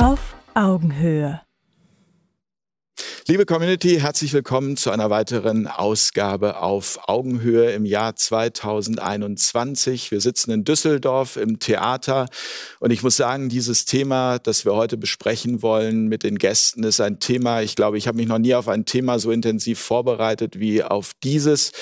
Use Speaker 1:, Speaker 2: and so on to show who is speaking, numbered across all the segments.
Speaker 1: Auf Augenhöhe.
Speaker 2: Liebe Community, herzlich willkommen zu einer weiteren Ausgabe auf Augenhöhe im Jahr 2021. Wir sitzen in Düsseldorf im Theater und ich muss sagen, dieses Thema, das wir heute besprechen wollen mit den Gästen, ist ein Thema, ich glaube, ich habe mich noch nie auf ein Thema so intensiv vorbereitet wie auf dieses,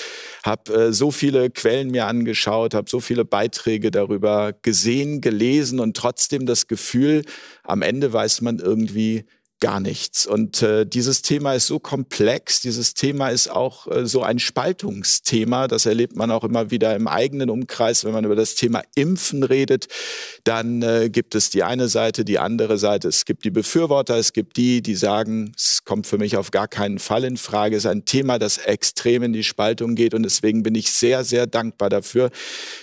Speaker 2: habe äh, so viele Quellen mir angeschaut, habe so viele Beiträge darüber gesehen, gelesen und trotzdem das Gefühl, am Ende weiß man irgendwie, gar nichts. Und äh, dieses Thema ist so komplex, dieses Thema ist auch äh, so ein Spaltungsthema. Das erlebt man auch immer wieder im eigenen Umkreis. Wenn man über das Thema Impfen redet, dann äh, gibt es die eine Seite, die andere Seite. Es gibt die Befürworter, es gibt die, die sagen, es kommt für mich auf gar keinen Fall in Frage. Es ist ein Thema, das extrem in die Spaltung geht. Und deswegen bin ich sehr, sehr dankbar dafür,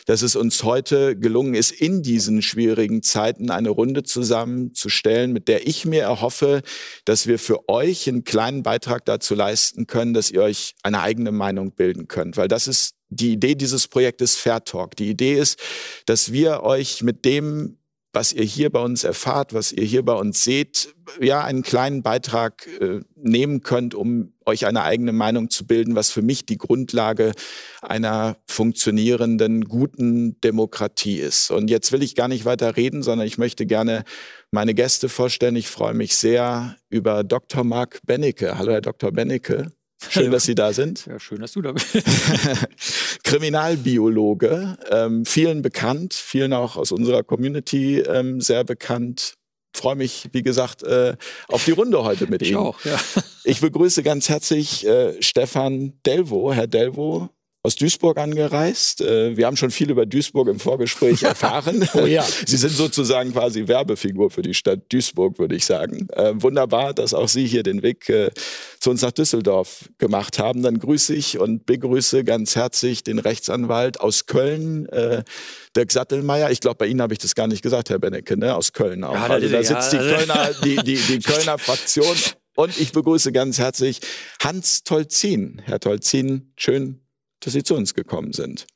Speaker 2: dass es uns heute gelungen ist, in diesen schwierigen Zeiten eine Runde zusammenzustellen, mit der ich mir erhoffe, dass wir für euch einen kleinen Beitrag dazu leisten können, dass ihr euch eine eigene Meinung bilden könnt. Weil das ist die Idee dieses Projektes Fair Talk. Die Idee ist, dass wir euch mit dem was ihr hier bei uns erfahrt, was ihr hier bei uns seht, ja, einen kleinen Beitrag äh, nehmen könnt, um euch eine eigene Meinung zu bilden, was für mich die Grundlage einer funktionierenden, guten Demokratie ist. Und jetzt will ich gar nicht weiter reden, sondern ich möchte gerne meine Gäste vorstellen. Ich freue mich sehr über Dr. Marc Bennecke. Hallo, Herr Dr. Bennecke. Schön, dass Sie da sind.
Speaker 3: Ja, schön, dass du da bist.
Speaker 2: Kriminalbiologe, ähm, vielen bekannt, vielen auch aus unserer Community ähm, sehr bekannt. Freue mich, wie gesagt, äh, auf die Runde heute mit
Speaker 3: ich
Speaker 2: Ihnen.
Speaker 3: Auch, ja.
Speaker 2: Ich begrüße ganz herzlich äh, Stefan Delvo. Herr Delvo, aus Duisburg angereist. Äh, wir haben schon viel über Duisburg im Vorgespräch erfahren.
Speaker 3: oh ja.
Speaker 2: Sie sind sozusagen quasi Werbefigur für die Stadt Duisburg, würde ich sagen. Äh, wunderbar, dass auch Sie hier den Weg äh, zu uns nach Düsseldorf gemacht haben. Dann grüße ich und begrüße ganz herzlich den Rechtsanwalt aus Köln, Dirk Sattelmeier. Ich glaube, bei Ihnen habe ich das gar nicht gesagt, Herr Bennecke, ne? aus Köln auch. Ja, also da sitzt die Kölner, die, die, die Kölner Fraktion. Und ich begrüße ganz herzlich Hans Tolzin. Herr Tolzin, schön, dass Sie zu uns gekommen sind.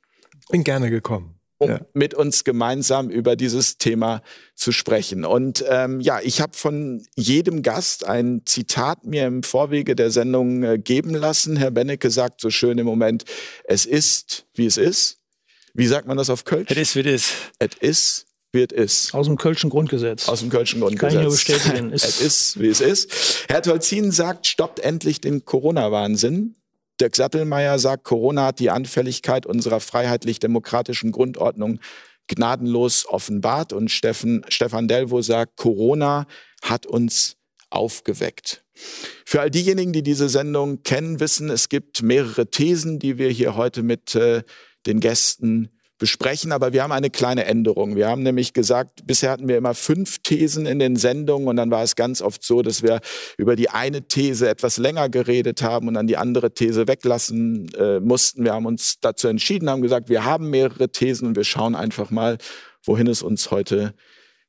Speaker 4: Bin gerne gekommen.
Speaker 2: Um ja. mit uns gemeinsam über dieses Thema zu sprechen. Und ähm, ja, ich habe von jedem Gast ein Zitat mir im Vorwege der Sendung äh, geben lassen. Herr Bennecke sagt so schön im Moment, es ist, wie es ist. Wie sagt man das auf Kölsch?
Speaker 3: Es ist, wie es ist.
Speaker 2: Es ist, wie es ist.
Speaker 3: Aus dem Kölschen Grundgesetz.
Speaker 2: Aus dem Kölschen Grundgesetz.
Speaker 3: Kann ich nur bestätigen.
Speaker 2: es ist, wie es ist. Herr Tolzin sagt, stoppt endlich den Corona-Wahnsinn. Dirk Sattelmeier sagt, Corona hat die Anfälligkeit unserer freiheitlich-demokratischen Grundordnung gnadenlos offenbart. Und Steffen, Stefan Delvo sagt, Corona hat uns aufgeweckt. Für all diejenigen, die diese Sendung kennen, wissen, es gibt mehrere Thesen, die wir hier heute mit äh, den Gästen besprechen, aber wir haben eine kleine Änderung. Wir haben nämlich gesagt, bisher hatten wir immer fünf Thesen in den Sendungen und dann war es ganz oft so, dass wir über die eine These etwas länger geredet haben und dann die andere These weglassen äh, mussten. Wir haben uns dazu entschieden, haben gesagt, wir haben mehrere Thesen und wir schauen einfach mal, wohin es uns heute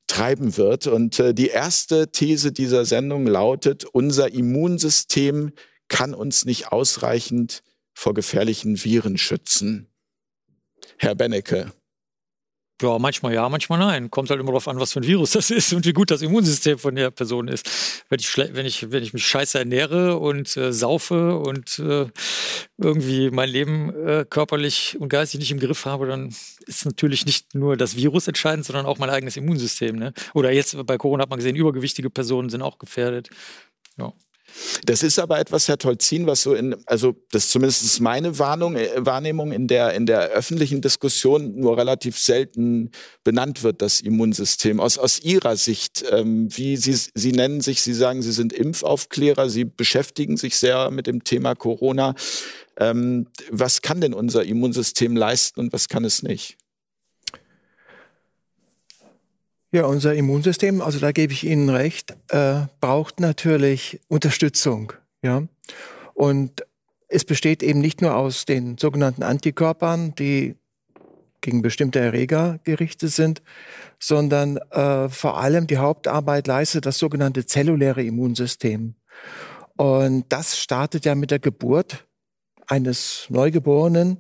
Speaker 2: treiben wird. Und äh, die erste These dieser Sendung lautet, unser Immunsystem kann uns nicht ausreichend vor gefährlichen Viren schützen. Herr Bennecke?
Speaker 3: Ja, manchmal ja, manchmal nein. Kommt halt immer darauf an, was für ein Virus das ist und wie gut das Immunsystem von der Person ist. Wenn ich, wenn ich, wenn ich mich scheiße ernähre und äh, saufe und äh, irgendwie mein Leben äh, körperlich und geistig nicht im Griff habe, dann ist natürlich nicht nur das Virus entscheidend, sondern auch mein eigenes Immunsystem. Ne? Oder jetzt bei Corona hat man gesehen, übergewichtige Personen sind auch gefährdet. Ja.
Speaker 2: Das ist aber etwas, Herr Tolzin, was so in, also das ist zumindest meine Warnung, äh, Wahrnehmung in der, in der öffentlichen Diskussion nur relativ selten benannt wird, das Immunsystem. Aus, aus Ihrer Sicht, ähm, wie Sie, Sie nennen sich, Sie sagen, Sie sind Impfaufklärer, Sie beschäftigen sich sehr mit dem Thema Corona. Ähm, was kann denn unser Immunsystem leisten und was kann es nicht?
Speaker 4: Ja, unser Immunsystem, also da gebe ich Ihnen recht, äh, braucht natürlich Unterstützung. Ja, und es besteht eben nicht nur aus den sogenannten Antikörpern, die gegen bestimmte Erreger gerichtet sind, sondern äh, vor allem die Hauptarbeit leistet das sogenannte zelluläre Immunsystem. Und das startet ja mit der Geburt eines Neugeborenen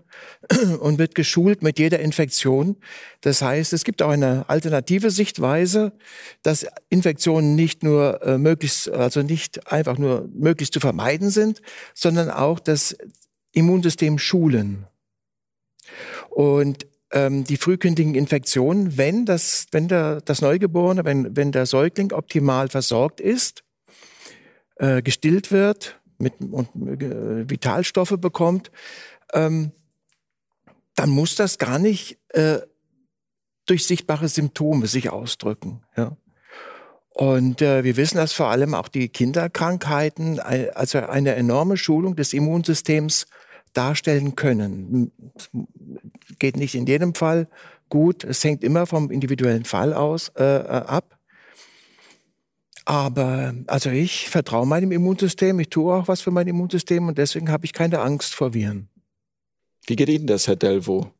Speaker 4: und wird geschult mit jeder Infektion. Das heißt, es gibt auch eine alternative Sichtweise, dass Infektionen nicht nur äh, möglichst, also nicht einfach nur möglichst zu vermeiden sind, sondern auch das Immunsystem schulen. Und ähm, die frühkindlichen Infektionen, wenn das, wenn der, das Neugeborene, wenn, wenn der Säugling optimal versorgt ist, äh, gestillt wird mit, und äh, Vitalstoffe bekommt, ähm, dann muss das gar nicht äh, durch sichtbare Symptome sich ausdrücken. Ja. Und äh, wir wissen, dass vor allem auch die Kinderkrankheiten also eine enorme Schulung des Immunsystems darstellen können. Geht nicht in jedem Fall gut. Es hängt immer vom individuellen Fall aus äh, äh ab. Aber also ich vertraue meinem Immunsystem, ich tue auch was für mein Immunsystem und deswegen habe ich keine Angst vor Viren.
Speaker 2: Wie geht Ihnen das, Herr Delvo?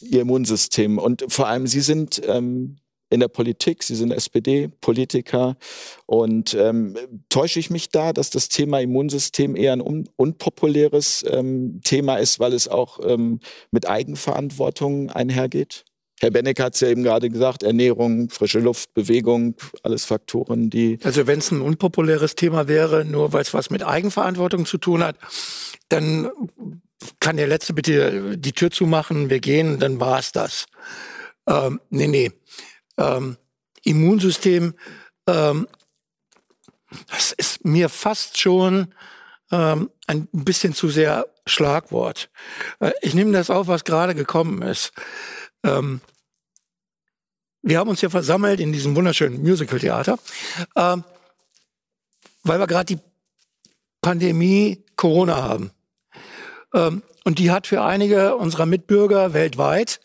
Speaker 2: Ihr Immunsystem und vor allem Sie sind ähm, in der Politik, Sie sind SPD-Politiker. Und ähm, täusche ich mich da, dass das Thema Immunsystem eher ein un unpopuläres ähm, Thema ist, weil es auch ähm, mit Eigenverantwortung einhergeht? Herr Benneck hat es ja eben gerade gesagt, Ernährung, frische Luft, Bewegung, alles Faktoren, die.
Speaker 5: Also wenn es ein unpopuläres Thema wäre, nur weil es was mit Eigenverantwortung zu tun hat, dann kann der Letzte bitte die Tür zumachen, wir gehen, dann war es das. Ähm, nee, nee ähm, Immunsystem, ähm, das ist mir fast schon ähm, ein bisschen zu sehr Schlagwort. Äh, ich nehme das auf, was gerade gekommen ist. Ähm, wir haben uns hier versammelt in diesem wunderschönen Musical-Theater, äh, weil wir gerade die Pandemie Corona haben. Ähm, und die hat für einige unserer Mitbürger weltweit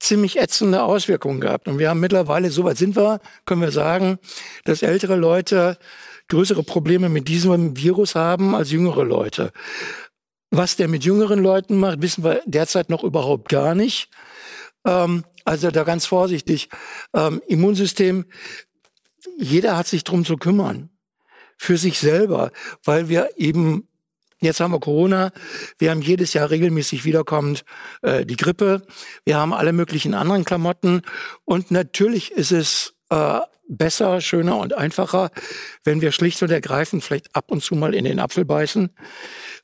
Speaker 5: ziemlich ätzende Auswirkungen gehabt. Und wir haben mittlerweile, so weit sind wir, können wir sagen, dass ältere Leute größere Probleme mit diesem Virus haben als jüngere Leute. Was der mit jüngeren Leuten macht, wissen wir derzeit noch überhaupt gar nicht. Ähm, also da ganz vorsichtig. Ähm, Immunsystem, jeder hat sich drum zu kümmern. Für sich selber, weil wir eben Jetzt haben wir Corona. Wir haben jedes Jahr regelmäßig wiederkommend äh, die Grippe. Wir haben alle möglichen anderen Klamotten. Und natürlich ist es äh, besser, schöner und einfacher, wenn wir schlicht und ergreifend vielleicht ab und zu mal in den Apfel beißen.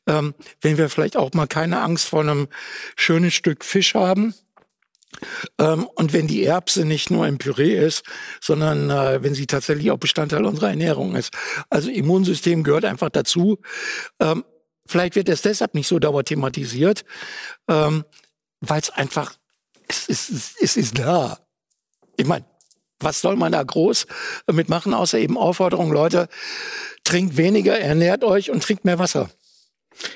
Speaker 5: Ähm, wenn wir vielleicht auch mal keine Angst vor einem schönen Stück Fisch haben. Ähm, und wenn die Erbse nicht nur im Püree ist, sondern äh, wenn sie tatsächlich auch Bestandteil unserer Ernährung ist. Also Immunsystem gehört einfach dazu. Ähm, Vielleicht wird es deshalb nicht so dauer thematisiert, ähm, weil es einfach, es ist, es ist da. Ich meine, was soll man da groß mitmachen, außer eben Aufforderung, Leute, trinkt weniger, ernährt euch und trinkt mehr Wasser.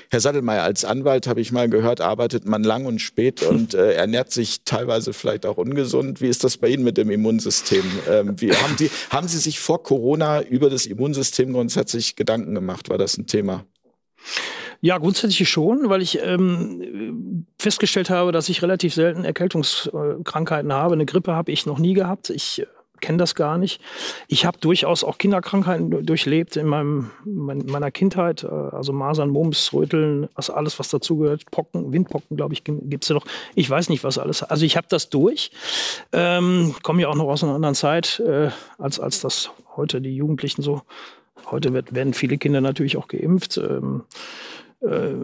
Speaker 2: Herr Sattelmeier, als Anwalt habe ich mal gehört, arbeitet man lang und spät und äh, ernährt sich teilweise vielleicht auch ungesund. Wie ist das bei Ihnen mit dem Immunsystem? Ähm, wie, haben, Sie, haben Sie sich vor Corona über das Immunsystem grundsätzlich Gedanken gemacht? War das ein Thema?
Speaker 6: Ja, grundsätzlich schon, weil ich ähm, festgestellt habe, dass ich relativ selten Erkältungskrankheiten habe. Eine Grippe habe ich noch nie gehabt. Ich äh, kenne das gar nicht. Ich habe durchaus auch Kinderkrankheiten durchlebt in meinem, meiner Kindheit. Äh, also Masern, Mumps, Röteln, was alles, was dazugehört. Pocken, Windpocken, glaube ich, gibt es ja noch. Ich weiß nicht, was alles. Also ich habe das durch. Ähm, Komme ja auch noch aus einer anderen Zeit, äh, als, als das heute die Jugendlichen so. Heute wird, werden viele Kinder natürlich auch geimpft. Ähm, äh,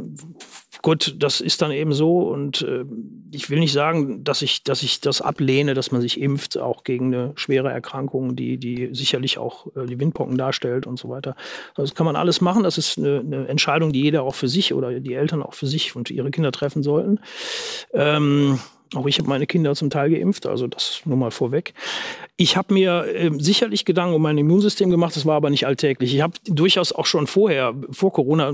Speaker 6: gut, das ist dann eben so und äh, ich will nicht sagen, dass ich, dass ich das ablehne, dass man sich impft, auch gegen eine schwere Erkrankung, die, die sicherlich auch äh, die Windpocken darstellt und so weiter. Das kann man alles machen. Das ist eine, eine, Entscheidung, die jeder auch für sich oder die Eltern auch für sich und ihre Kinder treffen sollten. Ähm, auch ich habe meine Kinder zum Teil geimpft, also das nur mal vorweg. Ich habe mir äh, sicherlich Gedanken um mein Immunsystem gemacht, das war aber nicht alltäglich. Ich habe durchaus auch schon vorher, vor Corona,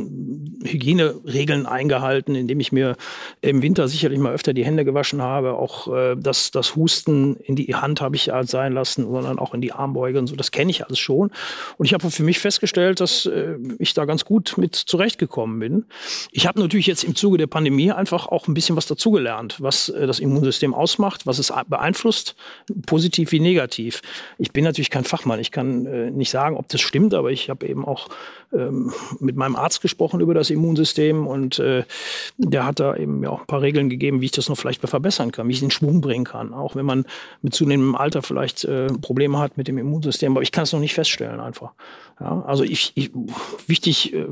Speaker 6: Hygieneregeln eingehalten, indem ich mir im Winter sicherlich mal öfter die Hände gewaschen habe. Auch äh, das, das Husten in die Hand habe ich halt sein lassen, sondern auch in die Armbeuge und so. Das kenne ich alles schon. Und ich habe für mich festgestellt, dass äh, ich da ganz gut mit zurechtgekommen bin. Ich habe natürlich jetzt im Zuge der Pandemie einfach auch ein bisschen was dazugelernt, was äh, das Immunsystem ausmacht, was es beeinflusst, positiv wie negativ. Ich bin natürlich kein Fachmann. Ich kann äh, nicht sagen, ob das stimmt, aber ich habe eben auch ähm, mit meinem Arzt gesprochen über das Immunsystem und äh, der hat da eben mir auch ein paar Regeln gegeben, wie ich das noch vielleicht verbessern kann, wie ich es in Schwung bringen kann. Auch wenn man mit zunehmendem Alter vielleicht äh, Probleme hat mit dem Immunsystem, aber ich kann es noch nicht feststellen einfach. Ja, also ich, ich wichtig äh,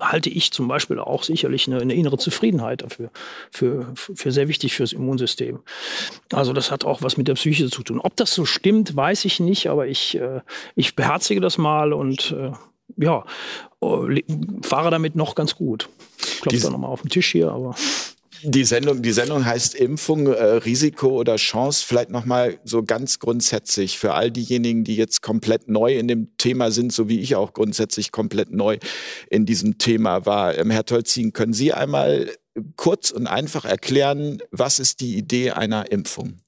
Speaker 6: halte ich zum Beispiel auch sicherlich eine, eine, innere Zufriedenheit dafür, für, für sehr wichtig fürs Immunsystem. Also das hat auch was mit der Psyche zu tun. Ob das so stimmt, weiß ich nicht, aber ich, äh, ich beherzige das mal und äh, ja, oh, fahre damit noch ganz gut. Klopfe da nochmal auf den Tisch hier, aber.
Speaker 2: Die Sendung, die Sendung heißt Impfung, äh, Risiko oder Chance. Vielleicht nochmal so ganz grundsätzlich für all diejenigen, die jetzt komplett neu in dem Thema sind, so wie ich auch grundsätzlich komplett neu in diesem Thema war. Ähm, Herr Tolzin, können Sie einmal kurz und einfach erklären, was ist die Idee einer Impfung?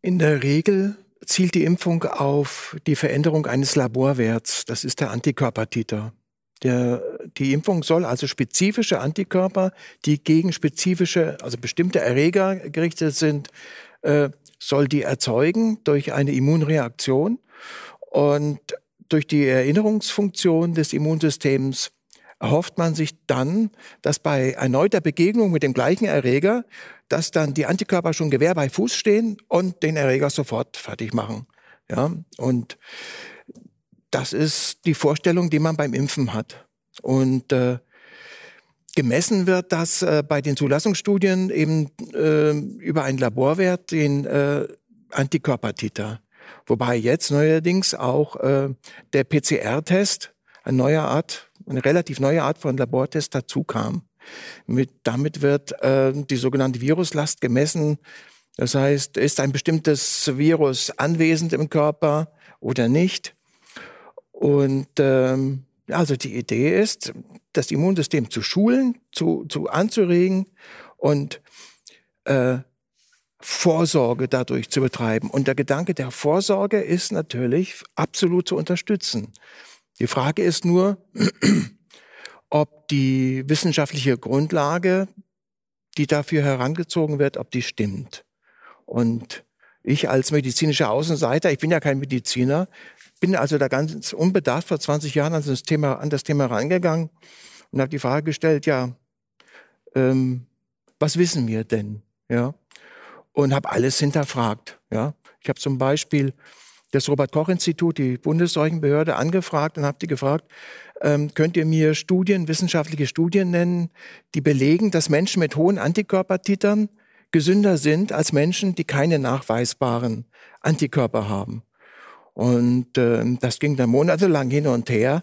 Speaker 4: In der Regel zielt die Impfung auf die Veränderung eines Laborwerts. Das ist der Antikörpertiter. Der, die Impfung soll also spezifische Antikörper, die gegen spezifische, also bestimmte Erreger gerichtet sind, äh, soll die erzeugen durch eine Immunreaktion. Und durch die Erinnerungsfunktion des Immunsystems erhofft man sich dann, dass bei erneuter Begegnung mit dem gleichen Erreger, dass dann die Antikörper schon Gewehr bei Fuß stehen und den Erreger sofort fertig machen. Ja, und das ist die Vorstellung, die man beim Impfen hat. Und äh, gemessen wird das äh, bei den Zulassungsstudien eben äh, über einen Laborwert, den äh, Antikörpertiter. Wobei jetzt neuerdings auch äh, der PCR-Test, eine neue Art, eine relativ neue Art von Labortest dazu kam. Mit, damit wird äh, die sogenannte Viruslast gemessen. Das heißt, ist ein bestimmtes Virus anwesend im Körper oder nicht? Und ähm, also die Idee ist, das Immunsystem zu schulen, zu, zu anzuregen und äh, Vorsorge dadurch zu betreiben. Und der Gedanke der Vorsorge ist natürlich absolut zu unterstützen. Die Frage ist nur, ob die wissenschaftliche Grundlage, die dafür herangezogen wird, ob die stimmt. Und ich als medizinischer Außenseiter, ich bin ja kein Mediziner, bin also da ganz unbedacht vor 20 Jahren an das Thema, an das Thema rangegangen und habe die Frage gestellt, ja, ähm, was wissen wir denn? Ja, und habe alles hinterfragt. Ja, ich habe zum Beispiel das Robert-Koch-Institut, die Bundesseuchenbehörde, angefragt und habe die gefragt, ähm, könnt ihr mir Studien, wissenschaftliche Studien nennen, die belegen, dass Menschen mit hohen Antikörpertitern gesünder sind als Menschen, die keine nachweisbaren Antikörper haben. Und äh, das ging dann monatelang hin und her.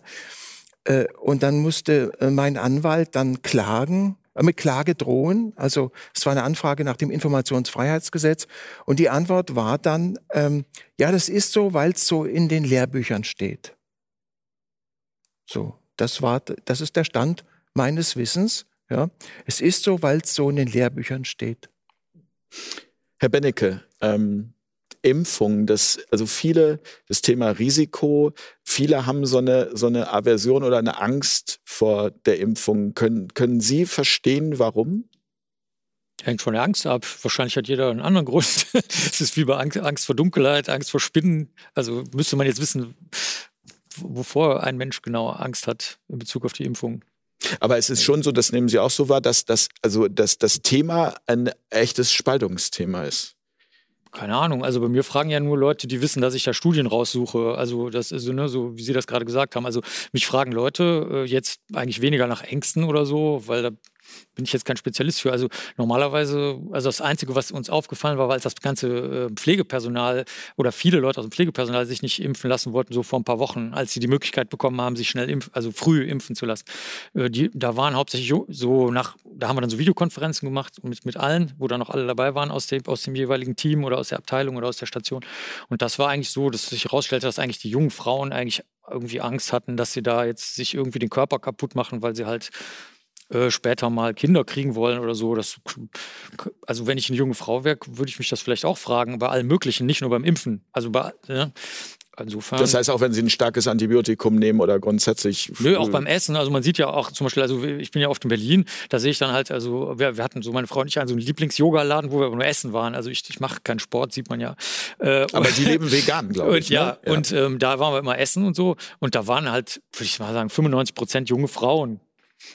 Speaker 4: Äh, und dann musste äh, mein Anwalt dann klagen, äh, mit Klage drohen. Also es war eine Anfrage nach dem Informationsfreiheitsgesetz. Und die Antwort war dann, ähm, ja, das ist so, weil es so in den Lehrbüchern steht. So, das war, das ist der Stand meines Wissens. Ja, es ist so, weil es so in den Lehrbüchern steht.
Speaker 2: Herr Bennecke, ähm, Impfung, das, also viele, das Thema Risiko, viele haben so eine, so eine Aversion oder eine Angst vor der Impfung. Können, können Sie verstehen, warum?
Speaker 3: Hängt von der Angst ab. Wahrscheinlich hat jeder einen anderen Grund. es ist wie bei Angst, Angst vor Dunkelheit, Angst vor Spinnen. Also müsste man jetzt wissen, wovor ein Mensch genau Angst hat in Bezug auf die Impfung.
Speaker 2: Aber es ist schon so, das nehmen Sie auch so wahr, dass das, also, dass das Thema ein echtes Spaltungsthema ist.
Speaker 3: Keine Ahnung. Also bei mir fragen ja nur Leute, die wissen, dass ich da Studien raussuche. Also das ist so, ne, so wie Sie das gerade gesagt haben. Also mich fragen Leute äh, jetzt eigentlich weniger nach Ängsten oder so, weil da bin ich jetzt kein Spezialist für. Also normalerweise, also das Einzige, was uns aufgefallen war, war, als das ganze äh, Pflegepersonal oder viele Leute aus dem Pflegepersonal sich nicht impfen lassen wollten, so vor ein paar Wochen, als sie die Möglichkeit bekommen haben, sich schnell impfen, also früh impfen zu lassen. Äh, die, da waren hauptsächlich so nach, da haben wir dann so Videokonferenzen gemacht mit, mit allen, wo dann auch alle dabei waren aus dem, aus dem jeweiligen Team oder aus der Abteilung oder aus der Station. Und das war eigentlich so, dass sich herausstellte, dass eigentlich die jungen Frauen eigentlich irgendwie Angst hatten, dass sie da jetzt sich irgendwie den Körper kaputt machen, weil sie halt äh, später mal Kinder kriegen wollen oder so. Das, also wenn ich eine junge Frau wäre, würde ich mich das vielleicht auch fragen, bei allem Möglichen, nicht nur beim Impfen. Also bei, ja. Insofern.
Speaker 2: Das heißt, auch wenn Sie ein starkes Antibiotikum nehmen oder grundsätzlich.
Speaker 3: Nö, auch beim Essen. Also man sieht ja auch zum Beispiel, also ich bin ja oft in Berlin, da sehe ich dann halt, also wir, wir hatten so meine Frau und ich einen so einen Lieblings-Yoga-Laden, wo wir nur essen waren. Also ich, ich mache keinen Sport, sieht man ja.
Speaker 2: Äh, Aber Sie leben vegan, glaube ich.
Speaker 3: Und, ja, ne? ja, und ähm, da waren wir immer essen und so. Und da waren halt, würde ich mal sagen, 95 Prozent junge Frauen.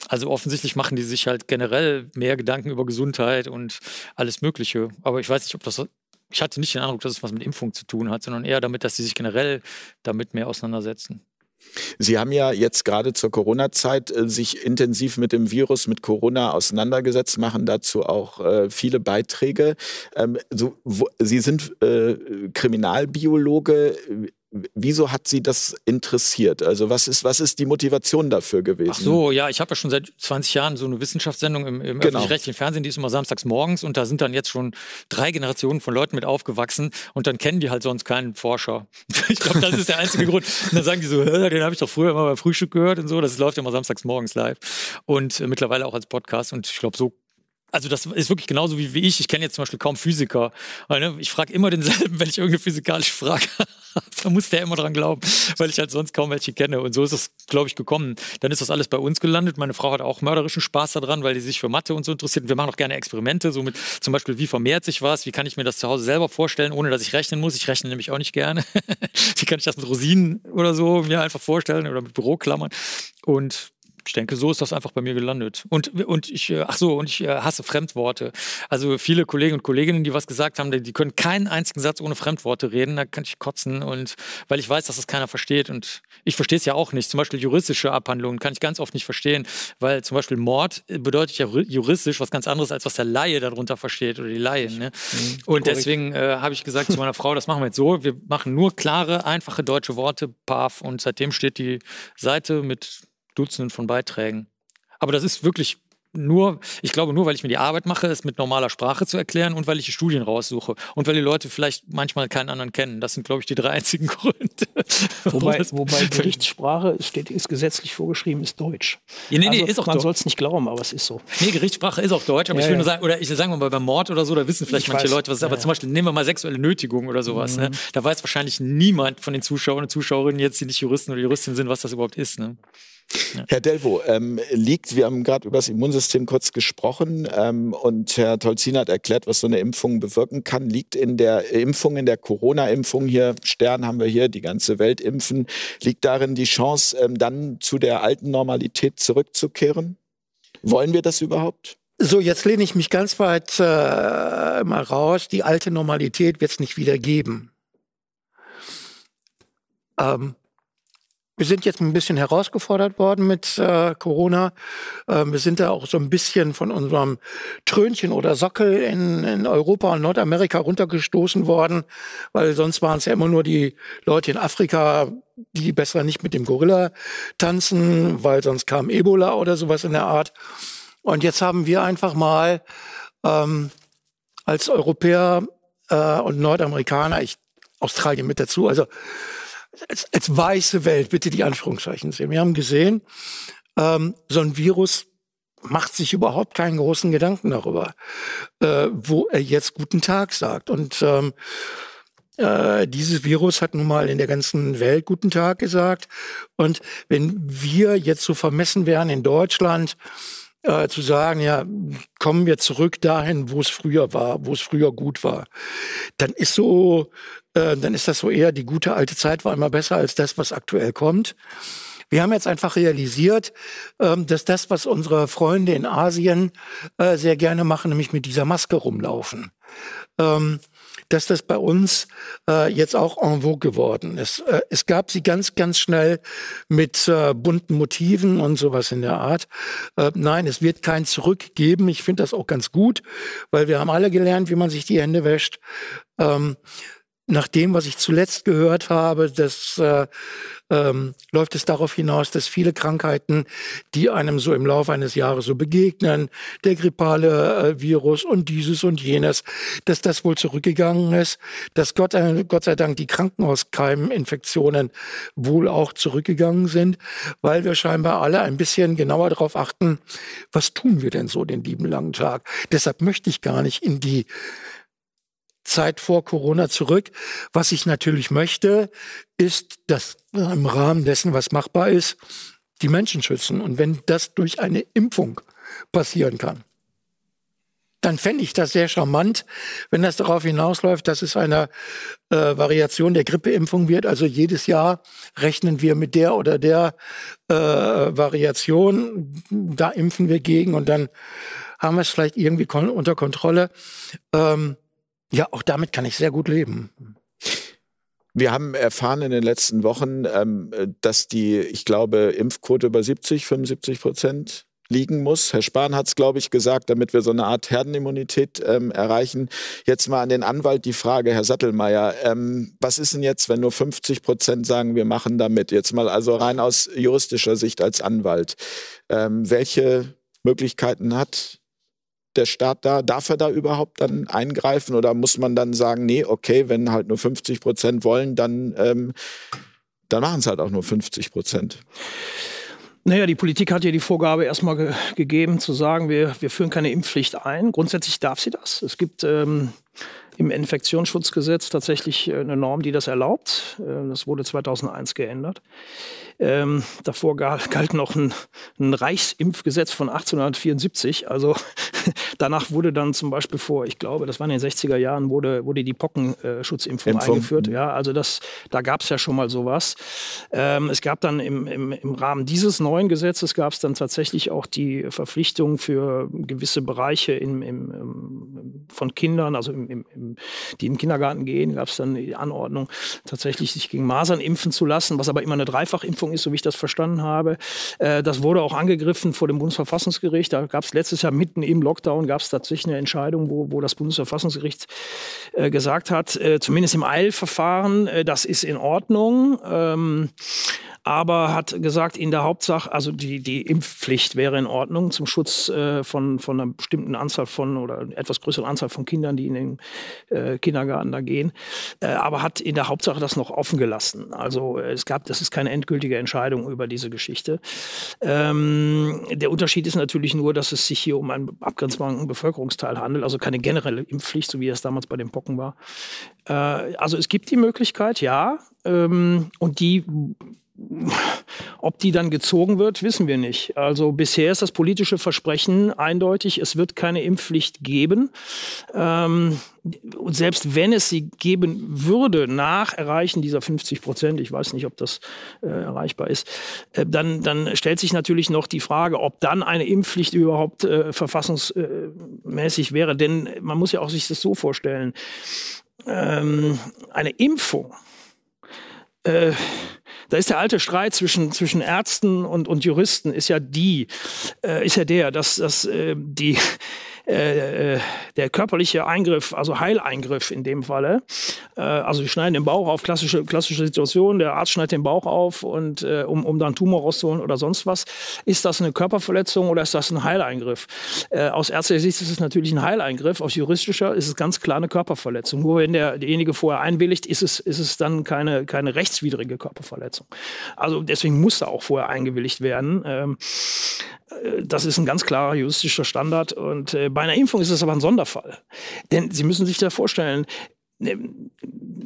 Speaker 3: Also offensichtlich machen die sich halt generell mehr Gedanken über Gesundheit und alles Mögliche. Aber ich weiß nicht, ob das ich hatte nicht den Eindruck, dass es was mit Impfung zu tun hat, sondern eher damit, dass sie sich generell damit mehr auseinandersetzen.
Speaker 2: Sie haben ja jetzt gerade zur Corona-Zeit äh, sich intensiv mit dem Virus, mit Corona auseinandergesetzt, machen dazu auch äh, viele Beiträge. Ähm, so, wo, Sie sind äh, Kriminalbiologe wieso hat Sie das interessiert? Also was ist, was ist die Motivation dafür gewesen? Ach
Speaker 3: so, ja, ich habe ja schon seit 20 Jahren so eine Wissenschaftssendung im, im genau. öffentlich-rechtlichen Fernsehen, die ist immer samstags morgens und da sind dann jetzt schon drei Generationen von Leuten mit aufgewachsen und dann kennen die halt sonst keinen Forscher. ich glaube, das ist der einzige Grund. Und dann sagen die so, den habe ich doch früher immer beim Frühstück gehört und so, das läuft ja immer samstags morgens live und äh, mittlerweile auch als Podcast und ich glaube, so also das ist wirklich genauso wie, wie ich. Ich kenne jetzt zum Beispiel kaum Physiker. Ne, ich frage immer denselben, wenn ich irgendeine physikalische Frage habe. da muss der immer dran glauben, weil ich halt sonst kaum welche kenne. Und so ist es, glaube ich, gekommen. Dann ist das alles bei uns gelandet. Meine Frau hat auch mörderischen Spaß daran, weil die sich für Mathe und so interessiert. wir machen auch gerne Experimente, so mit zum Beispiel, wie vermehrt sich was? Wie kann ich mir das zu Hause selber vorstellen, ohne dass ich rechnen muss? Ich rechne nämlich auch nicht gerne. wie kann ich das mit Rosinen oder so mir einfach vorstellen oder mit Büroklammern? Und ich denke, so ist das einfach bei mir gelandet. Und, und ich, äh, ach so, und ich äh, hasse Fremdworte. Also viele Kollegen und Kolleginnen, die was gesagt haben, die können keinen einzigen Satz ohne Fremdworte reden. Da kann ich kotzen und weil ich weiß, dass das keiner versteht. Und ich verstehe es ja auch nicht. Zum Beispiel juristische Abhandlungen kann ich ganz oft nicht verstehen, weil zum Beispiel Mord bedeutet ja juristisch was ganz anderes, als was der Laie darunter versteht oder die Laien. Ne? Mhm, und deswegen äh, habe ich gesagt zu meiner Frau, das machen wir jetzt so. Wir machen nur klare, einfache deutsche Worte, PAF. Und seitdem steht die Seite mit Dutzenden von Beiträgen. Aber das ist wirklich nur, ich glaube nur, weil ich mir die Arbeit mache, es mit normaler Sprache zu erklären und weil ich die Studien raussuche und weil die Leute vielleicht manchmal keinen anderen kennen. Das sind, glaube ich, die drei einzigen Gründe.
Speaker 6: Wobei, wobei Gerichtssprache steht, ist gesetzlich vorgeschrieben, ist Deutsch.
Speaker 3: Ja, nee, nee, also, ist auch
Speaker 6: man soll es nicht glauben, aber es ist so.
Speaker 3: Nee, Gerichtssprache ist auch Deutsch, aber ja, ich will nur sagen, oder ich sage mal beim Mord oder so, da wissen vielleicht ich manche weiß. Leute was ist, aber ja. zum Beispiel nehmen wir mal sexuelle Nötigung oder sowas. Ne? Mhm. Ne? Da weiß wahrscheinlich niemand von den Zuschauern und Zuschauerinnen jetzt, die nicht Juristen oder Juristinnen sind, was das überhaupt ist. Ne?
Speaker 2: Ja. Herr Delvo, ähm, liegt, wir haben gerade über das Immunsystem kurz gesprochen ähm, und Herr Tolzin hat erklärt, was so eine Impfung bewirken kann. Liegt in der Impfung, in der Corona-Impfung hier, Stern haben wir hier, die ganze Welt impfen, liegt darin die Chance, ähm, dann zu der alten Normalität zurückzukehren? Wollen wir das überhaupt?
Speaker 5: So, jetzt lehne ich mich ganz weit äh, mal raus. Die alte Normalität wird es nicht wieder geben. Ähm, wir sind jetzt ein bisschen herausgefordert worden mit äh, Corona. Ähm, wir sind da auch so ein bisschen von unserem Trönchen oder Sockel in, in Europa und Nordamerika runtergestoßen worden, weil sonst waren es ja immer nur die Leute in Afrika, die besser nicht mit dem Gorilla tanzen, weil sonst kam Ebola oder sowas in der Art. Und jetzt haben wir einfach mal ähm, als Europäer äh, und Nordamerikaner, ich Australien mit dazu, also als, als weiße Welt, bitte die Anführungszeichen sehen. Wir haben gesehen, ähm, so ein Virus macht sich überhaupt keinen großen Gedanken darüber, äh, wo er jetzt guten Tag sagt. Und ähm, äh, dieses Virus hat nun mal in der ganzen Welt guten Tag gesagt. Und wenn wir jetzt so vermessen wären in Deutschland, äh, zu sagen, ja, kommen wir zurück dahin, wo es früher war, wo es früher gut war, dann ist so äh, dann ist das so eher, die gute alte Zeit war immer besser als das, was aktuell kommt. Wir haben jetzt einfach realisiert, ähm, dass das, was unsere Freunde in Asien äh, sehr gerne machen, nämlich mit dieser Maske rumlaufen, ähm, dass das bei uns äh, jetzt auch en vogue geworden ist. Es gab sie ganz, ganz schnell mit bunten Motiven und sowas in der Art. Nein, es wird kein Zurück geben. Ich finde das auch ganz gut, weil wir haben alle gelernt, wie man sich die Hände wäscht. Ähm, nach dem, was ich zuletzt gehört habe, das äh, ähm, läuft es darauf hinaus, dass viele Krankheiten, die einem so im Laufe eines Jahres so begegnen, der grippale äh, Virus und dieses und jenes, dass das wohl zurückgegangen ist, dass Gott, äh, Gott sei Dank die Krankenhauskeiminfektionen wohl auch zurückgegangen sind, weil wir scheinbar alle ein bisschen genauer darauf achten, was tun wir denn so den lieben langen Tag. Deshalb möchte ich gar nicht in die Zeit vor Corona zurück. Was ich natürlich möchte, ist, dass im Rahmen dessen, was machbar ist, die Menschen schützen. Und wenn das durch eine Impfung passieren kann, dann fände ich das sehr charmant, wenn das darauf hinausläuft, dass es eine äh, Variation der Grippeimpfung wird. Also jedes Jahr rechnen wir mit der oder der äh, Variation, da impfen wir gegen und dann haben wir es vielleicht irgendwie kon unter Kontrolle. Ähm, ja, auch damit kann ich sehr gut leben.
Speaker 2: Wir haben erfahren in den letzten Wochen, ähm, dass die, ich glaube, Impfquote über 70, 75 Prozent liegen muss. Herr Spahn hat es, glaube ich, gesagt, damit wir so eine Art Herdenimmunität ähm, erreichen. Jetzt mal an den Anwalt die Frage, Herr Sattelmeier, ähm, was ist denn jetzt, wenn nur 50 Prozent sagen, wir machen damit? Jetzt mal also rein aus juristischer Sicht als Anwalt. Ähm, welche Möglichkeiten hat der Staat da? Darf er da überhaupt dann eingreifen oder muss man dann sagen, nee, okay, wenn halt nur 50 Prozent wollen, dann, ähm, dann machen es halt auch nur 50 Prozent?
Speaker 6: Naja, die Politik hat ja die Vorgabe erstmal ge gegeben, zu sagen, wir, wir führen keine Impfpflicht ein. Grundsätzlich darf sie das. Es gibt ähm, im Infektionsschutzgesetz tatsächlich eine Norm, die das erlaubt. Äh, das wurde 2001 geändert. Ähm, davor galt noch ein, ein, Reichsimpfgesetz von 1874. Also danach wurde dann zum Beispiel vor, ich glaube, das war in den 60er Jahren, wurde, wurde die Pockenschutzimpfung äh, eingeführt. Ja, also das, da gab es ja schon mal sowas. Ähm, es gab dann im, im, im Rahmen dieses neuen Gesetzes gab es dann tatsächlich auch die Verpflichtung für gewisse Bereiche im, im, von Kindern, also die in den Kindergarten gehen, gab es dann die Anordnung, tatsächlich sich gegen Masern impfen zu lassen, was aber immer eine Dreifachimpfung ist, so wie ich das verstanden habe. Äh, das wurde auch angegriffen vor dem Bundesverfassungsgericht. Da gab es letztes Jahr mitten im Lockdown gab es tatsächlich eine Entscheidung, wo, wo das Bundesverfassungsgericht äh, gesagt hat, äh, zumindest im Eilverfahren, äh, das ist in Ordnung. Ähm, aber hat gesagt, in der Hauptsache, also die, die Impfpflicht wäre in Ordnung zum Schutz äh, von, von einer bestimmten Anzahl von oder etwas größeren Anzahl von Kindern, die in den äh, Kindergarten da gehen, aber hat in der Hauptsache das noch offen gelassen. Also es gab, das ist keine endgültige Entscheidung über diese Geschichte. Ähm, der Unterschied ist natürlich nur, dass es sich hier um einen abgrenzbaren Bevölkerungsteil handelt, also keine generelle Impfpflicht, so wie es damals bei den Pocken war. Äh, also es gibt die Möglichkeit, ja, ähm, und die ob die dann gezogen wird, wissen wir nicht. Also bisher ist das politische Versprechen eindeutig, es wird keine Impfpflicht geben. Ähm, und selbst wenn es sie geben würde, nach Erreichen dieser 50 Prozent, ich weiß nicht, ob das äh, erreichbar ist, äh, dann, dann stellt sich natürlich noch die Frage, ob dann eine Impfpflicht überhaupt äh, verfassungsmäßig wäre. Denn man muss ja auch sich das so vorstellen, ähm, eine Impfung, äh, da ist der alte Streit zwischen, zwischen Ärzten und, und Juristen, ist ja die, äh, ist ja der, dass, dass äh, die äh, äh, der körperliche Eingriff, also Heileingriff in dem Falle, äh, also die schneiden den Bauch auf, klassische, klassische Situation, der Arzt schneidet den Bauch auf und äh, um, um dann Tumor rauszuholen oder sonst was. Ist das eine Körperverletzung oder ist das ein Heileingriff? Äh, aus ärztlicher Sicht ist es natürlich ein Heileingriff, aus juristischer ist es ganz klar eine Körperverletzung. Nur wenn der, derjenige vorher einwilligt, ist es, ist es dann keine, keine rechtswidrige Körperverletzung. Also deswegen muss da auch vorher eingewilligt werden. Ähm, äh, das ist ein ganz klarer juristischer Standard und äh, bei einer Impfung ist es aber ein Sonderfall. Denn Sie müssen sich da vorstellen, ne,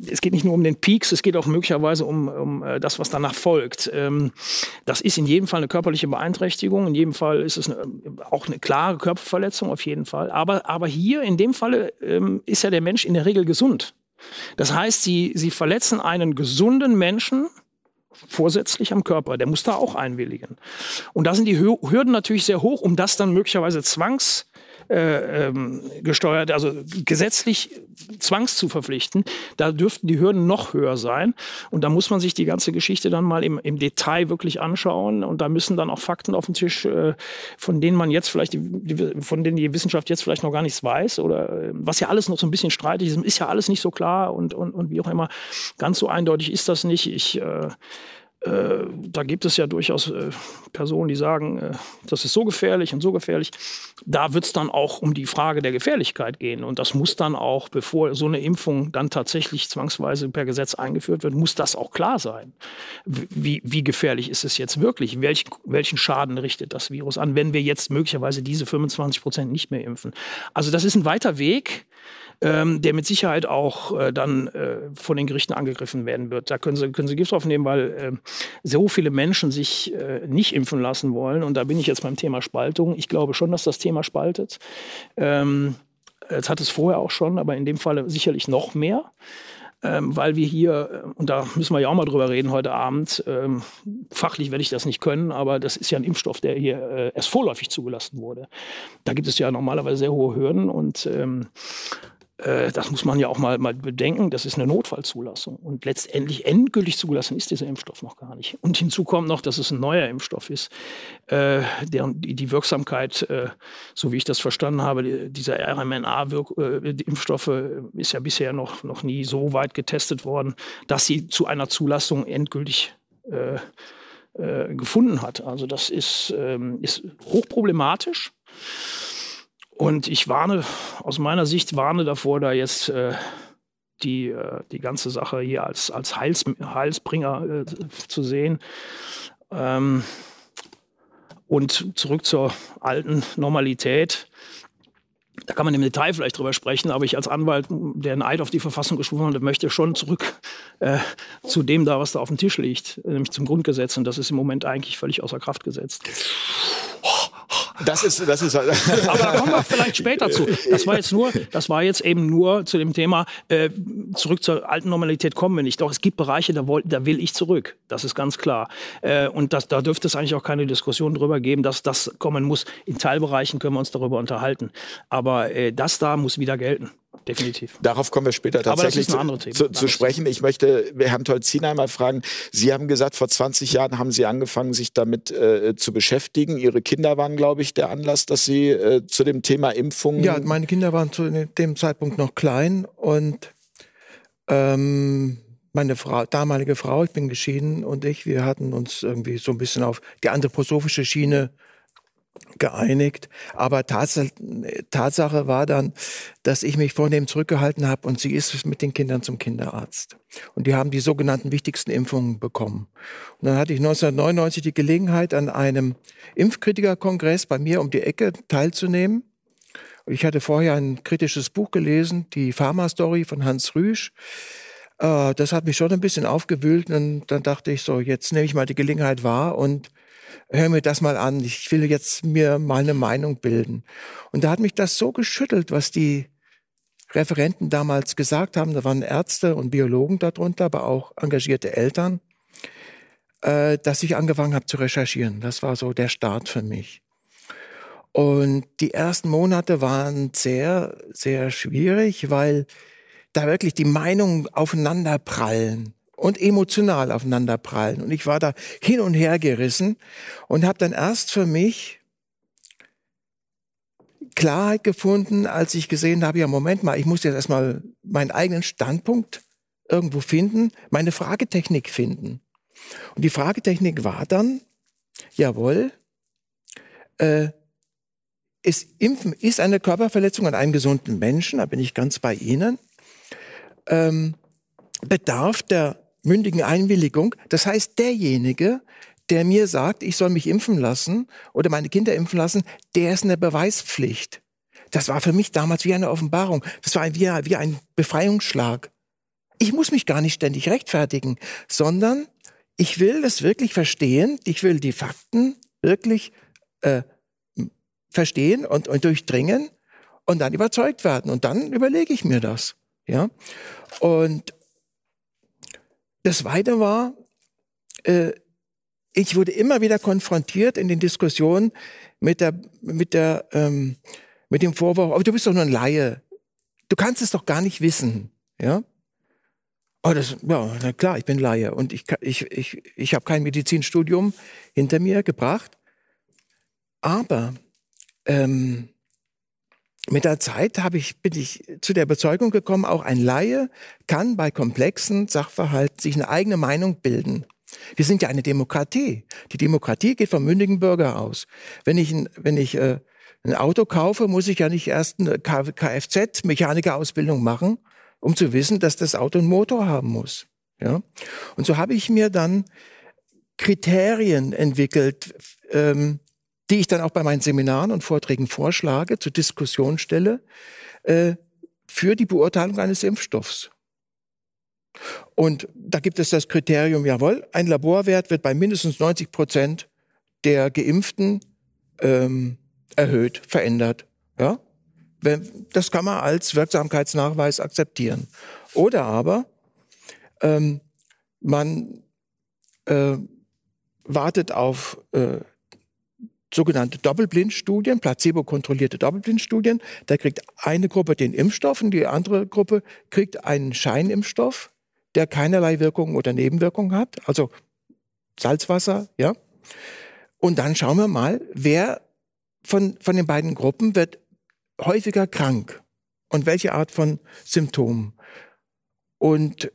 Speaker 6: es geht nicht nur um den Peaks, es geht auch möglicherweise um, um äh, das, was danach folgt. Ähm, das ist in jedem Fall eine körperliche Beeinträchtigung, in jedem Fall ist es eine, auch eine klare Körperverletzung, auf jeden Fall. Aber, aber hier in dem Falle ähm, ist ja der Mensch in der Regel gesund. Das heißt, Sie, Sie verletzen einen gesunden Menschen vorsätzlich am Körper. Der muss da auch einwilligen. Und da sind die Hürden natürlich sehr hoch, um das dann möglicherweise zwangs äh, ähm, gesteuert, also gesetzlich zwangs zu verpflichten, da dürften die Hürden noch höher sein. Und da muss man sich die ganze Geschichte dann mal im, im Detail wirklich anschauen. Und da müssen dann auch Fakten auf den Tisch, äh, von denen man jetzt vielleicht, die, von denen die Wissenschaft jetzt vielleicht noch gar nichts weiß oder äh, was ja alles noch so ein bisschen streitig ist, ist ja alles nicht so klar und, und, und wie auch immer. Ganz so eindeutig ist das nicht. Ich äh, äh, da gibt es ja durchaus äh, Personen, die sagen, äh, das ist so gefährlich und so gefährlich. Da wird es dann auch um die Frage der Gefährlichkeit gehen. Und das muss dann auch, bevor so eine Impfung dann tatsächlich zwangsweise per Gesetz eingeführt wird, muss das auch klar sein. Wie, wie gefährlich ist es jetzt wirklich? Welch, welchen Schaden richtet das Virus an, wenn wir jetzt möglicherweise diese 25 Prozent nicht mehr impfen? Also das ist ein weiter Weg. Ähm, der mit Sicherheit auch äh, dann äh, von den Gerichten angegriffen werden wird. Da können Sie, können Sie Gift drauf nehmen, weil äh, so viele Menschen sich äh, nicht impfen lassen wollen. Und da bin ich jetzt beim Thema Spaltung. Ich glaube schon, dass das Thema spaltet. Ähm, das hat es vorher auch schon, aber in dem Fall sicherlich noch mehr ähm, weil wir hier, äh, und da müssen wir ja auch mal drüber reden heute Abend, ähm, fachlich werde ich das nicht können, aber das ist ja ein Impfstoff, der hier äh, erst vorläufig zugelassen wurde. Da gibt es ja normalerweise sehr hohe Hürden und ähm, äh, das muss man ja auch mal, mal bedenken, das ist eine Notfallzulassung. Und letztendlich endgültig zugelassen ist dieser Impfstoff noch gar nicht. Und hinzu kommt noch, dass es ein neuer Impfstoff ist, äh, deren die, Wirksamkeit, äh, so wie ich das verstanden habe, die, dieser RMNA-Impfstoffe äh, ist ja bisher noch, noch nie so weit getestet worden, dass sie zu einer Zulassung endgültig äh, äh, gefunden hat. Also das ist, ähm, ist hochproblematisch. Und ich warne, aus meiner Sicht warne davor, da jetzt äh, die, äh, die ganze Sache hier als, als Heils, Heilsbringer äh, zu sehen. Ähm, und zurück zur alten Normalität. Da kann man im Detail vielleicht drüber sprechen, aber ich als Anwalt, der einen Eid auf die Verfassung geschworen hat, möchte schon zurück äh, zu dem da, was da auf dem Tisch liegt, nämlich zum Grundgesetz. Und das ist im Moment eigentlich völlig außer Kraft gesetzt.
Speaker 2: Das ist, das ist. Aber
Speaker 6: da kommen wir vielleicht später zu. Das war jetzt nur, das war jetzt eben nur zu dem Thema, äh, zurück zur alten Normalität kommen wir nicht. Doch es gibt Bereiche, da, woll, da will ich zurück. Das ist ganz klar. Äh, und das, da dürfte es eigentlich auch keine Diskussion darüber geben, dass das kommen muss. In Teilbereichen können wir uns darüber unterhalten. Aber äh, das da muss wieder gelten definitiv.
Speaker 2: Darauf kommen wir später tatsächlich zu, zu, zu, sprechen. Ich möchte Herrn Tolzin einmal fragen. Sie haben gesagt, vor 20 Jahren haben Sie angefangen, sich damit äh, zu beschäftigen. Ihre Kinder waren, glaube ich, der Anlass, dass Sie äh, zu dem Thema Impfungen.
Speaker 4: Ja, meine Kinder waren zu dem Zeitpunkt noch klein und ähm, meine Frau, damalige Frau, ich bin geschieden und ich, wir hatten uns irgendwie so ein bisschen auf die anthroposophische Schiene geeinigt. Aber Tatsache war dann, dass ich mich von dem zurückgehalten habe und sie ist mit den Kindern zum Kinderarzt. Und die haben die sogenannten wichtigsten Impfungen bekommen. Und dann hatte ich 1999 die Gelegenheit, an einem Impfkritikerkongress bei mir um die Ecke teilzunehmen. Ich hatte vorher ein kritisches Buch gelesen, die Pharma-Story von Hans Rüsch. Äh, das hat mich schon ein bisschen aufgewühlt und dann dachte ich so, jetzt nehme ich mal die Gelegenheit wahr und hör mir das mal an, ich will jetzt mir mal eine Meinung bilden. Und da hat mich das so geschüttelt, was die Referenten damals gesagt haben. Da waren Ärzte und Biologen darunter, aber auch engagierte Eltern, äh, dass ich angefangen habe zu recherchieren. Das war so der Start für mich. Und die ersten Monate waren sehr, sehr schwierig, weil da wirklich die Meinungen aufeinander prallen und emotional aufeinanderprallen. Und ich war da hin und her gerissen und habe dann erst für mich Klarheit gefunden, als ich gesehen habe, ja, Moment mal, ich muss jetzt erstmal meinen eigenen Standpunkt irgendwo finden, meine Fragetechnik finden. Und die Fragetechnik war dann, jawohl, äh, ist Impfen ist eine Körperverletzung an einem gesunden Menschen, da bin ich ganz bei Ihnen. Ähm, bedarf der mündigen Einwilligung. Das heißt, derjenige, der mir sagt, ich soll mich impfen lassen oder meine Kinder impfen lassen, der ist eine Beweispflicht. Das war für mich damals wie eine Offenbarung. Das war wie, wie ein Befreiungsschlag. Ich muss mich gar nicht ständig rechtfertigen, sondern ich will das wirklich verstehen. Ich will die Fakten wirklich äh, verstehen und, und durchdringen und dann überzeugt werden. Und dann überlege ich mir das. Ja. Und das Zweite war, äh, ich wurde immer wieder konfrontiert in den Diskussionen mit der, mit der, ähm, mit dem Vorwurf, aber du bist doch nur ein Laie. Du kannst es doch gar nicht wissen, ja? Oh, das, ja, na klar, ich bin Laie und ich, ich, ich, ich habe kein Medizinstudium hinter mir gebracht. Aber ähm, mit der Zeit habe ich, bin ich zu der Überzeugung gekommen, auch ein Laie kann bei komplexen Sachverhalten sich eine eigene Meinung bilden. Wir sind ja eine Demokratie. Die Demokratie geht vom mündigen Bürger aus. Wenn ich, wenn ich äh, ein Auto kaufe, muss ich ja nicht erst eine Kfz-Mechanikerausbildung machen, um zu wissen, dass das Auto einen Motor haben muss. Ja? Und so habe ich mir dann Kriterien entwickelt, ähm, die ich dann auch bei meinen Seminaren und Vorträgen vorschlage, zur Diskussion stelle, äh, für die Beurteilung eines Impfstoffs. Und da gibt es das Kriterium, jawohl, ein Laborwert wird bei mindestens 90 Prozent der Geimpften ähm, erhöht, verändert. Ja? Das kann man als Wirksamkeitsnachweis akzeptieren. Oder aber ähm, man äh, wartet auf äh, sogenannte Doppelblindstudien, placebo-kontrollierte Doppelblindstudien. Da kriegt eine Gruppe den Impfstoff und die andere Gruppe kriegt einen Scheinimpfstoff, der keinerlei Wirkung oder Nebenwirkungen hat, also Salzwasser, ja. Und dann schauen wir mal, wer von, von den beiden Gruppen wird häufiger krank und welche Art von Symptomen. Und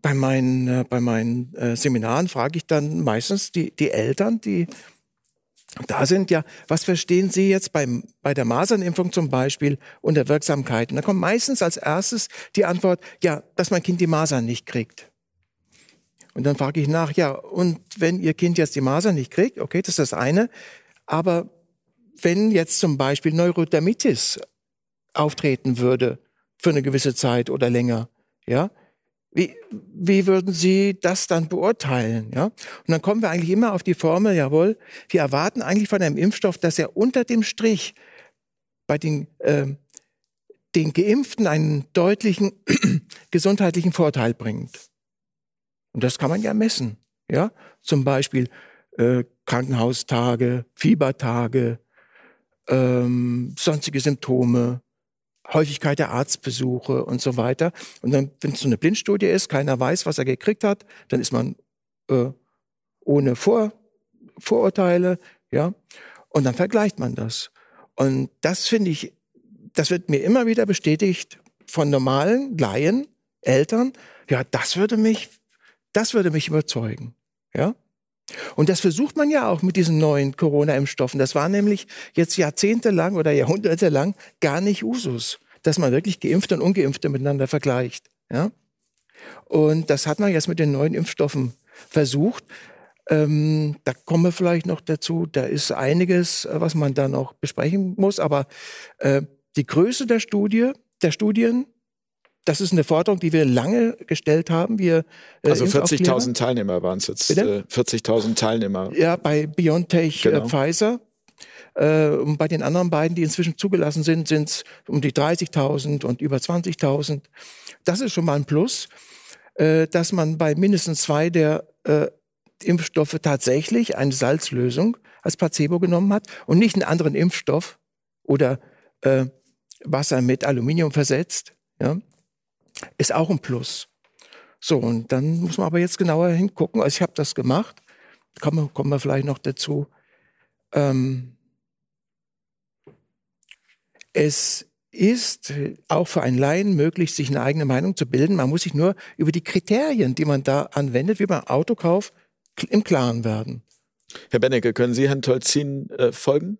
Speaker 4: bei meinen, äh, bei meinen äh, Seminaren frage ich dann meistens die, die Eltern, die da sind, ja, was verstehen Sie jetzt beim, bei der Masernimpfung zum Beispiel unter Wirksamkeit? Und da kommt meistens als erstes die Antwort, ja, dass mein Kind die Masern nicht kriegt. Und dann frage ich nach, ja, und wenn Ihr Kind jetzt die Masern nicht kriegt, okay, das ist das eine, aber wenn jetzt zum Beispiel Neurodermitis auftreten würde für eine gewisse Zeit oder länger, ja, wie, wie würden Sie das dann beurteilen? Ja? Und dann kommen wir eigentlich immer auf die Formel, jawohl, wir erwarten eigentlich von einem Impfstoff, dass er unter dem Strich bei den, äh, den Geimpften einen deutlichen gesundheitlichen Vorteil bringt. Und das kann man ja messen. Ja? Zum Beispiel äh, Krankenhaustage, Fiebertage, ähm, sonstige Symptome, Häufigkeit der Arztbesuche und so weiter. Und dann, wenn es so eine Blindstudie ist, keiner weiß, was er gekriegt hat, dann ist man äh, ohne Vor Vorurteile, ja. Und dann vergleicht man das. Und das finde ich, das wird mir immer wieder bestätigt von normalen Laien, Eltern. Ja, das würde mich, das würde mich überzeugen, ja. Und das versucht man ja auch mit diesen neuen Corona-Impfstoffen. Das war nämlich jetzt jahrzehntelang oder jahrhundertelang gar nicht Usus, dass man wirklich Geimpfte und Ungeimpfte miteinander vergleicht. Ja? Und das hat man jetzt mit den neuen Impfstoffen versucht. Ähm, da kommen wir vielleicht noch dazu. Da ist einiges, was man da noch besprechen muss. Aber äh, die Größe der Studie, der Studien das ist eine Forderung, die wir lange gestellt haben. Wir,
Speaker 2: äh, also 40.000 Teilnehmer waren es jetzt. Äh, 40.000 Teilnehmer.
Speaker 4: Ja, bei BioNTech, äh, genau. äh, Pfizer. und bei den anderen beiden, die inzwischen zugelassen sind, sind es um die 30.000 und über 20.000. Das ist schon mal ein Plus, äh, dass man bei mindestens zwei der äh, Impfstoffe tatsächlich eine Salzlösung als Placebo genommen hat und nicht einen anderen Impfstoff oder Wasser mit Aluminium versetzt. Ja? Ist auch ein Plus. So, und dann muss man aber jetzt genauer hingucken. Also ich habe das gemacht. Kommen, kommen wir vielleicht noch dazu. Ähm, es ist auch für einen Laien möglich, sich eine eigene Meinung zu bilden. Man muss sich nur über die Kriterien, die man da anwendet, wie beim Autokauf, im Klaren werden.
Speaker 2: Herr Bennecke, können Sie Herrn Tolzin äh, folgen?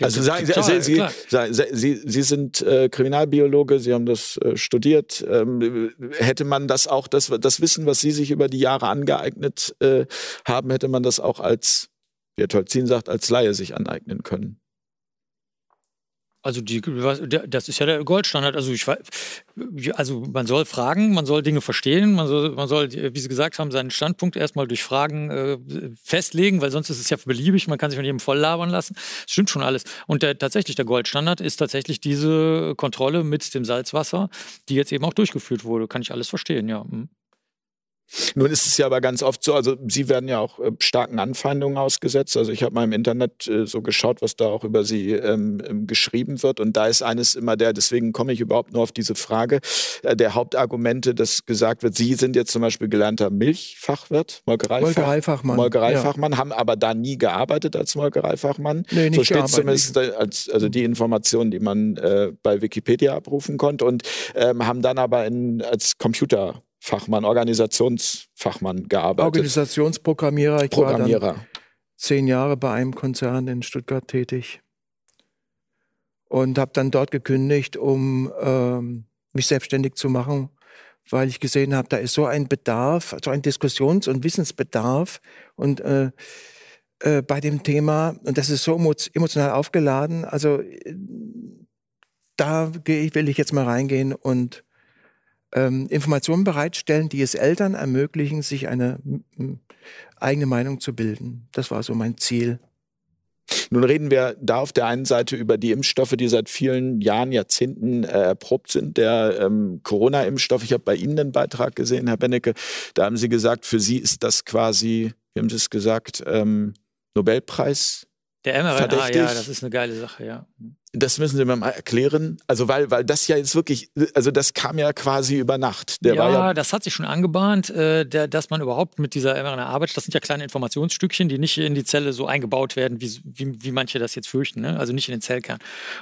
Speaker 2: Also sagen Sie, also Sie, Sie, Sie, Sie sind äh, Kriminalbiologe, Sie haben das äh, studiert. Ähm, hätte man das auch, das, das Wissen, was Sie sich über die Jahre angeeignet äh, haben, hätte man das auch als, wie Herr Tolzin sagt, als Laie sich aneignen können?
Speaker 3: Also die, das ist ja der Goldstandard. Also ich also man soll fragen, man soll Dinge verstehen, man soll, man soll, wie Sie gesagt haben, seinen Standpunkt erstmal durch Fragen äh, festlegen, weil sonst ist es ja beliebig, man kann sich von jedem voll labern lassen. Das stimmt schon alles. Und der, tatsächlich der Goldstandard ist tatsächlich diese Kontrolle mit dem Salzwasser, die jetzt eben auch durchgeführt wurde. Kann ich alles verstehen, ja.
Speaker 2: Nun ist es ja aber ganz oft so, also Sie werden ja auch äh, starken Anfeindungen ausgesetzt. Also ich habe mal im Internet äh, so geschaut, was da auch über Sie ähm, ähm, geschrieben wird. Und da ist eines immer der, deswegen komme ich überhaupt nur auf diese Frage, äh, der Hauptargumente, dass gesagt wird, Sie sind jetzt zum Beispiel gelernter Milchfachwirt, Molkereifach,
Speaker 4: Molkereifachmann.
Speaker 2: Molkereifachmann, ja. haben aber da nie gearbeitet als Molkereifachmann.
Speaker 4: Nee, nicht
Speaker 2: so steht zumindest äh, als, also die Informationen, die man äh, bei Wikipedia abrufen konnte und ähm, haben dann aber in, als Computer Fachmann, Organisationsfachmann gearbeitet.
Speaker 4: Organisationsprogrammierer. Ich Programmierer. war dann zehn Jahre bei einem Konzern in Stuttgart tätig und habe dann dort gekündigt, um ähm, mich selbstständig zu machen, weil ich gesehen habe, da ist so ein Bedarf, so ein Diskussions- und Wissensbedarf und äh, äh, bei dem Thema und das ist so emotional aufgeladen. Also da will ich jetzt mal reingehen und ähm, Informationen bereitstellen, die es Eltern ermöglichen, sich eine eigene Meinung zu bilden. Das war so mein Ziel.
Speaker 2: Nun reden wir da auf der einen Seite über die Impfstoffe, die seit vielen Jahren, Jahrzehnten äh, erprobt sind. Der ähm, Corona-Impfstoff, ich habe bei Ihnen einen Beitrag gesehen, Herr Bennecke, da haben Sie gesagt, für Sie ist das quasi, wie haben Sie es gesagt, ähm, Nobelpreis?
Speaker 3: Der mRNA,
Speaker 2: verdächtig.
Speaker 3: ja, das ist eine geile Sache, ja.
Speaker 2: Das müssen Sie mir mal erklären. Also, weil, weil das ja jetzt wirklich, also das kam ja quasi über Nacht. Der
Speaker 3: ja,
Speaker 2: ja
Speaker 3: das hat sich schon angebahnt, äh, der, dass man überhaupt mit dieser mRNA arbeitet. Das sind ja kleine Informationsstückchen, die nicht in die Zelle so eingebaut werden, wie, wie, wie manche das jetzt fürchten, ne? also nicht in den Zellkern.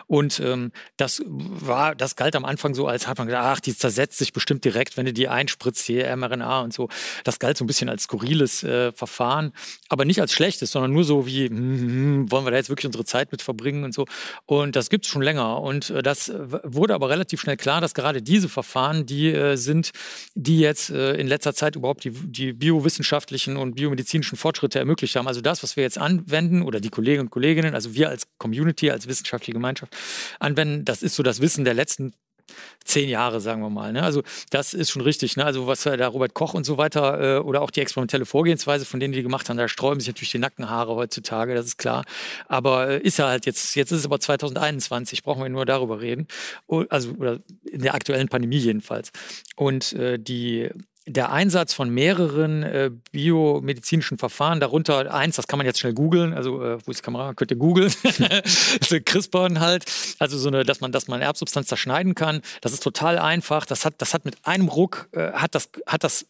Speaker 3: Und ähm, das war, das galt am Anfang so, als hat man gedacht, ach, die zersetzt sich bestimmt direkt, wenn du die einspritzt, die mRNA und so. Das galt so ein bisschen als skurriles äh, Verfahren, aber nicht als schlechtes, sondern nur so wie, hm, hm, wollen wir da jetzt wirklich unsere Zeit mit verbringen und so. Und das gibt es schon länger. Und äh, das äh, wurde aber relativ schnell klar, dass gerade diese Verfahren, die äh, sind, die jetzt in letzter Zeit überhaupt die, die biowissenschaftlichen und biomedizinischen Fortschritte ermöglicht haben. Also das, was wir jetzt anwenden oder die Kolleginnen und Kolleginnen, also wir als Community, als wissenschaftliche Gemeinschaft anwenden, das ist so das Wissen der letzten zehn Jahre, sagen wir mal. Ne? Also das ist schon richtig. Ne? Also was da Robert Koch und so weiter äh, oder auch die experimentelle Vorgehensweise, von denen die gemacht haben, da sträuben sich natürlich die Nackenhaare heutzutage, das ist klar. Aber äh, ist ja halt jetzt, jetzt ist es aber 2021, brauchen wir nur darüber reden. Also oder in der aktuellen Pandemie jedenfalls. Und äh, die der Einsatz von mehreren äh, biomedizinischen Verfahren, darunter eins, das kann man jetzt schnell googeln, also äh, wo ist die Kamera? Könnt ihr googeln? so CRISPR halt, also so eine, dass man, dass man Erbsubstanz zerschneiden kann. Das ist total einfach. Das hat, das hat mit einem Ruck, äh, hat das, hat das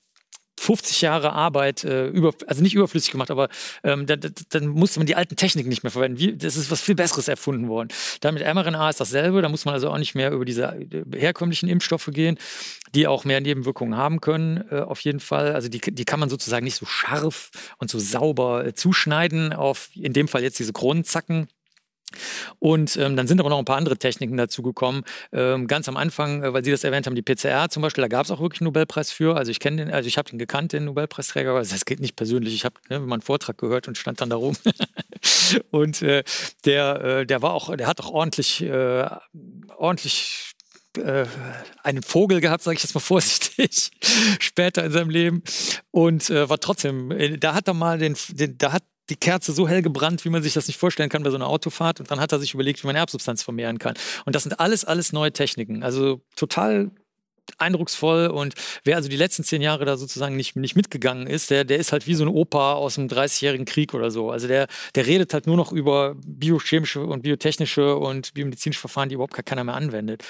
Speaker 3: 50 Jahre Arbeit, äh, über, also nicht überflüssig gemacht, aber ähm, dann, dann, musste man die alten Techniken nicht mehr verwenden. Wie, das ist was viel Besseres erfunden worden. Dann mit mRNA ist dasselbe, da muss man also auch nicht mehr über diese äh, herkömmlichen Impfstoffe gehen, die auch mehr Nebenwirkungen haben können, äh, auf jeden Fall. Also die, die kann man sozusagen nicht so scharf und so sauber äh, zuschneiden auf, in dem Fall jetzt diese Kronenzacken und ähm, dann sind aber noch ein paar andere Techniken dazu gekommen. Ähm, ganz am Anfang, äh, weil Sie das erwähnt haben, die PCR zum Beispiel, da gab es auch wirklich einen Nobelpreis für. Also ich kenne den, also ich habe den gekannt, den Nobelpreisträger, aber das geht nicht persönlich. Ich habe ne, mal einen Vortrag gehört und stand dann da rum. und äh, der, äh, der war auch, der hat auch ordentlich, äh, ordentlich äh, einen Vogel gehabt, sage ich jetzt mal vorsichtig, später in seinem Leben. Und äh, war trotzdem, äh, da hat er mal den, den, da hat die Kerze so hell gebrannt, wie man sich das nicht vorstellen kann bei so einer Autofahrt. Und dann hat er sich überlegt, wie man Erbsubstanz vermehren kann. Und das sind alles, alles neue Techniken. Also total eindrucksvoll und wer also die letzten zehn Jahre da sozusagen nicht, nicht mitgegangen ist, der, der ist halt wie so ein Opa aus dem 30-jährigen Krieg oder so. Also der, der redet halt nur noch über biochemische und biotechnische und biomedizinische Verfahren, die überhaupt gar keiner mehr anwendet.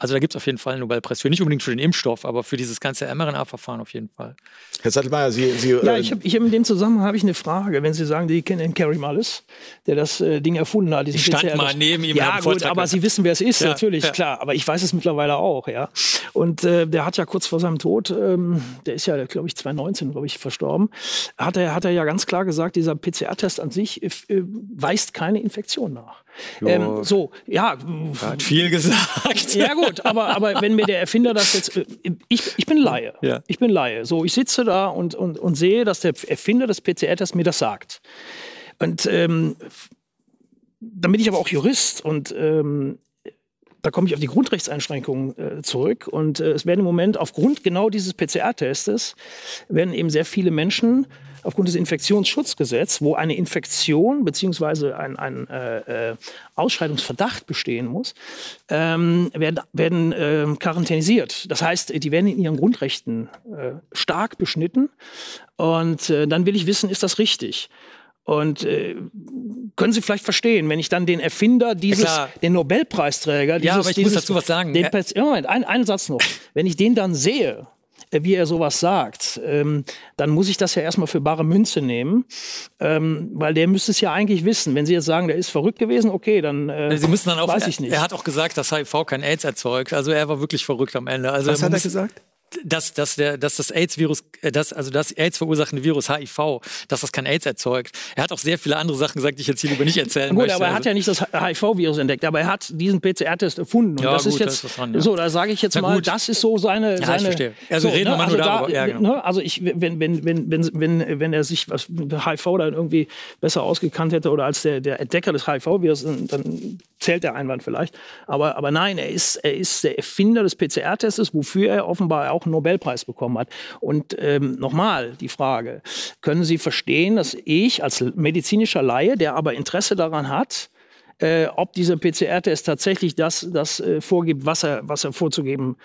Speaker 3: Also da gibt es auf jeden Fall einen Nobelpreis für. Nicht unbedingt für den Impfstoff, aber für dieses ganze mRNA-Verfahren auf jeden Fall.
Speaker 2: Herr Sattelmeier, Sie... Sie
Speaker 6: ja, äh, ich habe ich hab in dem Zusammenhang habe ich eine Frage. Wenn Sie sagen, Sie kennen Kerry Mullis, der das äh, Ding erfunden hat.
Speaker 3: Ich stand mal neben ihm.
Speaker 6: Ja gut, aber Sie wissen, wer es ist, ja, natürlich, ja. klar. Aber ich weiß es mittlerweile auch, ja. Und äh, der hat ja kurz vor seinem Tod, ähm, der ist ja, glaube ich, 2019, glaube ich, verstorben, hat er, hat er ja ganz klar gesagt, dieser PCR-Test an sich äh, weist keine Infektion nach. Ähm, so, ja.
Speaker 3: Hat viel gesagt.
Speaker 6: Ja gut, aber, aber wenn mir der Erfinder das jetzt, äh, ich, ich bin Laie, ja. ich bin Laie. So, ich sitze da und, und, und sehe, dass der Erfinder des PCR-Tests mir das sagt. Und ähm, dann bin ich aber auch Jurist und ähm, da komme ich auf die Grundrechtseinschränkungen äh, zurück. Und äh, es werden im Moment aufgrund genau dieses PCR-Testes, werden eben sehr viele Menschen aufgrund des Infektionsschutzgesetzes, wo eine Infektion bzw. ein, ein äh, äh, Ausschreitungsverdacht bestehen muss, ähm, werden, werden äh, quarantänisiert. Das heißt, die werden in ihren Grundrechten äh, stark beschnitten. Und äh, dann will ich wissen, ist das richtig? Und äh, können Sie vielleicht verstehen, wenn ich dann den Erfinder dieses, ja, den Nobelpreisträger,
Speaker 3: dieses,
Speaker 6: ja,
Speaker 3: aber ich
Speaker 6: dieses,
Speaker 3: muss dazu was sagen.
Speaker 6: Den, Moment, ein, einen Satz noch. wenn ich den dann sehe, wie er sowas sagt, ähm, dann muss ich das ja erstmal für bare Münze nehmen, ähm, weil der müsste es ja eigentlich wissen. Wenn Sie jetzt sagen, der ist verrückt gewesen, okay, dann
Speaker 3: äh, Sie müssen dann auch, weiß ich nicht. Er hat auch gesagt, dass HIV kein AIDS erzeugt. Also er war wirklich verrückt am Ende. Also
Speaker 4: Was hat er gesagt?
Speaker 3: Dass, dass, der, dass das AIDS-Virus, äh, das, also das AIDS verursachende Virus HIV, dass das kein AIDS erzeugt. Er hat auch sehr viele andere Sachen gesagt, die ich jetzt hier lieber nicht erzählen
Speaker 6: gut,
Speaker 3: möchte.
Speaker 6: aber er hat
Speaker 3: also
Speaker 6: ja nicht das HIV-Virus entdeckt, aber er hat diesen PCR-Test erfunden. Und
Speaker 3: ja,
Speaker 6: das
Speaker 3: gut,
Speaker 6: ist jetzt,
Speaker 3: da ist dran, ja.
Speaker 6: so, da sage ich jetzt
Speaker 3: Na
Speaker 6: mal,
Speaker 3: gut.
Speaker 6: das ist so seine.
Speaker 3: Ja,
Speaker 6: seine
Speaker 3: ich verstehe. Also
Speaker 6: so,
Speaker 3: reden wir mal
Speaker 6: also
Speaker 3: nur
Speaker 6: da,
Speaker 3: darüber. Ja, genau.
Speaker 6: ne, also ich, wenn, wenn, wenn, wenn, wenn, wenn er sich was HIV dann irgendwie besser ausgekannt hätte oder als der, der Entdecker des HIV-Virus, dann, zählt der Einwand vielleicht. Aber, aber nein, er ist, er ist der Erfinder des PCR-Tests, wofür er offenbar auch einen Nobelpreis bekommen hat. Und ähm, nochmal die Frage, können Sie verstehen, dass ich als medizinischer Laie, der aber Interesse daran hat, äh, ob dieser PCR-Test tatsächlich das, das äh, vorgibt, was er, was er vorzugeben,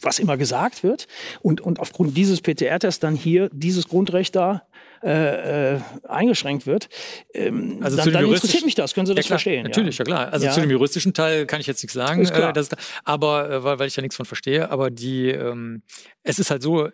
Speaker 6: was immer gesagt wird. Und, und aufgrund dieses PCR-Tests dann hier dieses Grundrecht da äh, äh, eingeschränkt wird, ähm, also dann, dann interessiert mich das. Können Sie das
Speaker 3: ja, klar,
Speaker 6: verstehen?
Speaker 3: Natürlich, ja, ja klar. Also zu dem juristischen Teil kann ich jetzt nichts sagen, ist klar. Äh, das, aber äh, weil, weil ich ja nichts von verstehe. Aber die, ähm, es ist halt so,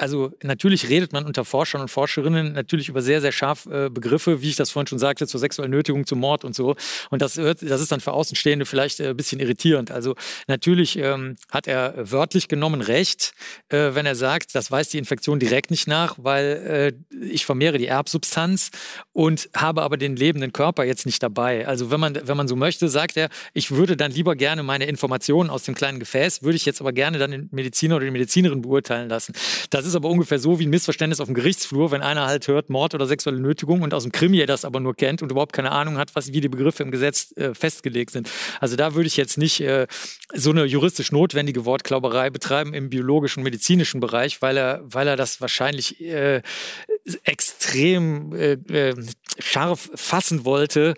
Speaker 3: also natürlich redet man unter Forschern und Forscherinnen natürlich über sehr, sehr scharf äh, Begriffe, wie ich das vorhin schon sagte, zur sexuellen Nötigung, zum Mord und so. Und das, das ist dann für Außenstehende vielleicht äh, ein bisschen irritierend. Also natürlich ähm, hat er wörtlich genommen recht, äh, wenn er sagt, das weist die Infektion direkt nicht nach, weil äh, ich vermehre die Erbsubstanz und habe aber den lebenden Körper jetzt nicht dabei. Also wenn man, wenn man so möchte, sagt er, ich würde dann lieber gerne meine Informationen aus dem kleinen Gefäß, würde ich jetzt aber gerne dann den Mediziner oder die Medizinerin beurteilen lassen. Das ist aber ungefähr so wie ein Missverständnis auf dem Gerichtsflur, wenn einer halt hört Mord oder sexuelle Nötigung und aus dem Krimi das aber nur kennt und überhaupt keine Ahnung hat, was wie die Begriffe im Gesetz äh, festgelegt sind. Also da würde ich jetzt nicht äh, so eine juristisch notwendige Wortklauberei betreiben im biologischen, medizinischen Bereich, weil er, weil er das wahrscheinlich äh, extrem äh, äh, scharf fassen wollte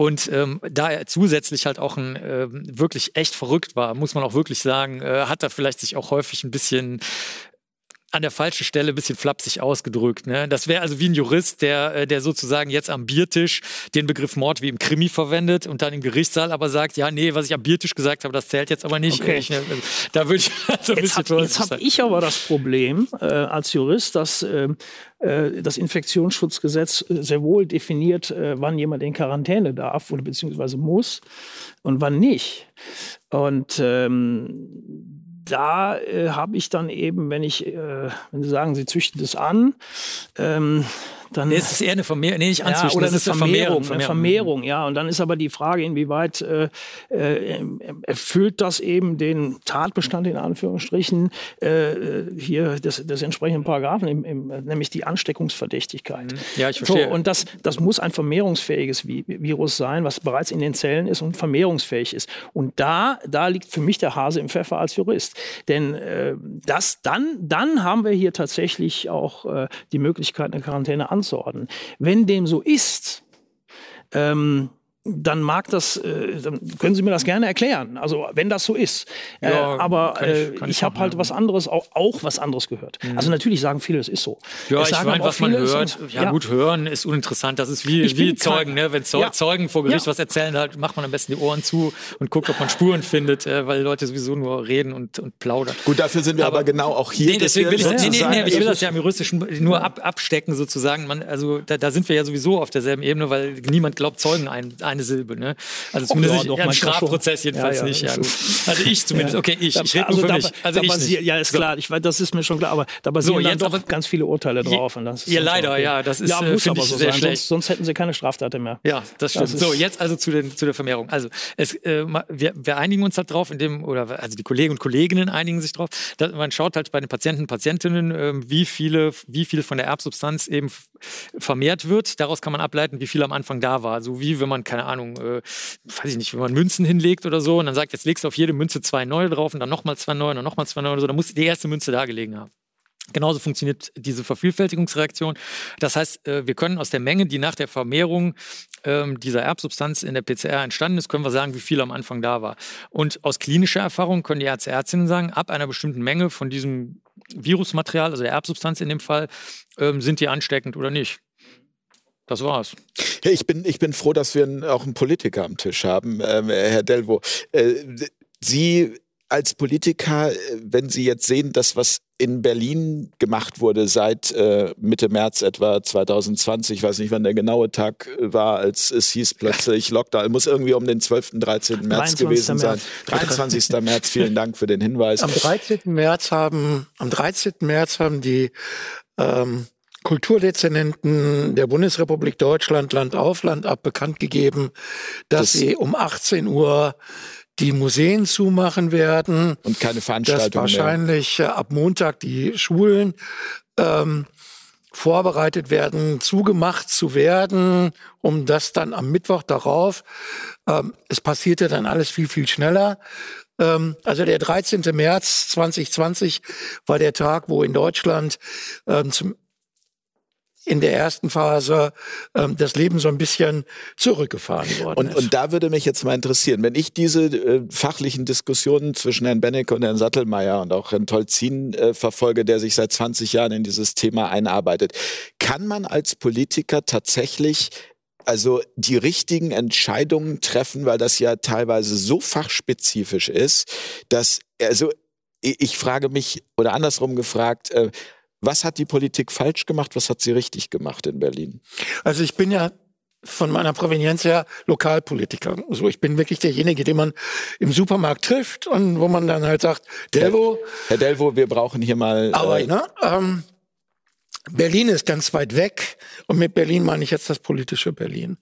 Speaker 3: und ähm, da er zusätzlich halt auch ein äh, wirklich echt verrückt war, muss man auch wirklich sagen, äh, hat er vielleicht sich auch häufig ein bisschen an der falschen Stelle ein bisschen flapsig ausgedrückt. Ne? Das wäre also wie ein Jurist, der, äh, der sozusagen jetzt am Biertisch den Begriff Mord wie im Krimi verwendet und dann im Gerichtssaal aber sagt, ja, nee, was ich am Biertisch gesagt habe, das zählt jetzt aber nicht.
Speaker 6: Okay.
Speaker 3: Ich, ne, also, da würde ich
Speaker 6: also ein bisschen Jetzt habe hab ich aber das Problem äh, als Jurist, dass äh, äh das Infektionsschutzgesetz äh, sehr wohl definiert, wann jemand in Quarantäne darf oder beziehungsweise muss und wann nicht. Und ähm, da äh, habe ich dann eben, wenn ich, äh, wenn Sie sagen, Sie züchten das an, ähm, dann
Speaker 3: nee, es ist eher eine Vermehrung, nee, nicht
Speaker 6: anzüchten, ja, oder eine Vermehrung, Vermehrung, eine Vermehrung, ja. Und dann ist aber die Frage, inwieweit äh, äh, erfüllt das eben den Tatbestand in Anführungsstrichen äh, hier des, des entsprechenden Paragraphen, im, im, nämlich die Ansteckungsverdächtigkeit. Mhm.
Speaker 3: Ja, ich verstehe.
Speaker 6: So, und das, das muss ein vermehrungsfähiges Virus sein, was bereits in den Zellen ist und vermehrungsfähig ist. Und da, da liegt für mich der Hase im Pfeffer als Jurist. Denn äh, das, dann, dann haben wir hier tatsächlich auch äh, die Möglichkeit, eine Quarantäne anzunehmen anzuordnen. Wenn dem so ist, ähm, dann mag das, äh, dann können Sie mir das gerne erklären. Also wenn das so ist. Äh, ja, aber ich, äh, ich, ich habe halt was anderes, auch, auch was anderes gehört. Mhm. Also natürlich sagen viele, es ist so.
Speaker 3: Ja, es ich meine, was man hört, und, ja, ja, gut, hören ist uninteressant. Das ist wie, wie Zeugen, ne? Wenn Zeu ja. Zeugen vor Gericht was erzählen, halt macht man am besten die Ohren zu und guckt, ob man Spuren findet, äh, weil Leute sowieso nur reden und, und plaudern.
Speaker 2: Gut, dafür sind wir aber, aber genau auch hier.
Speaker 3: Nee, deswegen will ich, nee, nee, nee, ich will das ja im juristischen nur ab, abstecken sozusagen. Man, also da, da, sind wir ja sowieso auf derselben Ebene, weil niemand glaubt Zeugen ein, eine Silbe. Ne? Also zumindest oh, ja, doch, im Strafprozess jedenfalls ja, ja, nicht. Ja, also ich zumindest. Okay, ich. Ich rede also nur für mich. Also ich
Speaker 6: nicht. Ja, ist klar. Ich das ist mir schon klar. Aber da basieren so, jetzt doch ganz viele Urteile drauf. Und
Speaker 3: das ja, leider. Okay. Ja, das ist ja,
Speaker 6: äh, muss aber so sehr sein. Schlecht. Sonst, sonst, hätten sie keine Straftat mehr.
Speaker 3: Ja, das stimmt. Das so, jetzt also zu, den, zu der Vermehrung. Also es, äh, wir, wir, einigen uns halt drauf, indem oder also die Kollegen und Kolleginnen einigen sich drauf. Dass man schaut halt bei den Patienten und Patientinnen, äh, wie viele, wie viel von der Erbsubstanz eben vermehrt wird. Daraus kann man ableiten, wie viel am Anfang da war. So wie wenn man keine Ahnung äh, weiß ich nicht, wenn man Münzen hinlegt oder so und dann sagt, jetzt legst du auf jede Münze zwei neue drauf und dann nochmal zwei neue und nochmal zwei neue oder so, dann muss die erste Münze da gelegen haben. Genauso funktioniert diese Vervielfältigungsreaktion. Das heißt, äh, wir können aus der Menge, die nach der Vermehrung ähm, dieser Erbsubstanz in der PCR entstanden ist, können wir sagen, wie viel am Anfang da war. Und aus klinischer Erfahrung können die Ärzte, Ärztinnen sagen, ab einer bestimmten Menge von diesem Virusmaterial, also der Erbsubstanz in dem Fall, ähm, sind die ansteckend oder nicht. Das war's.
Speaker 2: Ich, bin, ich bin froh, dass wir auch einen Politiker am Tisch haben, ähm, Herr Delvo. Äh, Sie als Politiker, äh, wenn Sie jetzt sehen, dass was in Berlin gemacht wurde seit äh, Mitte März etwa 2020, ich weiß nicht, wann der genaue Tag äh, war, als es hieß plötzlich Lockdown, muss irgendwie um den 12., 13. März gewesen sein. 23. März, vielen Dank für den Hinweis.
Speaker 5: Am 13. März haben, am 13. März haben die ähm, Kulturdezernenten der Bundesrepublik Deutschland Land auf Land ab bekannt gegeben, dass das sie um 18 Uhr die Museen zumachen werden.
Speaker 2: Und keine Veranstaltungen.
Speaker 5: Dass wahrscheinlich mehr. ab Montag die Schulen ähm, vorbereitet werden, zugemacht zu werden, um das dann am Mittwoch darauf. Ähm, es passierte dann alles viel, viel schneller. Ähm, also der 13. März 2020 war der Tag, wo in Deutschland ähm, zum in der ersten Phase ähm, das Leben so ein bisschen zurückgefahren worden
Speaker 2: und,
Speaker 5: ist.
Speaker 2: Und da würde mich jetzt mal interessieren, wenn ich diese äh, fachlichen Diskussionen zwischen Herrn Benneck und Herrn Sattelmeier und auch Herrn Tolzin äh, verfolge, der sich seit 20 Jahren in dieses Thema einarbeitet, kann man als Politiker tatsächlich also die richtigen Entscheidungen treffen, weil das ja teilweise so fachspezifisch ist, dass also ich frage mich oder andersrum gefragt, äh, was hat die Politik falsch gemacht? Was hat sie richtig gemacht in Berlin?
Speaker 5: Also ich bin ja von meiner Provenienz her Lokalpolitiker. Also ich bin wirklich derjenige, den man im Supermarkt trifft und wo man dann halt sagt, Delvo.
Speaker 2: Herr Delvo, wir brauchen hier mal.
Speaker 5: Aber äh, ne, ähm, Berlin ist ganz weit weg und mit Berlin meine ich jetzt das politische Berlin.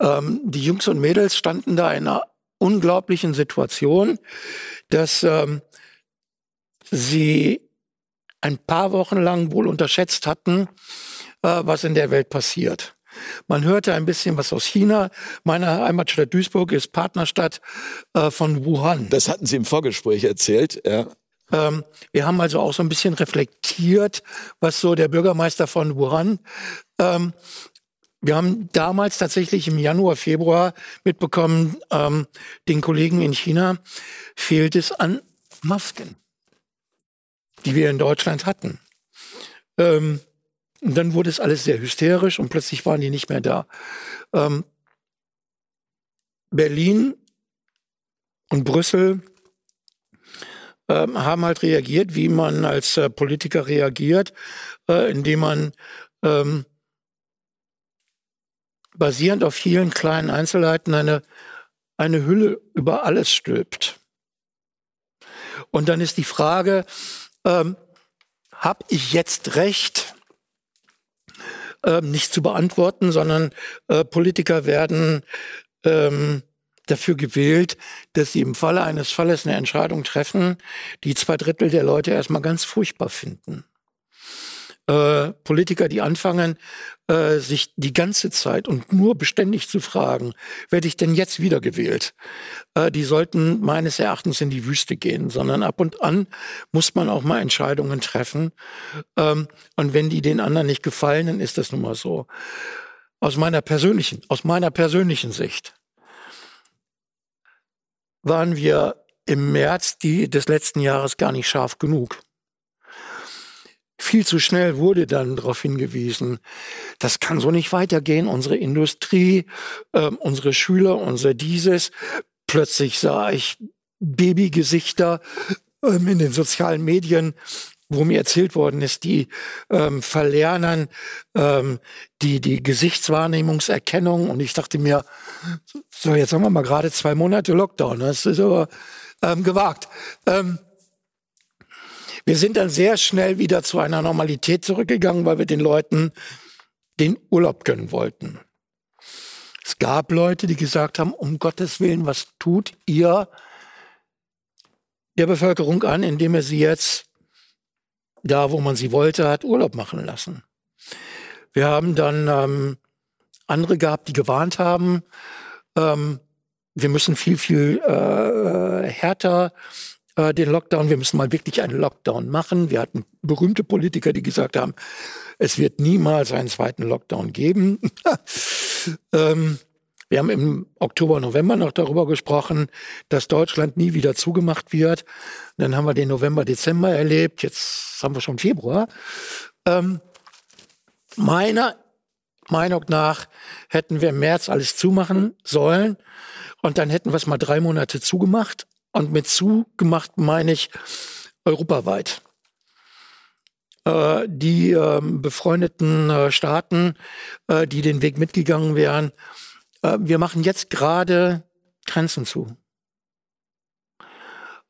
Speaker 5: Ähm, die Jungs und Mädels standen da in einer unglaublichen Situation, dass ähm, sie ein paar Wochen lang wohl unterschätzt hatten, äh, was in der Welt passiert. Man hörte ein bisschen was aus China. Meine Heimatstadt Duisburg ist Partnerstadt äh, von Wuhan.
Speaker 2: Das hatten Sie im Vorgespräch erzählt, ja.
Speaker 5: Ähm, wir haben also auch so ein bisschen reflektiert, was so der Bürgermeister von Wuhan. Ähm, wir haben damals tatsächlich im Januar, Februar mitbekommen, ähm, den Kollegen in China fehlt es an Masken die wir in Deutschland hatten. Ähm, und dann wurde es alles sehr hysterisch und plötzlich waren die nicht mehr da. Ähm, Berlin und Brüssel ähm, haben halt reagiert, wie man als äh, Politiker reagiert, äh, indem man ähm, basierend auf vielen kleinen Einzelheiten eine, eine Hülle über alles stülpt. Und dann ist die Frage, ähm, habe ich jetzt recht, ähm, nicht zu beantworten, sondern äh, Politiker werden ähm, dafür gewählt, dass sie im Falle eines Falles eine Entscheidung treffen, die zwei Drittel der Leute erstmal ganz furchtbar finden. Äh, Politiker, die anfangen, äh, sich die ganze Zeit und nur beständig zu fragen, werde ich denn jetzt wiedergewählt? Äh, die sollten meines Erachtens in die Wüste gehen, sondern ab und an muss man auch mal Entscheidungen treffen. Ähm, und wenn die den anderen nicht gefallen, dann ist das nun mal so. Aus meiner persönlichen, aus meiner persönlichen Sicht waren wir im März die, des letzten Jahres gar nicht scharf genug viel zu schnell wurde dann darauf hingewiesen, das kann so nicht weitergehen. Unsere Industrie, äh, unsere Schüler, unser dieses. Plötzlich sah ich Babygesichter ähm, in den sozialen Medien, wo mir erzählt worden ist, die ähm, verlernen ähm, die, die Gesichtswahrnehmungserkennung. Und ich dachte mir, so jetzt haben wir mal gerade zwei Monate Lockdown. Das ist aber ähm, gewagt. Ähm, wir sind dann sehr schnell wieder zu einer Normalität zurückgegangen, weil wir den Leuten den Urlaub gönnen wollten. Es gab Leute, die gesagt haben, um Gottes Willen, was tut ihr der Bevölkerung an, indem ihr sie jetzt da, wo man sie wollte, hat Urlaub machen lassen. Wir haben dann ähm, andere gehabt, die gewarnt haben, ähm, wir müssen viel, viel äh, härter äh, den Lockdown, wir müssen mal wirklich einen Lockdown machen. Wir hatten berühmte Politiker, die gesagt haben, es wird niemals einen zweiten Lockdown geben. ähm, wir haben im Oktober, November noch darüber gesprochen, dass Deutschland nie wieder zugemacht wird. Dann haben wir den November, Dezember erlebt. Jetzt haben wir schon Februar. Ähm, meiner Meinung nach hätten wir im März alles zumachen sollen. Und dann hätten wir es mal drei Monate zugemacht und mit zugemacht meine ich europaweit. Äh, die äh, befreundeten äh, Staaten, äh, die den Weg mitgegangen wären, wir machen jetzt gerade Grenzen zu.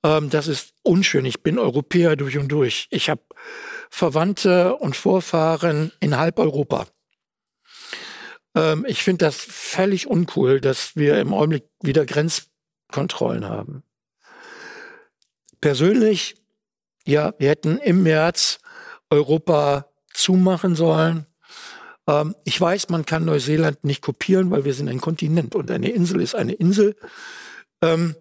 Speaker 5: Ähm, das ist unschön. Ich bin Europäer durch und durch. Ich habe Verwandte und Vorfahren in halb Europa. Ähm, ich finde das völlig uncool, dass wir im Augenblick wieder Grenzkontrollen haben persönlich, ja, wir hätten im März Europa zumachen sollen. Ähm, ich weiß, man kann Neuseeland nicht kopieren, weil wir sind ein Kontinent und eine Insel ist eine Insel. Ähm,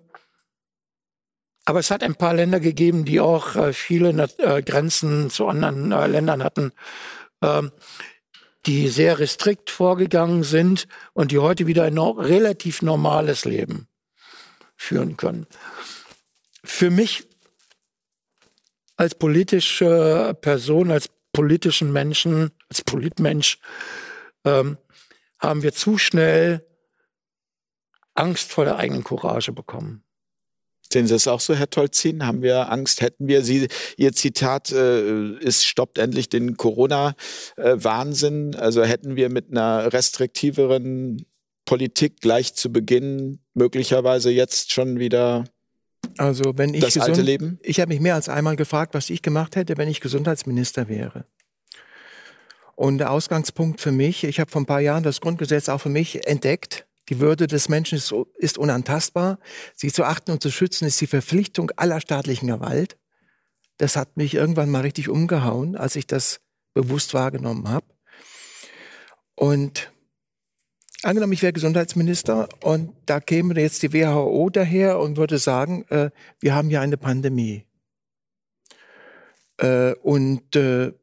Speaker 5: aber es hat ein paar Länder gegeben, die auch äh, viele äh, Grenzen zu anderen äh, Ländern hatten, ähm, die sehr restrikt vorgegangen sind und die heute wieder ein no relativ normales Leben führen können. Für mich als politische Person, als politischen Menschen, als Politmensch, ähm, haben wir zu schnell Angst vor der eigenen Courage bekommen.
Speaker 2: Sehen Sie das auch so, Herr Tolzin? Haben wir Angst? Hätten wir Sie? Ihr Zitat äh, ist, stoppt endlich den Corona-Wahnsinn. also hätten wir mit einer restriktiveren Politik gleich zu Beginn möglicherweise jetzt schon wieder
Speaker 4: also wenn ich
Speaker 2: das
Speaker 4: gesund,
Speaker 2: alte Leben?
Speaker 4: Ich habe mich mehr als einmal gefragt, was ich gemacht hätte, wenn ich Gesundheitsminister wäre. Und der Ausgangspunkt für mich, ich habe vor ein paar Jahren das Grundgesetz auch für mich entdeckt, die Würde des Menschen ist, ist unantastbar. Sie zu achten und zu schützen ist die Verpflichtung aller staatlichen Gewalt. Das hat mich irgendwann mal richtig umgehauen, als ich das bewusst wahrgenommen habe. Und angenommen, ich wäre Gesundheitsminister und da käme jetzt die WHO daher und würde sagen, äh, wir haben hier eine Pandemie. Äh, und äh,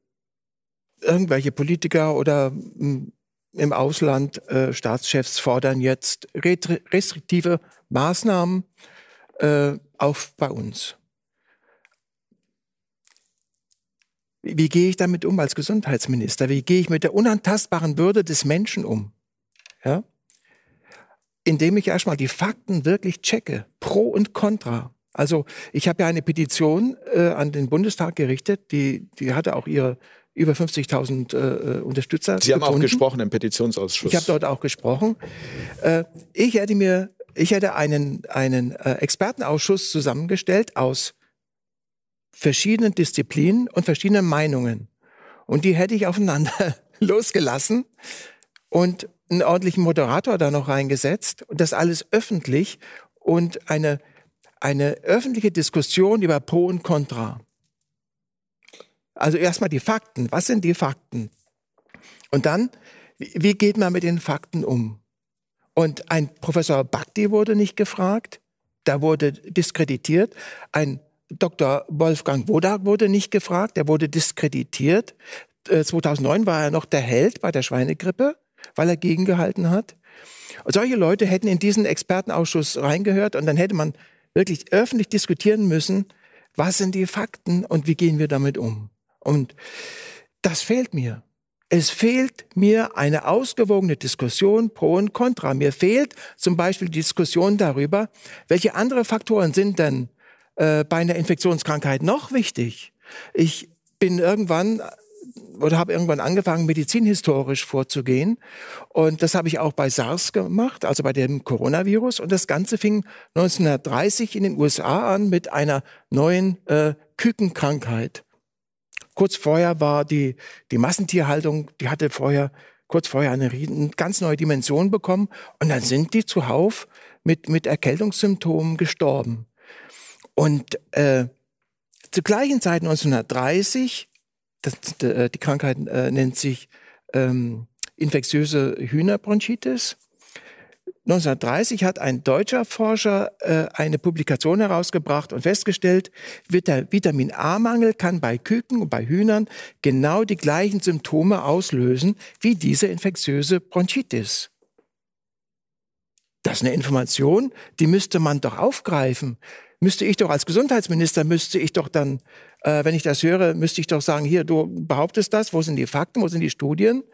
Speaker 4: irgendwelche Politiker oder hm, im Ausland äh, Staatschefs fordern jetzt restriktive Maßnahmen äh, auch bei uns. Wie gehe ich damit um als Gesundheitsminister? Wie gehe ich mit der unantastbaren Würde des Menschen um? Ja? Indem ich erstmal die Fakten wirklich checke, pro und contra. Also ich habe ja eine Petition äh, an den Bundestag gerichtet, die, die hatte auch ihre über 50.000 äh, Unterstützer.
Speaker 2: Sie haben gefunden. auch gesprochen im Petitionsausschuss.
Speaker 4: Ich habe dort auch gesprochen. Äh, ich hätte mir, ich hätte einen, einen äh, Expertenausschuss zusammengestellt aus verschiedenen Disziplinen und verschiedenen Meinungen. Und die hätte ich aufeinander losgelassen und einen ordentlichen Moderator da noch reingesetzt und das alles öffentlich und eine, eine öffentliche Diskussion über Pro und Contra. Also erstmal die Fakten. Was sind die Fakten? Und dann, wie geht man mit den Fakten um? Und ein Professor Bhakti wurde nicht gefragt, da wurde diskreditiert. Ein Dr. Wolfgang Wodak wurde nicht gefragt, der wurde diskreditiert. 2009 äh, war er noch der Held bei der Schweinegrippe, weil er gegengehalten hat. Und solche Leute hätten in diesen Expertenausschuss reingehört und dann hätte man wirklich öffentlich diskutieren müssen, was sind die Fakten und wie gehen wir damit um. Und das fehlt mir. Es fehlt mir eine ausgewogene Diskussion pro und contra. Mir fehlt zum Beispiel die Diskussion darüber, welche andere Faktoren sind denn äh, bei einer Infektionskrankheit noch wichtig. Ich bin irgendwann oder habe irgendwann angefangen, medizinhistorisch vorzugehen. Und das habe ich auch bei SARS gemacht, also bei dem Coronavirus. Und das Ganze fing 1930 in den USA an mit einer neuen äh, Kükenkrankheit. Kurz vorher war die, die Massentierhaltung, die hatte vorher, kurz vorher eine, ganz neue Dimension bekommen. Und dann sind die zuhauf mit, mit Erkältungssymptomen gestorben. Und äh, zur gleichen Zeit 1930, das, äh, die Krankheit äh, nennt sich ähm, infektiöse Hühnerbronchitis, 1930 hat ein deutscher Forscher äh, eine Publikation herausgebracht und festgestellt, Vitamin A-Mangel kann bei Küken und bei Hühnern genau die gleichen Symptome auslösen wie diese infektiöse Bronchitis. Das ist eine Information, die müsste man doch aufgreifen. Müsste ich doch als Gesundheitsminister, müsste ich doch dann, äh, wenn ich das höre, müsste ich doch sagen, hier, du behauptest das, wo sind die Fakten, wo sind die Studien?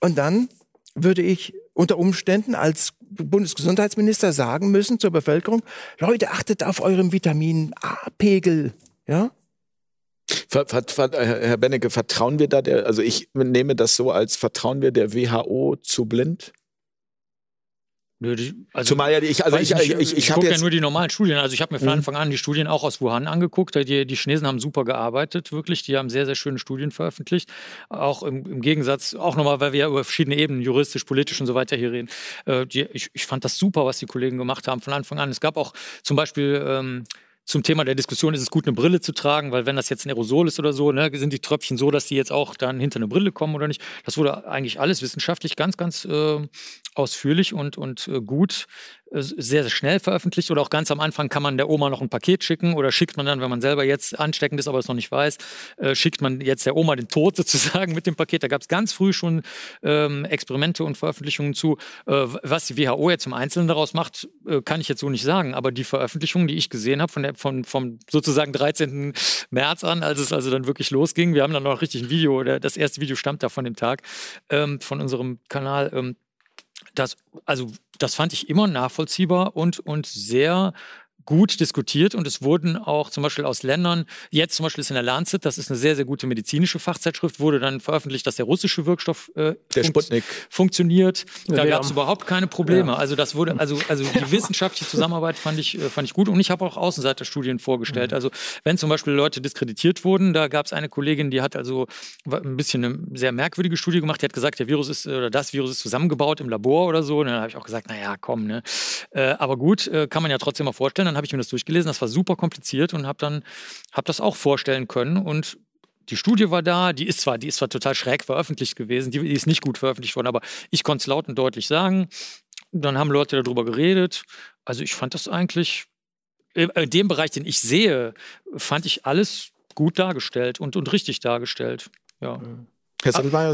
Speaker 4: Und dann würde ich unter Umständen als Bundesgesundheitsminister sagen müssen zur Bevölkerung, Leute, achtet auf euren Vitamin A-Pegel. Ja?
Speaker 2: Ver, Herr Bennecke, vertrauen wir da der, also ich nehme das so als vertrauen wir der WHO zu blind?
Speaker 3: Nö, die, also,
Speaker 2: Zumal ja ich, also ich, ich, ich, ich, habe
Speaker 3: ja nur die normalen Studien. Also ich habe mir von mhm. Anfang an die Studien auch aus Wuhan angeguckt. Die, die Chinesen haben super gearbeitet, wirklich. Die haben sehr, sehr schöne Studien veröffentlicht. Auch im, im Gegensatz, auch nochmal, weil wir ja über verschiedene Ebenen, juristisch, politisch und so weiter hier reden. Äh, die, ich, ich fand das super, was die Kollegen gemacht haben von Anfang an. Es gab auch zum Beispiel ähm, zum Thema der Diskussion, ist es gut, eine Brille zu tragen, weil wenn das jetzt ein Aerosol ist oder so, ne, sind die Tröpfchen so, dass die jetzt auch dann hinter eine Brille kommen oder nicht. Das wurde eigentlich alles wissenschaftlich ganz, ganz äh, ausführlich und, und äh, gut sehr, sehr schnell veröffentlicht oder auch ganz am Anfang kann man der Oma noch ein Paket schicken oder schickt man dann, wenn man selber jetzt ansteckend ist, aber es noch nicht weiß, äh, schickt man jetzt der Oma den Tod sozusagen mit dem Paket. Da gab es ganz früh schon ähm, Experimente und Veröffentlichungen zu. Äh, was die WHO jetzt im Einzelnen daraus macht, äh, kann ich jetzt so nicht sagen, aber die Veröffentlichungen, die ich gesehen habe, von von, vom sozusagen 13. März an, als es also dann wirklich losging, wir haben dann noch richtig ein Video, das erste Video stammt da von dem Tag, ähm, von unserem Kanal, ähm, das, also, das fand ich immer nachvollziehbar und, und sehr gut diskutiert und es wurden auch zum Beispiel aus Ländern, jetzt zum Beispiel ist in der Lancet, das ist eine sehr, sehr gute medizinische Fachzeitschrift, wurde dann veröffentlicht, dass der russische Wirkstoff äh,
Speaker 2: der Sputnik.
Speaker 3: funktioniert. Da gab es überhaupt keine Probleme. Ja. Also das wurde, also, also die wissenschaftliche Zusammenarbeit fand ich, äh, fand ich gut und ich habe auch Außenseiterstudien vorgestellt. Mhm. Also wenn zum Beispiel Leute diskreditiert wurden, da gab es eine Kollegin, die hat also ein bisschen eine sehr merkwürdige Studie gemacht, die hat gesagt, der Virus ist oder das Virus ist zusammengebaut im Labor oder so. Und dann habe ich auch gesagt, naja, komm, ne? Äh, aber gut, äh, kann man ja trotzdem mal vorstellen. Dann habe ich mir das durchgelesen, das war super kompliziert und habe dann hab das auch vorstellen können und die Studie war da, die ist zwar, die ist zwar total schräg veröffentlicht gewesen, die, die ist nicht gut veröffentlicht worden, aber ich konnte es laut und deutlich sagen. Dann haben Leute darüber geredet. Also ich fand das eigentlich, in dem Bereich, den ich sehe, fand ich alles gut dargestellt und, und richtig dargestellt. Ja. Mhm.
Speaker 2: Herr Sattelmeier,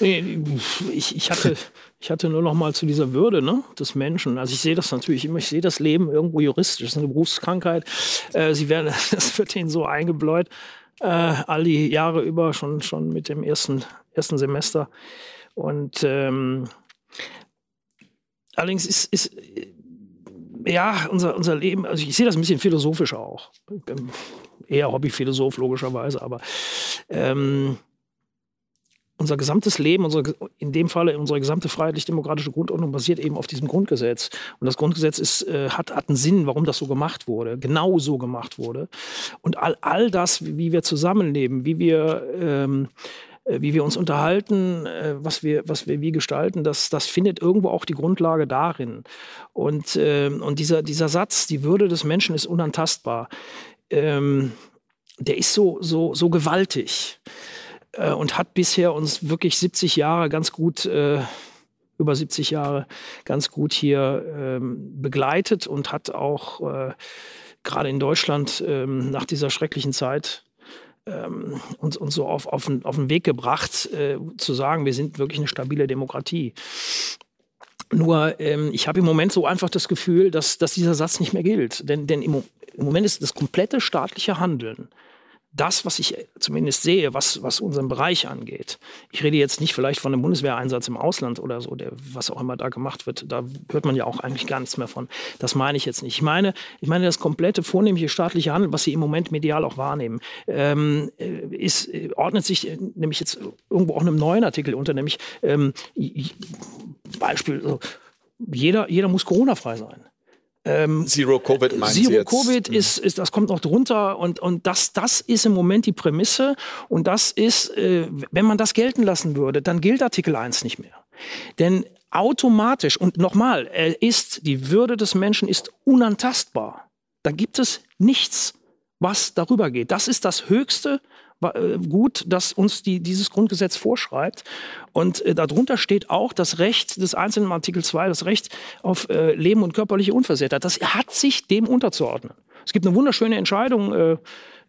Speaker 6: ich, ich, hatte, ich hatte nur noch mal zu dieser Würde ne, des Menschen. Also ich sehe das natürlich immer, ich sehe das Leben irgendwo juristisch. Das ist eine Berufskrankheit. Äh, sie werden, das wird ihnen so eingebläut, äh, all die Jahre über, schon, schon mit dem ersten, ersten Semester. Und ähm, allerdings ist, ist ja, unser, unser Leben, also ich sehe das ein bisschen philosophisch auch. Eher Hobbyphilosoph, logischerweise, aber ähm, unser gesamtes Leben, unsere, in dem Falle unsere gesamte freiheitlich-demokratische Grundordnung basiert eben auf diesem Grundgesetz. Und das Grundgesetz ist, äh, hat, hat einen Sinn, warum das so gemacht wurde, genau so gemacht wurde. Und all, all das, wie wir zusammenleben, wie wir, ähm, äh, wie wir uns unterhalten, äh, was, wir, was wir wie gestalten, das, das findet irgendwo auch die Grundlage darin. Und, äh, und dieser, dieser Satz, die Würde des Menschen ist unantastbar, ähm, der ist so, so, so gewaltig. Äh, und hat bisher uns wirklich 70 Jahre ganz gut, äh, über 70 Jahre ganz gut hier ähm, begleitet und hat auch äh, gerade in Deutschland ähm, nach dieser schrecklichen Zeit ähm, uns, uns so auf, auf, auf den Weg gebracht, äh, zu sagen, wir sind wirklich eine stabile Demokratie. Nur ähm, ich habe im Moment so einfach das Gefühl, dass, dass dieser Satz nicht mehr gilt. Denn, denn im, im Moment ist das komplette staatliche Handeln das, was ich zumindest sehe, was, was unseren Bereich angeht. Ich rede jetzt nicht vielleicht von einem Bundeswehreinsatz im Ausland oder so, der, was auch immer da gemacht wird. Da hört man ja auch eigentlich gar nichts mehr von. Das meine ich jetzt nicht. Ich meine, ich meine das komplette vornehmliche staatliche Handeln, was Sie im Moment medial auch wahrnehmen, ähm, ist, ordnet sich äh, nämlich jetzt irgendwo auch einem neuen Artikel unter, nämlich ähm, Beispiel, jeder, jeder muss Corona-frei sein.
Speaker 2: Ähm, Zero Covid
Speaker 6: meinen Zero Covid ist, ist, das kommt noch drunter und, und das, das ist im Moment die Prämisse und das ist, äh, wenn man das gelten lassen würde, dann gilt Artikel 1 nicht mehr. Denn automatisch, und nochmal, er ist, die Würde des Menschen ist unantastbar. Da gibt es nichts, was darüber geht. Das ist das höchste gut, dass uns die, dieses Grundgesetz vorschreibt. Und äh, darunter steht auch das Recht des Einzelnen, Artikel 2, das Recht auf äh, Leben und körperliche Unversehrtheit. Das hat sich dem unterzuordnen. Es gibt eine wunderschöne Entscheidung äh,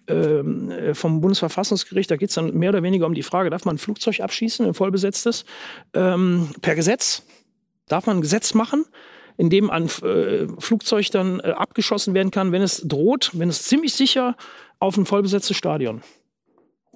Speaker 6: ähm, äh vom Bundesverfassungsgericht. Da geht es dann mehr oder weniger um die Frage, darf man ein Flugzeug abschießen, ein vollbesetztes, ähm, per Gesetz? Darf man ein Gesetz machen? in dem ein äh, Flugzeug dann äh, abgeschossen werden kann, wenn es droht, wenn es ziemlich sicher auf ein vollbesetztes Stadion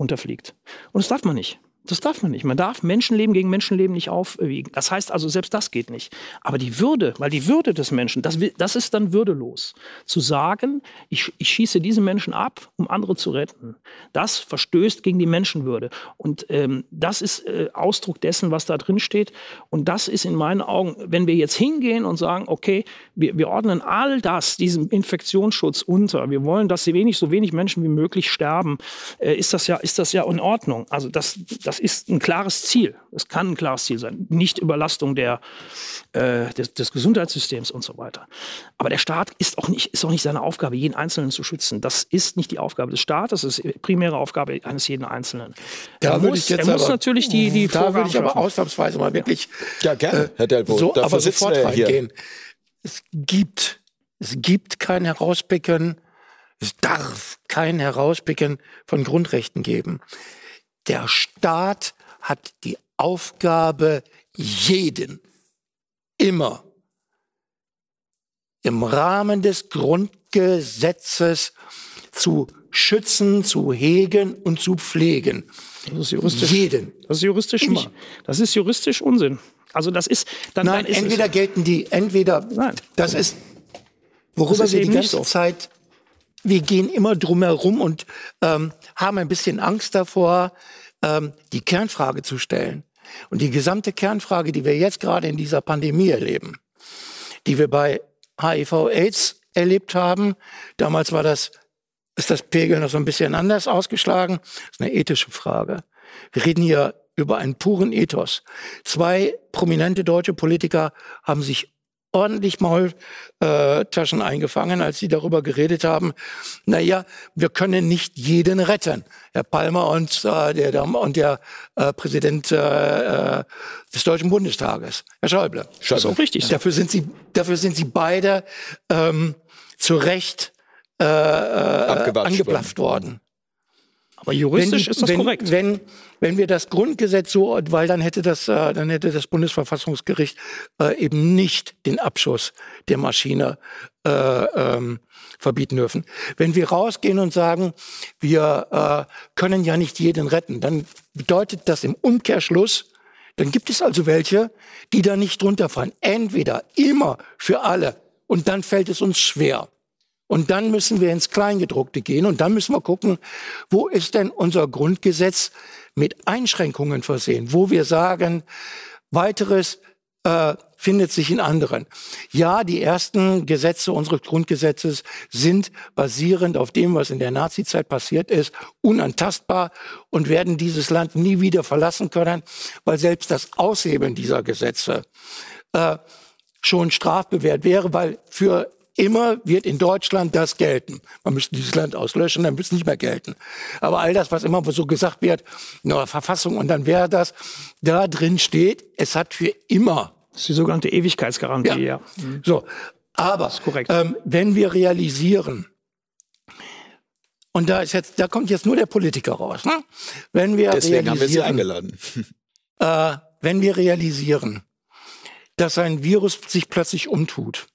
Speaker 6: runterfliegt. Und das darf man nicht. Das darf man nicht. Man darf Menschenleben gegen Menschenleben nicht aufwiegen. Das heißt also, selbst das geht nicht. Aber die Würde, weil die Würde des Menschen, das, das ist dann würdelos. Zu sagen, ich, ich schieße diese Menschen ab, um andere zu retten, das verstößt gegen die Menschenwürde. Und ähm, das ist äh, Ausdruck dessen, was da drin steht. Und das ist in meinen Augen, wenn wir jetzt hingehen und sagen, okay, wir, wir ordnen all das, diesem Infektionsschutz unter, wir wollen, dass so wenig, so wenig Menschen wie möglich sterben, äh, ist, das ja, ist das ja in Ordnung. Also das, das das ist ein klares Ziel. Das kann ein klares Ziel sein. Nicht Überlastung der, äh, des, des, Gesundheitssystems und so weiter. Aber der Staat ist auch, nicht, ist auch nicht seine Aufgabe, jeden Einzelnen zu schützen. Das ist nicht die Aufgabe des Staates, das ist die primäre Aufgabe eines jeden Einzelnen.
Speaker 5: Da er muss, er muss natürlich die, die
Speaker 6: Da würde ich aber ausnahmsweise mal wirklich
Speaker 2: ja, gerne, äh, Herr Delbo.
Speaker 5: So, aber sofort reingehen. Es gibt, es gibt kein Herauspicken, es darf kein Herauspicken von Grundrechten geben. Der Staat hat die Aufgabe, jeden immer im Rahmen des Grundgesetzes zu schützen, zu hegen und zu pflegen.
Speaker 6: Das ist juristisch.
Speaker 5: Jeden.
Speaker 6: Das ist juristisch immer. Das ist juristisch Unsinn. Also das ist
Speaker 5: dann. Nein, dann ist entweder gelten die, entweder. Nein. Das ist, worüber das ist wir die ganze so. Zeit. Wir gehen immer drumherum und ähm, haben ein bisschen Angst davor, ähm, die Kernfrage zu stellen. Und die gesamte Kernfrage, die wir jetzt gerade in dieser Pandemie erleben, die wir bei HIV/AIDS erlebt haben, damals war das ist das Pegel noch so ein bisschen anders ausgeschlagen. Das ist eine ethische Frage. Wir reden hier über einen puren Ethos. Zwei prominente deutsche Politiker haben sich ordentlich Maultaschen äh, eingefangen, als sie darüber geredet haben, naja, wir können nicht jeden retten. Herr Palmer und, äh, der, und der äh, Präsident äh, äh, des Deutschen Bundestages, Herr Schäuble.
Speaker 6: Schäuble. Das ist auch richtig.
Speaker 5: Dafür sind sie, dafür sind sie beide ähm, zu Recht äh, äh angeblafft worden.
Speaker 6: Aber juristisch
Speaker 5: wenn,
Speaker 6: ist das
Speaker 5: wenn,
Speaker 6: korrekt.
Speaker 5: Wenn, wenn wir das Grundgesetz so, weil dann hätte das, äh, dann hätte das Bundesverfassungsgericht äh, eben nicht den Abschuss der Maschine äh, ähm, verbieten dürfen. Wenn wir rausgehen und sagen, wir äh, können ja nicht jeden retten, dann bedeutet das im Umkehrschluss, dann gibt es also welche, die da nicht drunter fallen. Entweder immer für alle und dann fällt es uns schwer. Und dann müssen wir ins Kleingedruckte gehen und dann müssen wir gucken, wo ist denn unser Grundgesetz mit Einschränkungen versehen, wo wir sagen, weiteres äh, findet sich in anderen. Ja, die ersten Gesetze unseres Grundgesetzes sind basierend auf dem, was in der Nazizeit passiert ist, unantastbar und werden dieses Land nie wieder verlassen können, weil selbst das Aushebeln dieser Gesetze äh, schon strafbewehrt wäre, weil für Immer wird in Deutschland das gelten. Man müsste dieses Land auslöschen, dann müsste es nicht mehr gelten. Aber all das, was immer so gesagt wird, in der Verfassung und dann wäre das, da drin steht, es hat für immer.
Speaker 6: Das ist die sogenannte Ewigkeitsgarantie, ja.
Speaker 5: ja. Mhm. So, aber ähm, wenn wir realisieren, und da ist jetzt, da kommt jetzt nur der Politiker raus. Ne? Wenn wir
Speaker 2: Deswegen haben wir Sie eingeladen.
Speaker 5: Äh, wenn wir realisieren, dass ein Virus sich plötzlich umtut,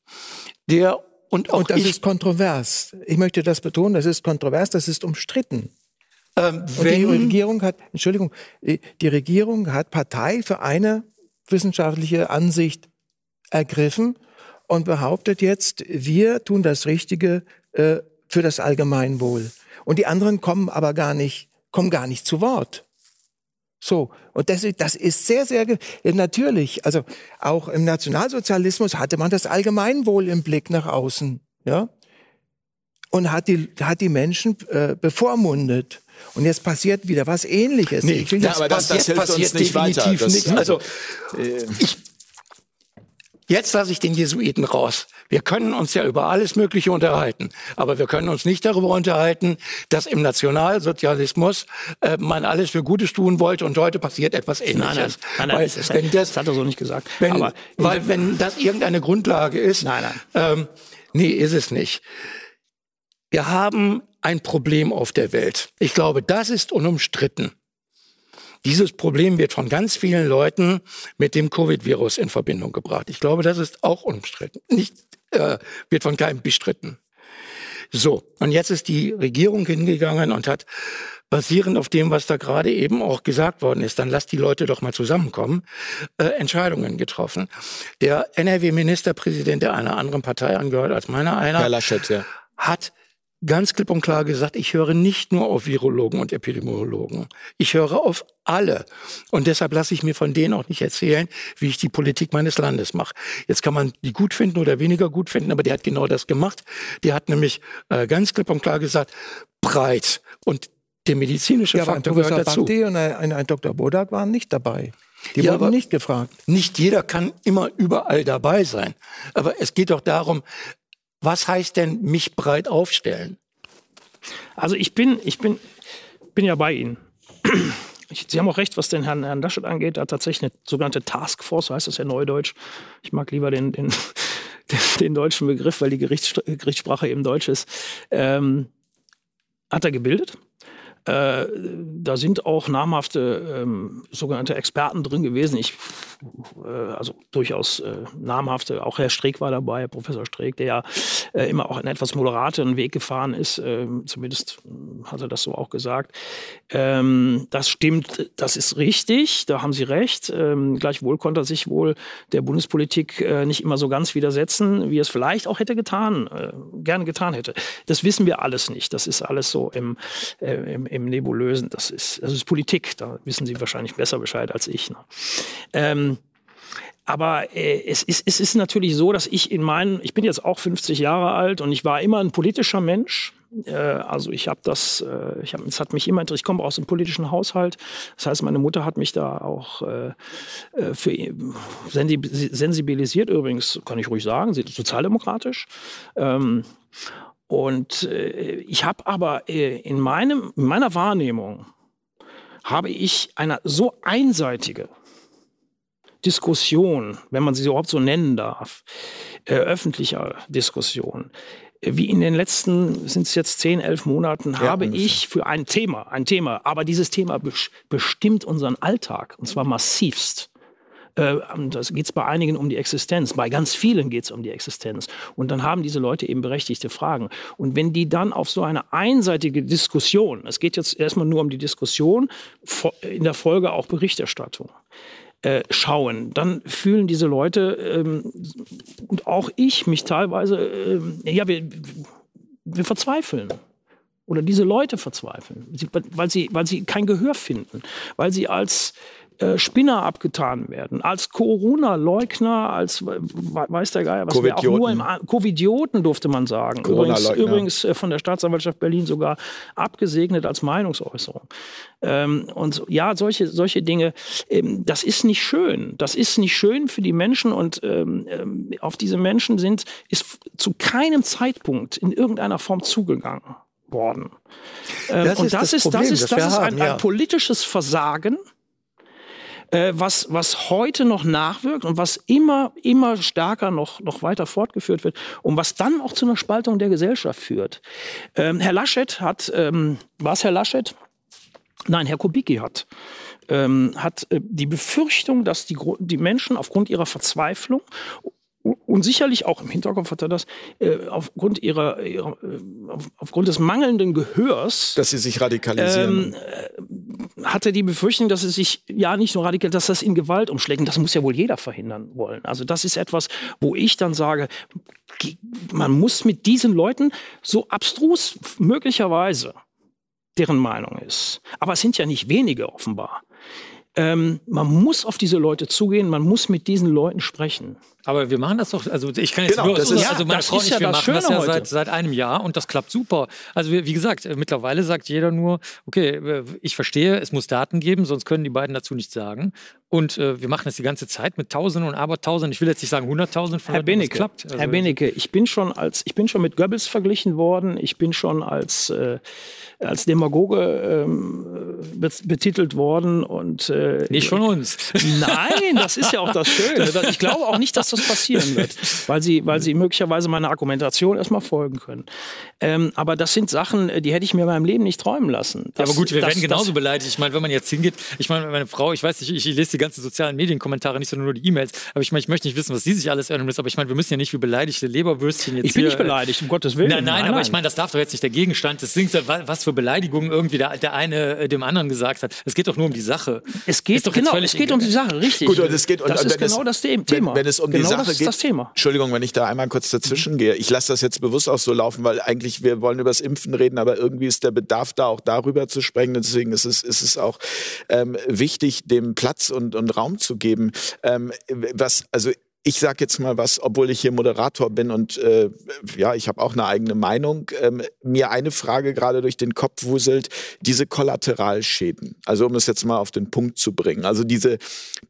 Speaker 5: der und auch
Speaker 4: und das ich, ist kontrovers. Ich möchte das betonen, das ist kontrovers, das ist umstritten. Ähm, und die Regierung hat, Entschuldigung, die Regierung hat Partei für eine wissenschaftliche Ansicht ergriffen und behauptet jetzt, wir tun das Richtige äh, für das Allgemeinwohl. Und die anderen kommen aber gar nicht, kommen gar nicht zu Wort. So, und das, das ist sehr, sehr, natürlich, also auch im Nationalsozialismus hatte man das Allgemeinwohl im Blick nach außen, ja, und hat die, hat die Menschen äh, bevormundet. Und jetzt passiert wieder was Ähnliches.
Speaker 2: Nee, ich will, ja, aber das, das hilft passiert uns nicht weiter.
Speaker 5: nicht. Also, äh, ich, Jetzt lasse ich den Jesuiten raus. Wir können uns ja über alles Mögliche unterhalten, aber wir können uns nicht darüber unterhalten, dass im Nationalsozialismus äh, man alles für Gutes tun wollte und heute passiert etwas Ähnliches.
Speaker 6: Nein, nein, nein, weil, das, wenn das, das hat er so nicht gesagt.
Speaker 5: Wenn, aber weil wenn das irgendeine Grundlage ist,
Speaker 6: nein, nein.
Speaker 5: Ähm, nee, ist es nicht. Wir haben ein Problem auf der Welt. Ich glaube, das ist unumstritten. Dieses Problem wird von ganz vielen Leuten mit dem Covid-Virus in Verbindung gebracht. Ich glaube, das ist auch umstritten. Nicht, äh, wird von keinem bestritten. So, und jetzt ist die Regierung hingegangen und hat basierend auf dem, was da gerade eben auch gesagt worden ist, dann lasst die Leute doch mal zusammenkommen, äh, Entscheidungen getroffen. Der NRW-Ministerpräsident, der einer anderen Partei angehört als meiner einer,
Speaker 2: Herr Laschet, ja.
Speaker 5: hat ganz klipp und klar gesagt, ich höre nicht nur auf Virologen und Epidemiologen. Ich höre auf alle. Und deshalb lasse ich mir von denen auch nicht erzählen, wie ich die Politik meines Landes mache. Jetzt kann man die gut finden oder weniger gut finden, aber der hat genau das gemacht. Der hat nämlich äh, ganz klipp und klar gesagt, breit. Und Der medizinische
Speaker 4: Ja,
Speaker 5: Faktor gehört dazu.
Speaker 4: Bhakti und ein, ein, Dr. Bodak waren nicht dabei. Die
Speaker 5: Ja,
Speaker 4: wurden nicht gefragt.
Speaker 5: Nicht jeder kann immer überall dabei sein. Aber es geht doch darum, was heißt denn mich breit aufstellen?
Speaker 6: Also ich bin, ich bin, bin ja bei Ihnen. Ich, Sie haben auch recht, was den Herrn, Herrn Laschet angeht. Er hat tatsächlich eine sogenannte Taskforce, heißt das ja neudeutsch. Ich mag lieber den, den, den, den deutschen Begriff, weil die Gerichts, Gerichtssprache eben Deutsch ist. Ähm, hat er gebildet. Äh, da sind auch namhafte ähm, sogenannte Experten drin gewesen. Ich, äh, also durchaus äh, namhafte, auch Herr Streeck war dabei, Herr Professor Streeck, der ja äh, immer auch einen etwas moderateren Weg gefahren ist. ähm, zumindest äh, hat er das so auch gesagt. Ähm, das stimmt, das ist richtig, da haben Sie recht. Ähm, gleichwohl konnte er sich wohl der Bundespolitik äh, nicht immer so ganz widersetzen, wie er es vielleicht auch hätte getan, gerne getan hätte. Das wissen wir alles nicht. Das ist alles so im, im, im Nebulösen. Das ist, das ist Politik. Da wissen Sie wahrscheinlich besser Bescheid als ich. Ne? Ähm, aber äh, es, ist, es ist natürlich so, dass ich in meinen, ich bin jetzt auch 50 Jahre alt und ich war immer ein politischer Mensch. Äh, also ich habe das, äh, ich hab, es hat mich immer interessiert. Ich komme aus einem politischen Haushalt. Das heißt, meine Mutter hat mich da auch äh, äh, für sensi- sensibilisiert. Übrigens kann ich ruhig sagen, sozialdemokratisch. Ähm, und äh, ich habe aber äh, in, meinem, in meiner Wahrnehmung habe ich eine so einseitige Diskussion, wenn man sie überhaupt so nennen darf, äh, öffentlicher Diskussion, äh, wie in den letzten, sind es jetzt zehn, elf Monaten, habe
Speaker 2: ungefähr.
Speaker 6: ich für ein Thema, ein Thema, aber dieses Thema bes- bestimmt unseren Alltag und zwar massivst. Äh, Das geht es bei einigen um die Existenz, bei ganz vielen geht es um die Existenz. Und dann haben diese Leute eben berechtigte Fragen. Und wenn die dann auf so eine einseitige Diskussion, es geht jetzt erstmal nur um die Diskussion, in der Folge auch Berichterstattung, äh, schauen, dann fühlen diese Leute ähm, und auch ich mich teilweise, ähm, ja, wir, wir verzweifeln. Oder diese Leute verzweifeln, weil, sie, weil sie kein Gehör finden, weil sie als äh, Spinner abgetan werden, als Corona-Leugner, als we- we- weiß der Geier, was wir auch nur im Covidioten durfte man sagen. Übrigens, übrigens äh, von der Staatsanwaltschaft Berlin sogar abgesegnet als Meinungsäußerung. Ähm, und ja, solche, solche Dinge, ähm, das ist nicht schön. Das ist nicht schön für die Menschen und ähm, ähm, auf diese Menschen sind, ist zu keinem Zeitpunkt in irgendeiner Form zugegangen worden. Ähm,
Speaker 5: Das
Speaker 6: und
Speaker 5: ist
Speaker 6: das,
Speaker 5: das
Speaker 6: ist, das
Speaker 5: Problem,
Speaker 6: ist,
Speaker 5: das
Speaker 6: das
Speaker 5: wir
Speaker 6: ist ein,
Speaker 5: haben,
Speaker 6: ein
Speaker 5: ja.
Speaker 6: politisches Versagen, äh, was, was heute noch nachwirkt und was immer, immer stärker noch, noch weiter fortgeführt wird und was dann auch zu einer Spaltung der Gesellschaft führt. Ähm, Herr Laschet hat, ähm, war es Herr Laschet? Nein, Herr Kubicki hat, ähm, hat äh, die Befürchtung, dass die, die Menschen aufgrund ihrer Verzweiflung und sicherlich auch im Hinterkopf hat er das, äh, aufgrund, ihrer, ihrer, äh, auf, aufgrund des mangelnden Gehörs,
Speaker 2: Dass sie sich radikalisieren.
Speaker 6: ähm, hatte die Befürchtung, dass es sich ja nicht nur radikal, dass das in Gewalt umschlägt. Und das muss ja wohl jeder verhindern wollen. Also das ist etwas, wo ich dann sage, ge- man muss mit diesen Leuten so abstrus möglicherweise deren Meinung ist. Aber es sind ja nicht wenige offenbar. Ähm, man muss auf diese Leute zugehen, man muss mit diesen Leuten sprechen.
Speaker 3: Aber wir machen das doch, also ich kann jetzt
Speaker 2: Genau,
Speaker 3: nur,
Speaker 2: das ist-
Speaker 3: also
Speaker 6: Ja,
Speaker 3: meine
Speaker 6: das
Speaker 3: Frau
Speaker 6: ist
Speaker 3: nicht,
Speaker 6: ja
Speaker 3: wir
Speaker 6: das
Speaker 3: machen das ja
Speaker 6: heute.
Speaker 3: seit, seit einem Jahr und das klappt super. Also wie, wie gesagt, äh, mittlerweile sagt jeder nur, okay, äh, ich verstehe, es muss Daten geben, sonst können die beiden dazu nichts sagen. Und äh, wir machen das die ganze Zeit mit Tausenden und Abertausenden, ich will jetzt nicht sagen Hunderttausenden von
Speaker 6: Herr
Speaker 3: Leuten,
Speaker 6: Benecke,
Speaker 3: klappt. Also,
Speaker 6: Herr Benecke, ich bin schon als ich bin schon mit Goebbels verglichen worden, ich bin schon als äh, als Demagoge ähm, be- betitelt worden und äh,
Speaker 3: Nicht von uns.
Speaker 6: Nein, das ist ja auch das Schöne. Ich glaube auch nicht, dass das passieren wird, weil sie, weil sie möglicherweise meiner Argumentation erstmal folgen können. Ähm, aber das sind Sachen, äh, die hätte ich mir in meinem Leben nicht träumen lassen.
Speaker 3: Ja,
Speaker 6: Das-
Speaker 3: aber gut, wir
Speaker 6: das-
Speaker 3: werden genauso
Speaker 6: das-
Speaker 3: beleidigt. Ich meine, wenn man jetzt hingeht, ich meine, meine Frau, ich weiß nicht, ich, ich lese die ganzen sozialen Medienkommentare, nicht sondern nur die E-Mails, aber ich meine, ich möchte nicht wissen, was sie sich alles erinnern müssen, aber ich meine, wir müssen ja nicht wie beleidigte Leberwürstchen jetzt
Speaker 6: Ich bin
Speaker 3: hier,
Speaker 6: nicht beleidigt, um Gottes Willen.
Speaker 3: Nein, nein, aber ich meine, das darf doch jetzt nicht der Gegenstand des Dings sein, was für Beleidigungen irgendwie der, der eine äh, dem anderen gesagt hat. Es geht doch nur um die Sache.
Speaker 6: es geht,
Speaker 3: Ist doch
Speaker 6: genau,
Speaker 3: völlig
Speaker 6: es geht um die Sache, richtig.
Speaker 2: Gut, und es geht und,
Speaker 6: das
Speaker 2: und
Speaker 6: ist genau
Speaker 2: es,
Speaker 6: das The- Thema.
Speaker 2: Wenn, wenn es um
Speaker 6: genau
Speaker 2: die Sache
Speaker 6: das ist
Speaker 2: geht.
Speaker 6: das Thema.
Speaker 2: Entschuldigung, wenn ich da einmal kurz dazwischen gehe. Ich lasse das jetzt bewusst auch so laufen, weil eigentlich wir wollen über das Impfen reden, aber irgendwie ist der Bedarf da auch darüber zu sprechen. Deswegen ist es, ist es auch ähm, wichtig, dem Platz und, und Raum zu geben. Ähm, was, also ich sage jetzt mal was, obwohl ich hier Moderator bin und äh, ja, ich habe auch eine eigene Meinung. Ähm, mir eine Frage gerade durch den Kopf wuselt, diese Kollateralschäden. Also um es jetzt mal auf den Punkt zu bringen. Also diese,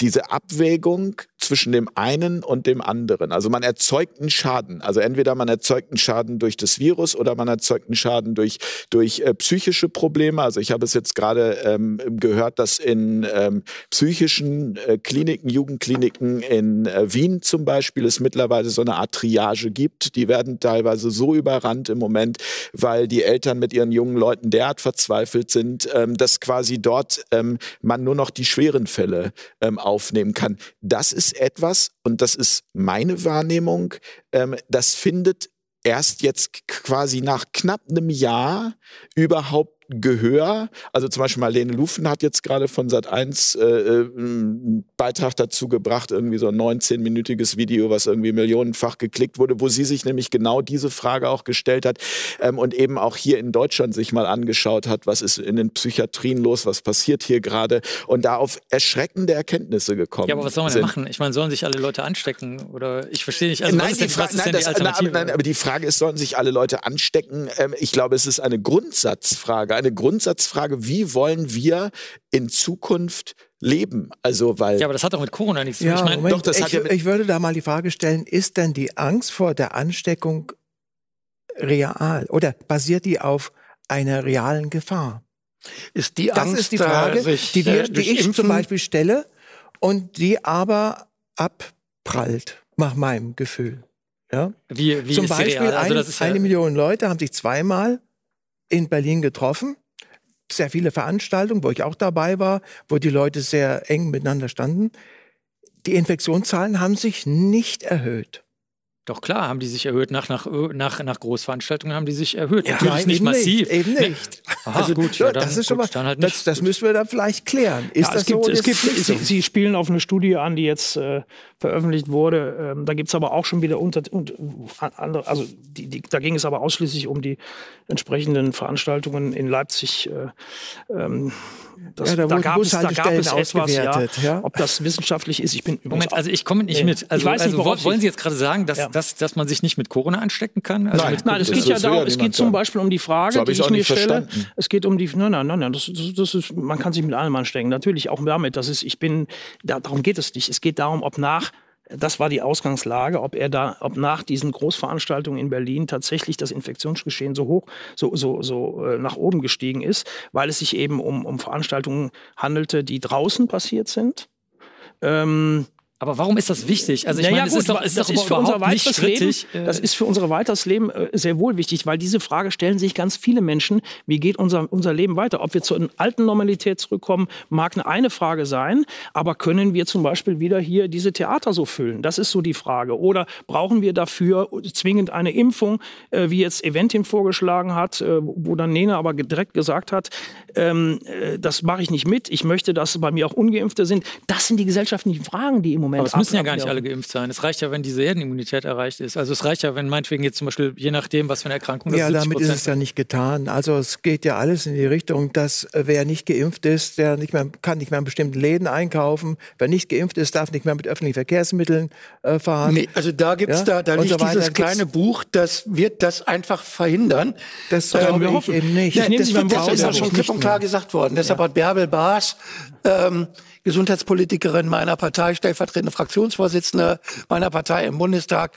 Speaker 2: diese Abwägung zwischen dem einen und dem anderen. Also man erzeugt einen Schaden. Also entweder man erzeugt einen Schaden durch das Virus oder man erzeugt einen Schaden durch, durch äh, psychische Probleme. Also ich habe es jetzt gerade ähm, gehört, dass in ähm, psychischen äh, Kliniken, Jugendkliniken in äh, Wien zum Beispiel es mittlerweile so eine Art Triage gibt. Die werden teilweise so überrannt im Moment, weil die Eltern mit ihren jungen Leuten derart verzweifelt sind, ähm, dass quasi dort ähm, man nur noch die schweren Fälle ähm, aufnehmen kann. Das ist etwas, und das ist meine Wahrnehmung, ähm, das findet erst jetzt quasi nach knapp einem Jahr überhaupt Gehör. Also zum Beispiel Marlene Lufen hat jetzt gerade von Sat 1 äh, äh, einen Beitrag dazu gebracht, irgendwie so ein 19-minütiges Video, was irgendwie millionenfach geklickt wurde, wo sie sich nämlich genau diese Frage auch gestellt hat ähm, und eben auch hier in Deutschland sich mal angeschaut hat, was ist in den Psychiatrien los, was passiert hier gerade und da auf erschreckende Erkenntnisse gekommen.
Speaker 3: Ja, aber was soll man denn machen? Ich meine, sollen sich alle Leute anstecken oder ich verstehe nicht. Also
Speaker 2: nein,
Speaker 3: was ist denn,
Speaker 2: Fra
Speaker 3: was ist
Speaker 2: nein, das,
Speaker 3: die Alternative?
Speaker 2: nein, aber die Frage ist, sollen sich alle Leute anstecken? Ähm, ich glaube, es ist eine Grundsatzfrage, eine Grundsatzfrage, wie wollen wir in Zukunft leben? Also, weil.
Speaker 3: ja, aber das hat doch mit Corona nichts zu tun.
Speaker 4: Ja,
Speaker 3: Ich meine,
Speaker 2: doch, das
Speaker 4: ich,
Speaker 2: hat ja
Speaker 4: ich würde da mal die Frage stellen, ist denn die Angst vor der Ansteckung real oder basiert die auf einer realen Gefahr?
Speaker 5: Ist die
Speaker 4: Das
Speaker 5: Angst,
Speaker 4: ist die Frage,
Speaker 5: sich,
Speaker 4: die, wir,
Speaker 5: äh,
Speaker 4: die ich zum
Speaker 5: Impfen-
Speaker 4: Beispiel stelle und die aber abprallt, nach meinem Gefühl. Ja?
Speaker 3: wie, wie
Speaker 4: Zum Beispiel
Speaker 3: real? Also
Speaker 4: ein,
Speaker 3: das ist ja,
Speaker 4: eine Million Leute haben sich zweimal in Berlin getroffen. Sehr viele Veranstaltungen, wo ich auch dabei war, wo die Leute sehr eng miteinander standen. Die Infektionszahlen haben sich nicht erhöht.
Speaker 3: Doch klar, haben die sich erhöht. Nach, nach, nach, nach Großveranstaltungen haben die sich erhöht.
Speaker 4: Ja,
Speaker 3: Natürlich
Speaker 4: nein,
Speaker 3: nicht
Speaker 4: eben
Speaker 3: massiv.
Speaker 4: nicht, eben
Speaker 3: Nee.
Speaker 4: nicht.
Speaker 3: Aha,
Speaker 4: Also
Speaker 3: gut,
Speaker 4: ja,
Speaker 3: dann,
Speaker 4: das ist schon
Speaker 3: gut,
Speaker 4: mal,
Speaker 3: halt
Speaker 4: das, das müssen wir dann vielleicht klären. Ist
Speaker 6: Ja,
Speaker 4: das
Speaker 6: es gibt,
Speaker 4: so?
Speaker 6: es
Speaker 4: Ist
Speaker 6: gibt,
Speaker 4: nicht so?
Speaker 6: Sie, Sie spielen auf eine Studie an, die jetzt äh, veröffentlicht wurde. Ähm, da gibt es aber auch schon wieder unter, und, andere, also die, die, da ging es aber ausschließlich um die entsprechenden Veranstaltungen in Leipzig. Äh, ähm, das,
Speaker 4: Ja, da wurden
Speaker 6: gab es, da gab es etwas, ja,
Speaker 4: ja.
Speaker 6: ob das wissenschaftlich ist. Ich bin
Speaker 3: Moment, also ich komme nicht
Speaker 6: Nee.
Speaker 3: mit.
Speaker 6: Ich
Speaker 3: Also,
Speaker 6: weiß nicht,
Speaker 3: also
Speaker 6: worauf
Speaker 3: wollen
Speaker 6: Sie-
Speaker 3: jetzt gerade sagen, dass,
Speaker 6: Ja.
Speaker 3: dass, dass man sich nicht mit Corona anstecken kann? Also
Speaker 2: Nein.
Speaker 6: Nein, es geht ja darum, es geht zum. Beispiel um die Frage, die ich
Speaker 2: auch
Speaker 6: mir
Speaker 2: nicht
Speaker 6: stelle.
Speaker 2: verstanden.
Speaker 6: Es geht um die, nein, nein, nein, nein, das, das, das ist, man kann sich mit allem anstecken. Natürlich auch damit, das ist, ich bin, da, darum geht es nicht. Es geht darum, ob nach, das war die Ausgangslage, ob er da, ob nach diesen Großveranstaltungen in Berlin tatsächlich das Infektionsgeschehen so hoch, so, so, so äh, nach oben gestiegen ist, weil es sich eben um, um Veranstaltungen handelte, die draußen passiert sind. Ähm,
Speaker 3: Aber warum ist das wichtig? Also ich
Speaker 6: naja,
Speaker 3: meine,
Speaker 6: gut,
Speaker 3: ist doch, ist
Speaker 6: das
Speaker 3: doch
Speaker 6: ist für unser weiteres Leben,
Speaker 3: äh,
Speaker 6: das ist für unser weiteres Leben äh, sehr wohl wichtig, weil diese Frage stellen sich ganz viele Menschen, wie geht unser, unser Leben weiter? Ob wir zur alten Normalität zurückkommen, mag eine, eine Frage sein, aber können wir zum Beispiel wieder hier diese Theater so füllen? Das ist so die Frage. Oder brauchen wir dafür zwingend eine Impfung, äh, wie jetzt Eventim vorgeschlagen hat, äh, wo dann Nena aber direkt gesagt hat, ähm, äh, das mache ich nicht mit, ich möchte, dass bei mir auch Ungeimpfte sind. Das sind die gesellschaftlichen Fragen, die im Moment
Speaker 3: aber es müssen ja gar nicht alle geimpft sein. Es reicht ja, wenn diese Herdenimmunität erreicht ist. Also es reicht ja, wenn meinetwegen jetzt zum Beispiel, je nachdem, was für eine Erkrankung das
Speaker 4: Ja,
Speaker 3: 70
Speaker 4: damit ist es ja nicht getan. Also es geht ja alles in die Richtung, dass äh, wer nicht geimpft ist, der nicht mehr, kann nicht mehr in bestimmten Läden einkaufen. Wer nicht geimpft ist, darf nicht mehr mit öffentlichen Verkehrsmitteln äh, fahren.
Speaker 5: Nee, also da gibt's
Speaker 4: Ja,
Speaker 5: da, da liegt
Speaker 4: so
Speaker 5: dieses kleine Buch, das wird das einfach verhindern.
Speaker 4: Das
Speaker 5: Ähm,
Speaker 4: glaube
Speaker 5: wir
Speaker 4: ich
Speaker 6: hoffen.
Speaker 4: eben nicht.
Speaker 6: Ich nehme
Speaker 4: das
Speaker 5: Das, das ist ja schon
Speaker 6: ich,
Speaker 5: klipp und klar gesagt worden. Deshalb hat Bärbel Baas, ähm, Gesundheitspolitikerin meiner Partei, stellvertretende Fraktionsvorsitzende meiner Partei im Bundestag,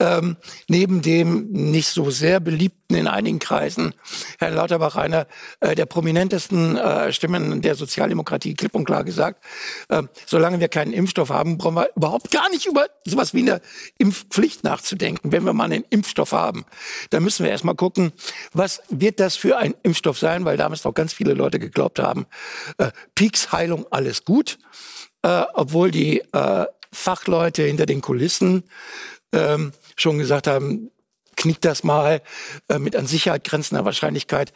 Speaker 5: ähm, neben dem nicht so sehr beliebten in einigen Kreisen, Herrn Lauterbach, einer äh, der prominentesten äh, Stimmen der Sozialdemokratie, klipp und klar gesagt, äh, solange wir keinen Impfstoff haben, brauchen wir überhaupt gar nicht über sowas wie eine Impfpflicht nachzudenken. Wenn wir mal einen Impfstoff haben, dann müssen wir erstmal gucken, was wird das für ein Impfstoff sein, weil damals noch ganz viele Leute geglaubt haben, äh, Peaks-Heilung, alles gut, äh, obwohl die äh, Fachleute hinter den Kulissen ähm, schon gesagt haben, knickt das mal äh, mit an Sicherheit grenzender Wahrscheinlichkeit.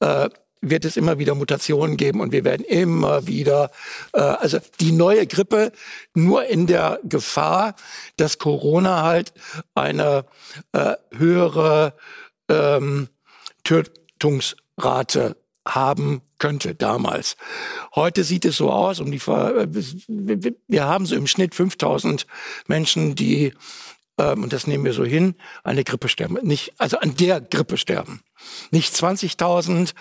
Speaker 5: Äh, wird es immer wieder Mutationen geben und wir werden immer wieder, äh, also die neue Grippe nur in der Gefahr, dass Corona halt eine äh, höhere ähm, Tötungsrate haben könnte damals. Heute sieht es so aus, um die Ver wir haben so im Schnitt 5000 Menschen, die ähm, und das nehmen wir so hin, eine Grippe sterben. Nicht, also an der Grippe sterben. Nicht 20.000,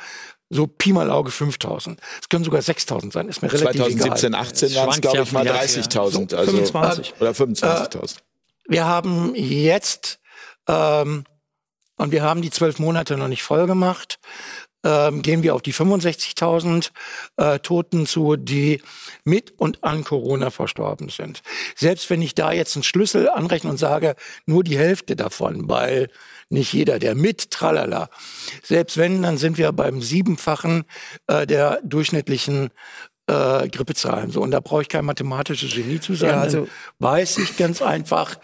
Speaker 5: so Pi mal Auge 5000. Es können sogar 6000 sein, ist mir relativ
Speaker 2: 2017,
Speaker 5: egal.
Speaker 2: 18 waren es, glaube ich, mal 30.000.
Speaker 6: So,
Speaker 2: also,
Speaker 6: 25.
Speaker 2: Oder 25.000.
Speaker 5: Wir haben jetzt, ähm, und wir haben die zwölf Monate noch nicht voll gemacht, ähm, gehen wir auf die 65.000 äh, Toten zu, die mit und an Corona verstorben sind. Selbst wenn ich da jetzt einen Schlüssel anrechne und sage, nur die Hälfte davon, weil nicht jeder, der mit, tralala. Selbst wenn, dann sind wir beim Siebenfachen äh, der durchschnittlichen äh, Grippezahlen. So, und da brauche ich kein mathematisches Genie zu sein.
Speaker 4: Ja, also-
Speaker 5: weiß ich ganz einfach,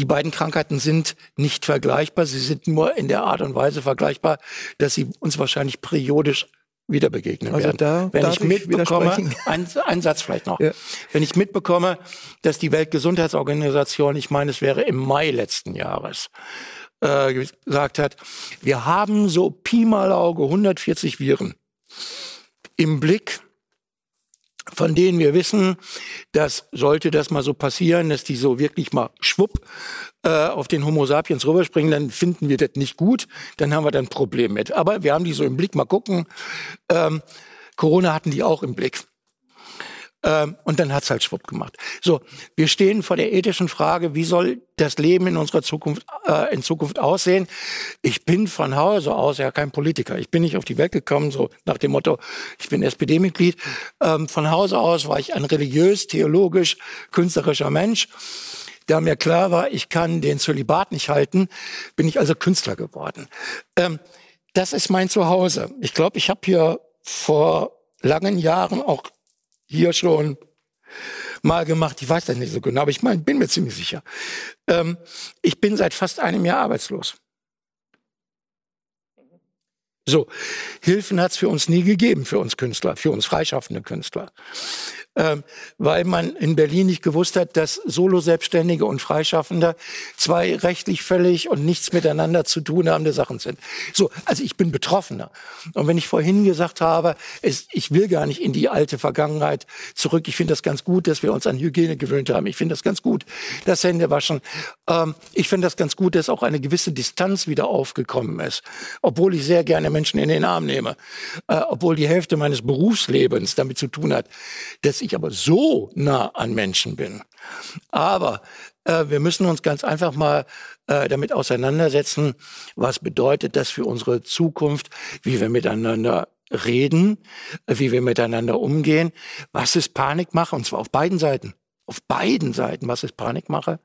Speaker 5: die beiden Krankheiten sind nicht vergleichbar. Sie sind nur in der Art und Weise vergleichbar, dass sie uns wahrscheinlich periodisch wieder begegnen
Speaker 4: Also
Speaker 5: werden.
Speaker 4: da
Speaker 5: Wenn ich
Speaker 4: ich
Speaker 5: mitbekomme,
Speaker 4: widersprechen.
Speaker 5: ein, ein Satz vielleicht noch.
Speaker 4: Ja.
Speaker 5: Wenn ich mitbekomme, dass die Weltgesundheitsorganisation, ich meine, es wäre im Mai letzten Jahres, äh, gesagt hat, wir haben so Pi mal Auge 140 Viren im Blick, von denen wir wissen, dass sollte das mal so passieren, dass die so wirklich mal schwupp äh, auf den Homo sapiens rüberspringen, dann finden wir das nicht gut, dann haben wir dann ein Problem mit. Aber wir haben die so im Blick, mal gucken. Ähm, Corona hatten die auch im Blick. Ähm, und dann hat's halt schwupp gemacht. So, wir stehen vor der ethischen Frage, wie soll das Leben in unserer Zukunft, äh, in Zukunft aussehen? Ich bin von Hause aus ja kein Politiker. Ich bin nicht auf die Welt gekommen, so nach dem Motto, ich bin SPD-Mitglied. Ähm, von Hause aus war ich ein religiös, theologisch, künstlerischer Mensch. Da mir klar war, ich kann den Zölibat nicht halten, bin ich also Künstler geworden. Ähm, das ist mein Zuhause. Ich glaube, ich habe hier vor langen Jahren auch hier schon mal gemacht. Ich weiß das nicht so genau, aber ich mein, bin mir ziemlich sicher. Ähm, ich bin seit fast einem Jahr arbeitslos. So, Hilfen hat es für uns nie gegeben, für uns Künstler, für uns freischaffende Künstler. Ähm, weil man in Berlin nicht gewusst hat, dass Solo-Selbstständige und Freischaffende zwei rechtlich völlig und nichts miteinander zu tun habende Sachen sind. So, also ich bin Betroffener. Und wenn ich vorhin gesagt habe, es, ich will gar nicht in die alte Vergangenheit zurück, ich finde das ganz gut, dass wir uns an Hygiene gewöhnt haben. Ich finde das ganz gut, das Händewaschen. Ähm, ich finde das ganz gut, dass auch eine gewisse Distanz wieder aufgekommen ist. Obwohl ich sehr gerne Menschen in den Arm nehme. Äh, obwohl die Hälfte meines Berufslebens damit zu tun hat, dass ich aber so nah an Menschen bin. Aber äh, wir müssen uns ganz einfach mal äh, damit auseinandersetzen, was bedeutet das für unsere Zukunft, wie wir miteinander reden, wie wir miteinander umgehen, was ist Panikmache, und zwar auf beiden Seiten. Auf beiden Seiten, was ist Panikmache?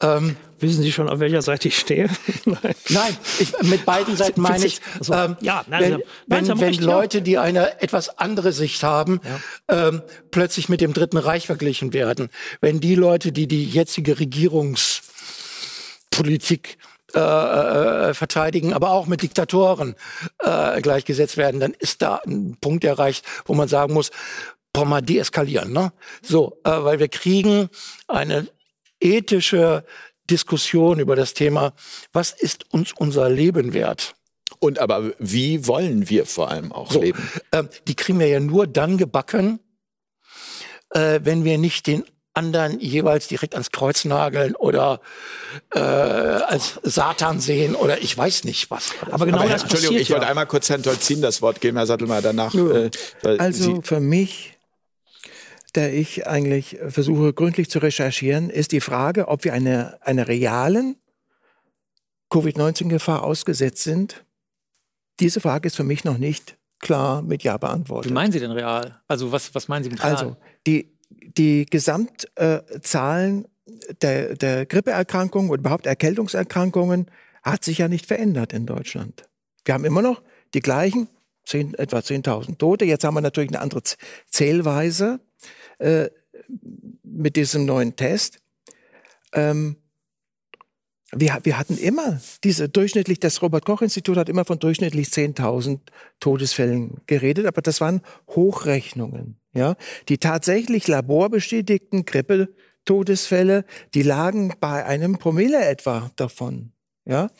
Speaker 5: Ähm,
Speaker 6: Wissen Sie schon, auf welcher Seite ich stehe? Nein.
Speaker 5: Nein, ich, mit beiden Seiten meine ich,
Speaker 6: Also,
Speaker 5: ähm,
Speaker 6: ja, nein,
Speaker 5: wenn,
Speaker 6: nein,
Speaker 5: wenn,
Speaker 6: Sie haben
Speaker 5: wenn
Speaker 6: recht, ja.
Speaker 5: Leute, die eine etwas andere Sicht haben, ähm, plötzlich mit dem Dritten Reich verglichen werden. Wenn die Leute, die die jetzige Regierungspolitik äh, äh, verteidigen, aber auch mit Diktatoren äh, gleichgesetzt werden, dann ist da ein Punkt erreicht, wo man sagen muss, boah, mal deeskalieren. Ne? So, äh, weil wir kriegen eine ethische Diskussion über das Thema, was ist uns unser Leben wert?
Speaker 2: Und aber wie wollen wir vor allem auch
Speaker 5: So,
Speaker 2: leben?
Speaker 5: ähm, die kriegen wir ja nur dann gebacken, äh, wenn wir nicht den anderen jeweils direkt ans Kreuz nageln oder äh, als Satan sehen oder ich weiß nicht was.
Speaker 6: Aber genau
Speaker 2: aber
Speaker 6: das
Speaker 2: Entschuldigung,
Speaker 6: passiert
Speaker 2: ich wollte
Speaker 6: ja.
Speaker 2: einmal kurz Herrn Tolzin das Wort geben, Herr Sattelmeier, danach. Äh,
Speaker 4: Also
Speaker 2: Sie,
Speaker 4: für mich, der ich eigentlich versuche gründlich zu recherchieren, ist die Frage, ob wir einer eine realen Covid-19-Gefahr ausgesetzt sind. Diese Frage ist für mich noch nicht klar mit Ja beantwortet.
Speaker 3: Wie meinen Sie denn real? Also was, was meinen Sie mit real?
Speaker 4: Also die, die Gesamtzahlen der, der Grippeerkrankungen und überhaupt Erkältungserkrankungen hat sich ja nicht verändert in Deutschland. Wir haben immer noch die gleichen, 10, etwa 10.000 Tote. Jetzt haben wir natürlich eine andere Zählweise äh, mit diesem neuen Test. Ähm, wir, wir hatten immer diese durchschnittlich, das Robert-Koch-Institut hat immer von durchschnittlich 10.000 Todesfällen geredet, aber das waren Hochrechnungen. Ja? Die tatsächlich laborbestätigten Grippe-Todesfälle, die lagen bei einem Promille etwa davon. Ja?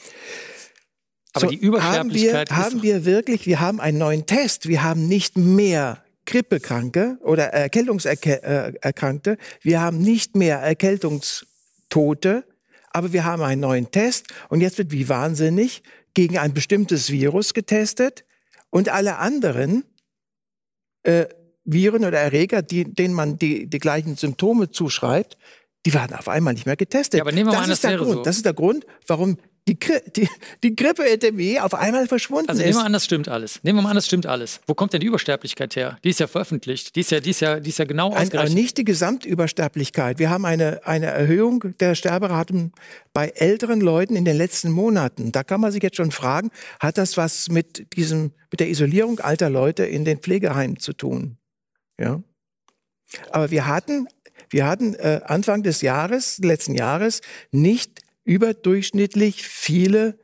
Speaker 3: Aber die Übersterblichkeit
Speaker 4: haben wir, haben wir wirklich, wir haben einen neuen Test. Wir haben nicht mehr Grippekranke oder Erkältungserkrankte. Wir haben nicht mehr Erkältungstote, aber wir haben einen neuen Test und jetzt wird wie wahnsinnig gegen ein bestimmtes Virus getestet und alle anderen äh, Viren oder Erreger, die, denen man die, die gleichen Symptome zuschreibt, die werden auf einmal nicht mehr getestet.
Speaker 3: Ja, aber nehmen wir
Speaker 4: das,
Speaker 3: mal an,
Speaker 4: ist
Speaker 3: das
Speaker 4: der Grund,
Speaker 3: so.
Speaker 4: das ist der Grund, warum die, Gri die, die Grippeepidemie auf einmal verschwunden
Speaker 3: Also nehmen
Speaker 4: ist.
Speaker 3: wir an, das stimmt alles. Nehmen wir mal an, das stimmt alles. Wo kommt denn die Übersterblichkeit her? Die ist ja veröffentlicht. Die ist ja, die ist ja, die ist ja genau
Speaker 4: Ein, aber
Speaker 3: ausgerechnet.
Speaker 4: nicht die Gesamtübersterblichkeit. Wir haben eine, eine Erhöhung der Sterberaten bei älteren Leuten in den letzten Monaten. Da kann man sich jetzt schon fragen, hat das was mit diesem, mit der Isolierung alter Leute in den Pflegeheimen zu tun? Ja. Aber wir hatten, wir hatten äh, Anfang des Jahres, letzten Jahres, nicht überdurchschnittlich viele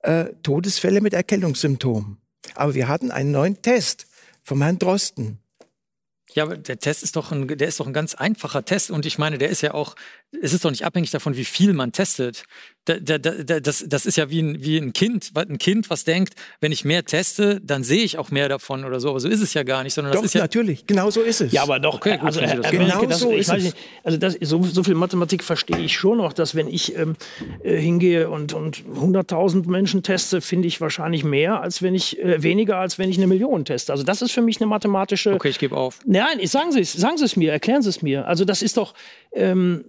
Speaker 4: äh, Todesfälle mit Erkältungssymptomen. Aber wir hatten einen neuen Test vom Herrn Drosten.
Speaker 3: Ja, aber der Test ist doch ein, der ist doch ein ganz einfacher Test und ich meine, der ist ja auch, es ist doch nicht abhängig davon, wie viel man testet. Da, da, da, das, das ist ja wie ein, wie ein Kind, ein Kind, was denkt, wenn ich mehr teste, dann sehe ich auch mehr davon oder so. Aber so ist es ja gar nicht, sondern das
Speaker 4: Doch,
Speaker 3: ist ja.
Speaker 4: natürlich, genau so ist es.
Speaker 6: Ja, aber doch,
Speaker 3: Okay, gut,
Speaker 6: also,
Speaker 3: das.
Speaker 6: Wernicke,
Speaker 4: Genau
Speaker 6: das,
Speaker 4: so ist es.
Speaker 6: nicht, also das, so, so viel Mathematik verstehe ich schon noch, dass wenn ich ähm, äh, hingehe und, und 100.000 Menschen teste, finde ich wahrscheinlich mehr, als wenn ich, äh, weniger, als wenn ich eine Million teste. Also das ist für mich eine mathematische...
Speaker 3: Okay, ich gebe auf.
Speaker 6: Nein, ich- sagen Sie es, sagen Sie es mir, erklären Sie es mir. Also das ist doch, ähm,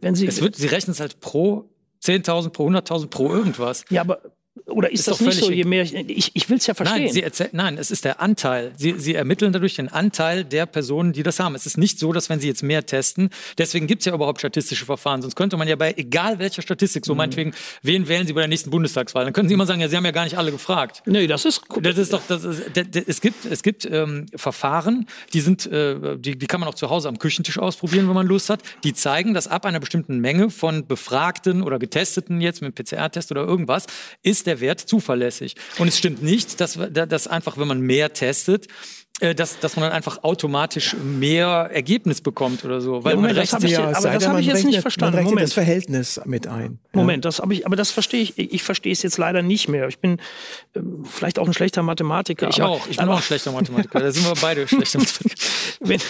Speaker 6: wenn Sie...
Speaker 3: Es wird, Sie rechnen es halt pro 10.000, pro 100.000, pro irgendwas.
Speaker 6: ja, aber... Oder ist,
Speaker 3: Ist
Speaker 6: das nicht so, je mehr... Ich, ich, ich will es ja verstehen.
Speaker 3: Nein, erzähl, nein, es ist der Anteil. Sie, Sie ermitteln dadurch den Anteil der Personen, die das haben. Es ist nicht so, dass wenn Sie jetzt mehr testen, deswegen gibt es ja überhaupt statistische Verfahren. Sonst könnte man ja bei egal welcher Statistik,
Speaker 6: Mhm.
Speaker 3: so meinetwegen, wen wählen Sie bei der nächsten Bundestagswahl? Dann können Sie immer sagen, ja, Sie haben ja gar nicht alle gefragt.
Speaker 6: nee, das ist...
Speaker 3: Das ist doch, das ist, d- d- es gibt, es gibt ähm, Verfahren, die sind, äh, die, die kann man auch zu Hause am Küchentisch ausprobieren, wenn man Lust hat. Die zeigen, dass ab einer bestimmten Menge von Befragten oder Getesteten jetzt mit PCR-Test oder irgendwas ist der Wert zuverlässig. Und es stimmt nicht, dass, dass einfach, wenn man mehr testet, dass, dass man dann einfach automatisch mehr Ergebnis bekommt oder so. Weil
Speaker 6: Ja, Moment,
Speaker 3: man
Speaker 6: das
Speaker 3: rechnet
Speaker 6: hab ich ja- aber das habe
Speaker 4: man
Speaker 6: ich jetzt nicht
Speaker 4: rechnet-
Speaker 6: verstanden.
Speaker 4: Man
Speaker 6: Moment.
Speaker 4: das Verhältnis mit ein.
Speaker 6: Moment, das habe ich, aber das verstehe ich, ich verstehe es jetzt leider nicht mehr. Ich bin ähm, vielleicht auch ein schlechter Mathematiker.
Speaker 3: ich
Speaker 6: aber,
Speaker 3: auch. Ich bin
Speaker 6: aber,
Speaker 3: auch ein schlechter Mathematiker. Da sind wir beide schlechte Mathematiker.
Speaker 6: Wenn,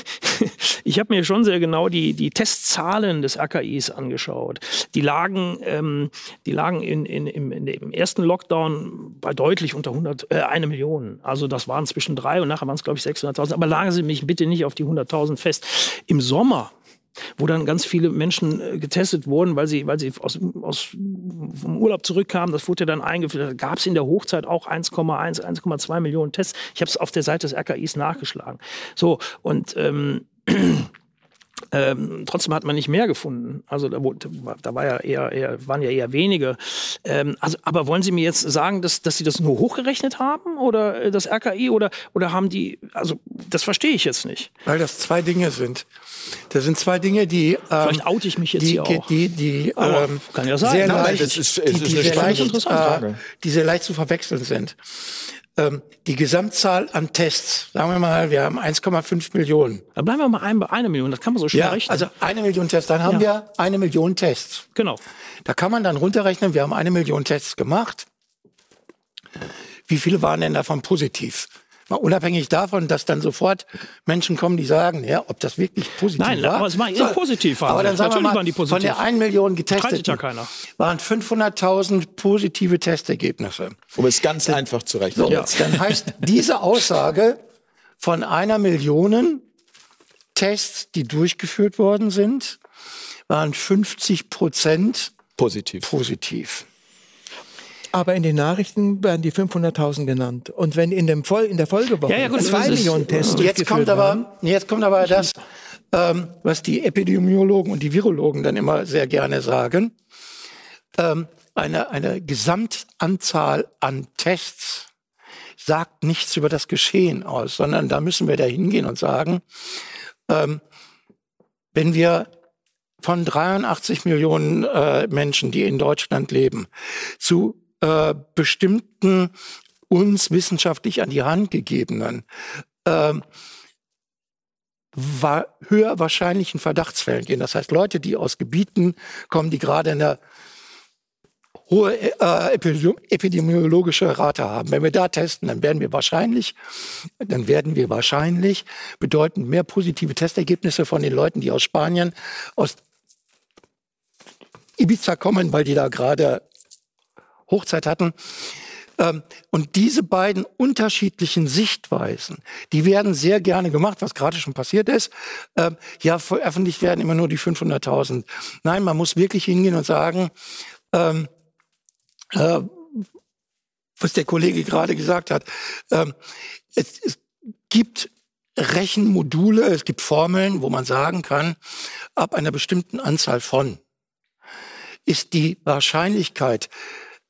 Speaker 6: ich habe mir schon sehr genau die, die Testzahlen des RKIs angeschaut. Die lagen, ähm, die lagen in, in, im, dem ersten Lockdown bei deutlich unter 100, äh, eine Million. Also das waren zwischen drei und nachher waren es, glaube ich, 600.000. Aber lagen Sie mich bitte nicht auf die 100.000 fest. Im Sommer wo dann ganz viele Menschen äh, getestet wurden, weil sie, weil sie aus, aus, vom Urlaub zurückkamen. Das wurde dann eingeführt. Gab es in der Hochzeit auch 1,1, 1,2 Millionen Tests. Ich habe es auf der Seite des RKIs nachgeschlagen. So, und ähm, ähm, trotzdem hat man nicht mehr gefunden. Also da, da war ja eher, eher, waren ja eher wenige. Ähm, also, aber wollen Sie mir jetzt sagen, dass, dass Sie das nur hochgerechnet haben oder äh, das RKI oder, oder haben die, also das verstehe ich jetzt nicht.
Speaker 5: Weil das zwei Dinge sind. Das sind zwei Dinge, die. Ähm,
Speaker 6: Vielleicht oute ich mich jetzt
Speaker 5: die,
Speaker 6: hier auch.
Speaker 5: Die, die, ähm,
Speaker 6: kann ja sein.
Speaker 5: Sehr
Speaker 6: Nein,
Speaker 5: leicht,
Speaker 2: das ist-
Speaker 5: die, die, sehr leicht, äh, die sehr leicht zu verwechseln sind. Ähm, die Gesamtzahl an Tests, sagen wir mal, wir haben 1,5 Millionen.
Speaker 6: Da bleiben wir mal ein, bei einer Million. Das kann man so schnell
Speaker 5: Ja,
Speaker 6: rechnen.
Speaker 5: also eine Million Tests, dann haben wir eine Million Tests.
Speaker 6: genau.
Speaker 5: Da kann man dann runterrechnen, wir haben eine Million Tests gemacht. Wie viele waren denn davon positiv? Mal unabhängig davon, dass dann sofort Menschen kommen, die sagen, ja, ob das wirklich positiv
Speaker 6: Nein,
Speaker 5: war.
Speaker 6: aber es war eher positiv, waren
Speaker 5: Aber dann sagen wir
Speaker 6: Natürlich
Speaker 5: mal,
Speaker 6: waren die
Speaker 5: von
Speaker 6: positiv.
Speaker 5: der 1 Million getesteten
Speaker 6: ja keiner.
Speaker 5: waren 500.000 positive Testergebnisse.
Speaker 2: Um es ganz einfach zu rechnen.
Speaker 5: So, dann heißt diese Aussage von einer Million Tests, die durchgeführt worden sind, waren 50 Prozent
Speaker 2: Positiv.
Speaker 5: positiv.
Speaker 4: Aber in den Nachrichten werden die 500.000 genannt. Und wenn in, dem Vol in der Folgewoche
Speaker 6: Ja, ja, gut,
Speaker 4: zwei Millionen Tests
Speaker 5: Jetzt kommt aber, jetzt kommt aber das, ähm, was die Epidemiologen und die Virologen dann immer sehr gerne sagen. Ähm, eine, eine Gesamtanzahl an Tests sagt nichts über das Geschehen aus, sondern da müssen wir da hingehen und sagen, ähm, wenn wir von 83 Millionen äh, Menschen, die in Deutschland leben, zu äh, bestimmten uns wissenschaftlich an die Hand gegebenen ähm, wa höher wahrscheinlichen Verdachtsfällen gehen. Das heißt, Leute, die aus Gebieten kommen, die gerade in der hohe äh, epidemiologische Rate haben. Wenn wir da testen, dann werden wir wahrscheinlich, dann werden wir wahrscheinlich bedeutend mehr positive Testergebnisse von den Leuten, die aus Spanien, aus Ibiza kommen, weil die da gerade Hochzeit hatten. Ähm, und diese beiden unterschiedlichen Sichtweisen, die werden sehr gerne gemacht, was gerade schon passiert ist. Ähm, ja, veröffentlicht werden immer nur die 500.000. Nein, man muss wirklich hingehen und sagen, ähm, äh, was der Kollege gerade gesagt hat, ähm, es, es gibt Rechenmodule, es gibt Formeln, wo man sagen kann, ab einer bestimmten Anzahl von ist die Wahrscheinlichkeit,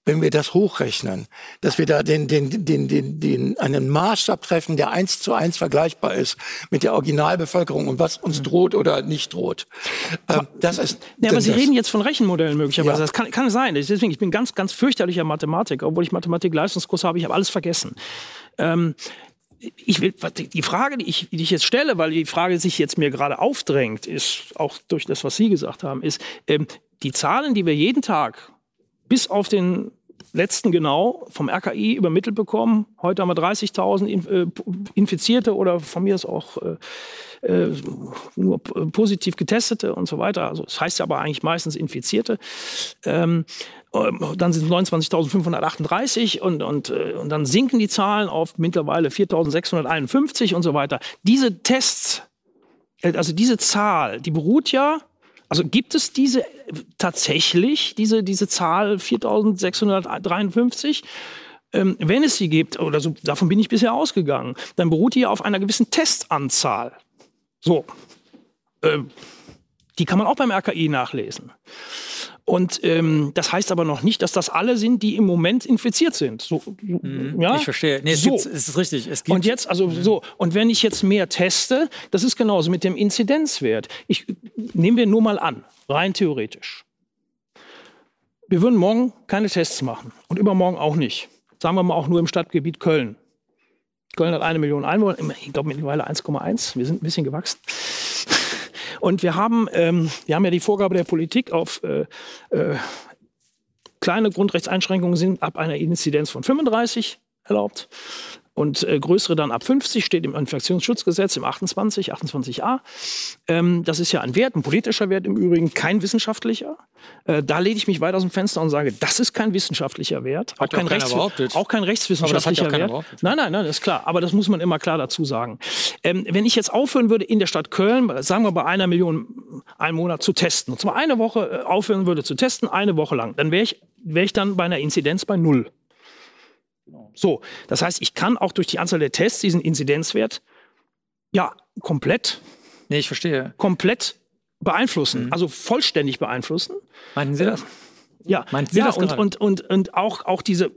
Speaker 5: wenn wir das hochrechnen, dass wir da den, den, den, den, den, einen Maßstab treffen, der eins zu eins vergleichbar ist mit der Originalbevölkerung und was uns droht oder nicht droht.
Speaker 6: Ähm, das ist. Ja, aber Sie reden jetzt von Rechenmodellen möglicherweise. Ja. Das kann, kann sein. Deswegen, ich bin ganz, ganz fürchterlicher Mathematiker, obwohl ich Mathematik-Leistungskurs habe. Ich habe alles vergessen. Ähm, ich will, die Frage, die ich, die ich jetzt stelle, weil die Frage sich jetzt mir gerade aufdrängt, ist auch durch das, was Sie gesagt haben, ist, ähm, die Zahlen, die wir jeden Tag bis auf den letzten genau vom RKI übermittelt bekommen. Heute haben wir 30.000 äh, Infizierte oder von mir ist auch äh, äh nur positiv getestete und so weiter. Also das heißt ja aber eigentlich meistens Infizierte. Ähm, ähm dann sind es 29.538 und, und, äh, und dann sinken die Zahlen auf mittlerweile 4.651 und so weiter. Diese Tests, also diese Zahl, die beruht ja also gibt es diese tatsächlich, diese, diese Zahl 4653? Ähm, wenn es sie gibt, oder so, davon bin ich bisher ausgegangen, dann beruht die auf einer gewissen Testanzahl. So. Ähm, die kann man auch beim RKI nachlesen. Und ähm, das heißt aber noch nicht, dass das alle sind, die im Moment infiziert sind. So,
Speaker 3: mhm, ja? Ich verstehe. Nee, es, so. es ist richtig. Es
Speaker 6: gibt und jetzt, also mhm. so, und wenn ich jetzt mehr teste, das ist genauso mit dem Inzidenzwert. Ich nehmen wir nur mal an, rein theoretisch. Wir würden morgen keine Tests machen und übermorgen auch nicht. Sagen wir mal auch nur im Stadtgebiet Köln. Köln hat eine Million Einwohner, ich glaube mittlerweile 1,1. Wir sind ein bisschen gewachsen. Und wir haben, ähm, wir haben ja die Vorgabe der Politik auf äh, äh, kleine Grundrechtseinschränkungen sind ab einer Inzidenz von 35 erlaubt und äh, größere dann ab 50 steht im Infektionsschutzgesetz im 28, 28a. Ähm, das ist ja ein Wert, ein politischer Wert im Übrigen, kein wissenschaftlicher. Äh, da lehne ich mich weit aus dem Fenster und sage, das ist kein wissenschaftlicher Wert, auch kein, Rechts auch kein, rechtswissenschaftlicher Wert. Nein, nein, nein, das ist klar. Aber das muss man immer klar dazu sagen. Ähm, wenn ich jetzt aufhören würde, in der Stadt Köln, sagen wir bei einer Million einen Monat zu testen, und zwar eine Woche äh, aufhören würde zu testen, eine Woche lang, dann wäre ich, wär ich dann bei einer Inzidenz bei null. So, das heißt, ich kann auch durch die Anzahl der Tests diesen Inzidenzwert ja komplett.
Speaker 3: Nee, ich verstehe.
Speaker 6: Komplett beeinflussen, mhm. also vollständig beeinflussen.
Speaker 3: Meinen Sie das?
Speaker 6: Ja, Meinen Sie ja das und, und, und, und auch, auch diese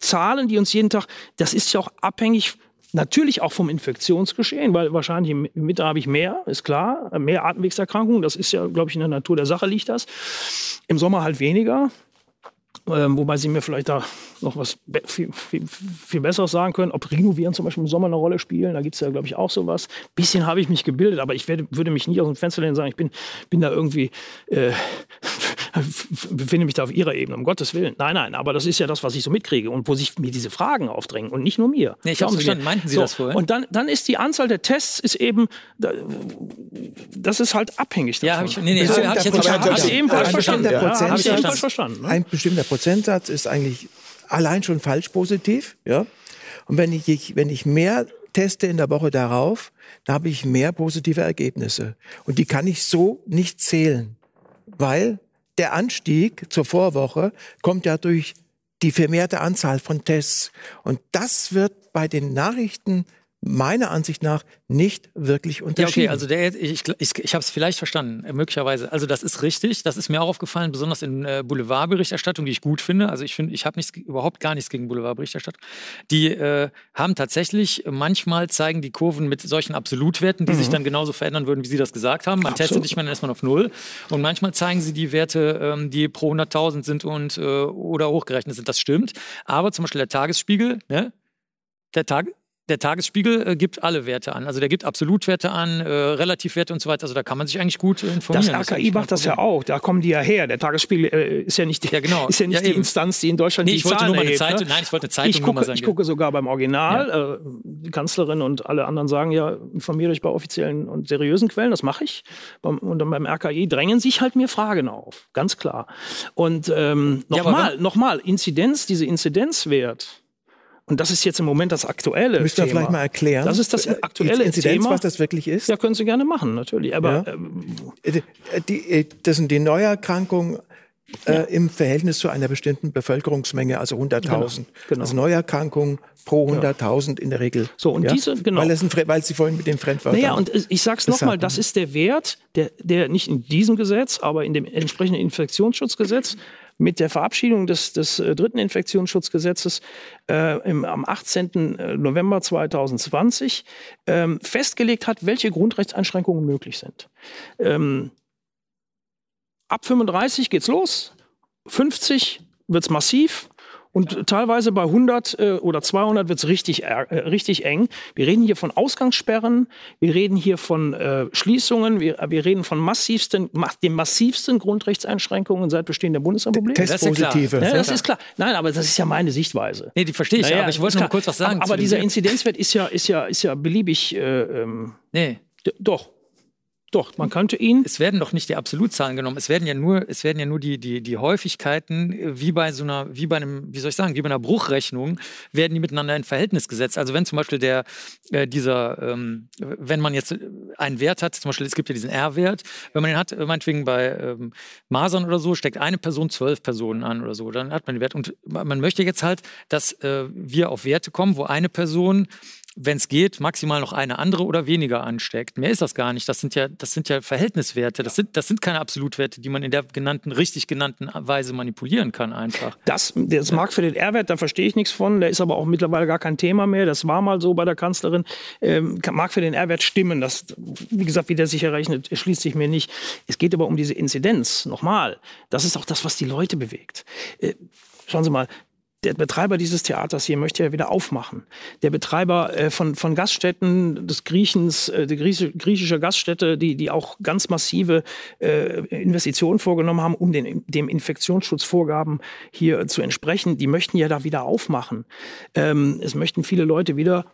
Speaker 6: Zahlen, die uns jeden Tag, das ist ja auch abhängig natürlich auch vom Infektionsgeschehen, weil wahrscheinlich im Winter habe ich mehr, ist klar, mehr Atemwegserkrankungen, das ist ja, glaube ich, in der Natur der Sache liegt das. Im Sommer halt weniger. Ähm, wobei Sie mir vielleicht da noch was viel, viel, viel Besseres sagen können, ob Rhinoviren zum Beispiel im Sommer eine Rolle spielen. Da gibt es ja, glaube ich, auch sowas. Ein bisschen habe ich mich gebildet, aber ich werde, würde mich nie aus dem Fenster lehnen und sagen, ich bin, bin da irgendwie äh, befinde mich da auf ihrer Ebene, um Gottes Willen. Nein, nein, aber das ist ja das, was ich so mitkriege und wo sich mir diese Fragen aufdrängen und nicht nur mir.
Speaker 3: Nee, ich habe verstanden, meinten Sie so, das vorhin?
Speaker 6: Und dann, dann ist die Anzahl der Tests ist eben, das ist halt abhängig davon.
Speaker 3: Ja, habe ich, nee, nee, hab ich jetzt verstanden. Hast
Speaker 4: eben falsch verstanden. Ja, ich falsch verstanden. Ne? Ein bestimmter Prozentsatz ist eigentlich allein schon falsch positiv, ja. Und wenn ich, wenn ich mehr teste in der Woche darauf, da habe ich mehr positive Ergebnisse. Und die kann ich so nicht zählen, weil der Anstieg zur Vorwoche kommt ja durch die vermehrte Anzahl von Tests. Und das wird bei den Nachrichten meiner Ansicht nach nicht wirklich unterschieden.
Speaker 3: Ja, okay, also der, ich, ich, ich habe es vielleicht verstanden, äh, möglicherweise. Also das ist richtig, das ist mir auch aufgefallen, besonders in äh, Boulevardberichterstattung, die ich gut finde. Also ich finde, ich habe überhaupt gar nichts gegen Boulevardberichterstattung. Die äh, haben tatsächlich, manchmal zeigen die Kurven mit solchen Absolutwerten, die mhm. sich dann genauso verändern würden, wie Sie das gesagt haben. Man Absolut. testet nicht mehr, dann ist man auf Null. Und manchmal zeigen sie die Werte, ähm, die pro 100.000 sind und äh, oder hochgerechnet sind. Das stimmt. Aber zum Beispiel der Tagesspiegel, ne? der Tag, der Tagesspiegel äh, gibt alle Werte an. Also der gibt Absolutwerte an, äh, Relativwerte und so weiter. Also da kann man sich eigentlich gut äh, informieren.
Speaker 6: Das RKI macht das ja auch. Da kommen die ja her. Der Tagesspiegel äh, ist ja nicht, die,
Speaker 3: Ja, genau.
Speaker 6: ist ja nicht
Speaker 3: Ja,
Speaker 6: die
Speaker 3: eben.
Speaker 6: Instanz, die in Deutschland
Speaker 3: Nee,
Speaker 6: die
Speaker 3: ich wollte
Speaker 6: Zahlen
Speaker 3: nur mal eine
Speaker 6: erhebt,
Speaker 3: Zeitung,
Speaker 6: ne?
Speaker 3: nein, ich wollte eine Zeitung
Speaker 6: Ich
Speaker 3: nur mal
Speaker 6: gucke,
Speaker 3: sagen.
Speaker 6: ich gucke sogar beim Original. Äh, die Kanzlerin und alle anderen sagen ja, informiere euch bei offiziellen und seriösen Quellen. Das mache ich. Und dann beim RKI drängen sich halt mir Fragen auf. Ganz klar. Und ähm,
Speaker 3: Ja,
Speaker 6: nochmal, nochmal, Inzidenz, diese Inzidenzwert. Und das ist jetzt im Moment das aktuelle
Speaker 4: Müsst ihr vielleicht mal erklären.
Speaker 6: Das ist das
Speaker 4: äh,
Speaker 6: aktuelle
Speaker 4: Inzidenz,
Speaker 6: Thema.
Speaker 4: was das wirklich ist?
Speaker 6: Ja, können Sie gerne machen, natürlich. Aber
Speaker 4: Ja.
Speaker 6: ähm,
Speaker 4: Äh, Die, äh, das sind die Neuerkrankungen äh, im Verhältnis zu einer bestimmten Bevölkerungsmenge, also 100.000.
Speaker 6: genau.
Speaker 4: Also Neuerkrankungen pro 100.000 in der Regel.
Speaker 6: So, und diese- genau.
Speaker 4: Weil, es ein, weil Sie vorhin mit den Fremdwörtern...
Speaker 6: Naja, und ich sag's
Speaker 4: Das
Speaker 6: nochmal, das ist der Wert, der, der nicht in diesem Gesetz, aber in dem entsprechenden Infektionsschutzgesetz mit der Verabschiedung des, des äh, dritten Infektionsschutzgesetzes äh, im, am 18. November 2020 ähm, festgelegt hat, welche Grundrechtseinschränkungen möglich sind. Ähm, ab 35 geht's los, 50 wird's massiv. Und teilweise bei 100 äh, oder 200 wird's richtig, ärg- äh, richtig eng. Wir reden hier von Ausgangssperren, wir reden hier von äh, Schließungen, wir, wir reden von massivsten, ma den massivsten Grundrechtseinschränkungen seit Bestehen der Bundesrepublik.
Speaker 4: Testpositive.
Speaker 6: ja, das ist klar. Nein, aber das ist ja meine Sichtweise.
Speaker 3: Nee, die verstehe ich,
Speaker 6: Naja,
Speaker 3: aber ich wollte noch kurz was sagen.
Speaker 6: Aber, aber dieser
Speaker 3: Wert.
Speaker 6: Inzidenzwert ist ja, ist ja, ist ja beliebig. Äh, ähm,
Speaker 3: Nee,
Speaker 6: doch. Doch, man könnte ihn.
Speaker 3: es werden doch nicht die Absolutzahlen genommen. Es werden ja nur, es werden ja nur die, die, die Häufigkeiten, äh, wie bei so einer, wie bei einem, wie soll ich sagen, wie bei einer Bruchrechnung, werden die miteinander in Verhältnis gesetzt. Also wenn zum Beispiel der, äh, dieser, ähm, wenn man jetzt einen Wert hat, zum Beispiel, es gibt ja diesen R-Wert, wenn man den hat, äh, meinetwegen bei ähm, Masern oder so, steckt eine Person zwölf Personen an oder so, dann hat man den Wert. Und man möchte jetzt halt, dass äh, wir auf Werte kommen, wo eine Person wenn es geht, maximal noch eine andere oder weniger ansteckt. Mehr ist das gar nicht. Das sind ja, das sind ja Verhältniswerte. Das sind, das sind keine Absolutwerte, die man in der genannten, richtig genannten Weise manipulieren kann einfach.
Speaker 6: Das, das mag für den R-Wert, da verstehe ich nichts von. Der ist aber auch mittlerweile gar kein Thema mehr. Das war mal so bei der Kanzlerin. Ähm, mag für den R-Wert stimmen. Das, wie gesagt, wie der sich errechnet, schließt sich mir nicht. Es geht aber um diese Inzidenz. Nochmal, das ist auch das, was die Leute bewegt. Äh, schauen Sie mal. Der Betreiber dieses Theaters hier möchte ja wieder aufmachen. Der Betreiber äh, von, von Gaststätten des Griechens, äh, die Grieche, griechische Gaststätte, die, die auch ganz massive äh, Investitionen vorgenommen haben, um den, dem Infektionsschutzvorgaben hier zu entsprechen, die möchten ja da wieder aufmachen. Ähm, es möchten viele Leute wieder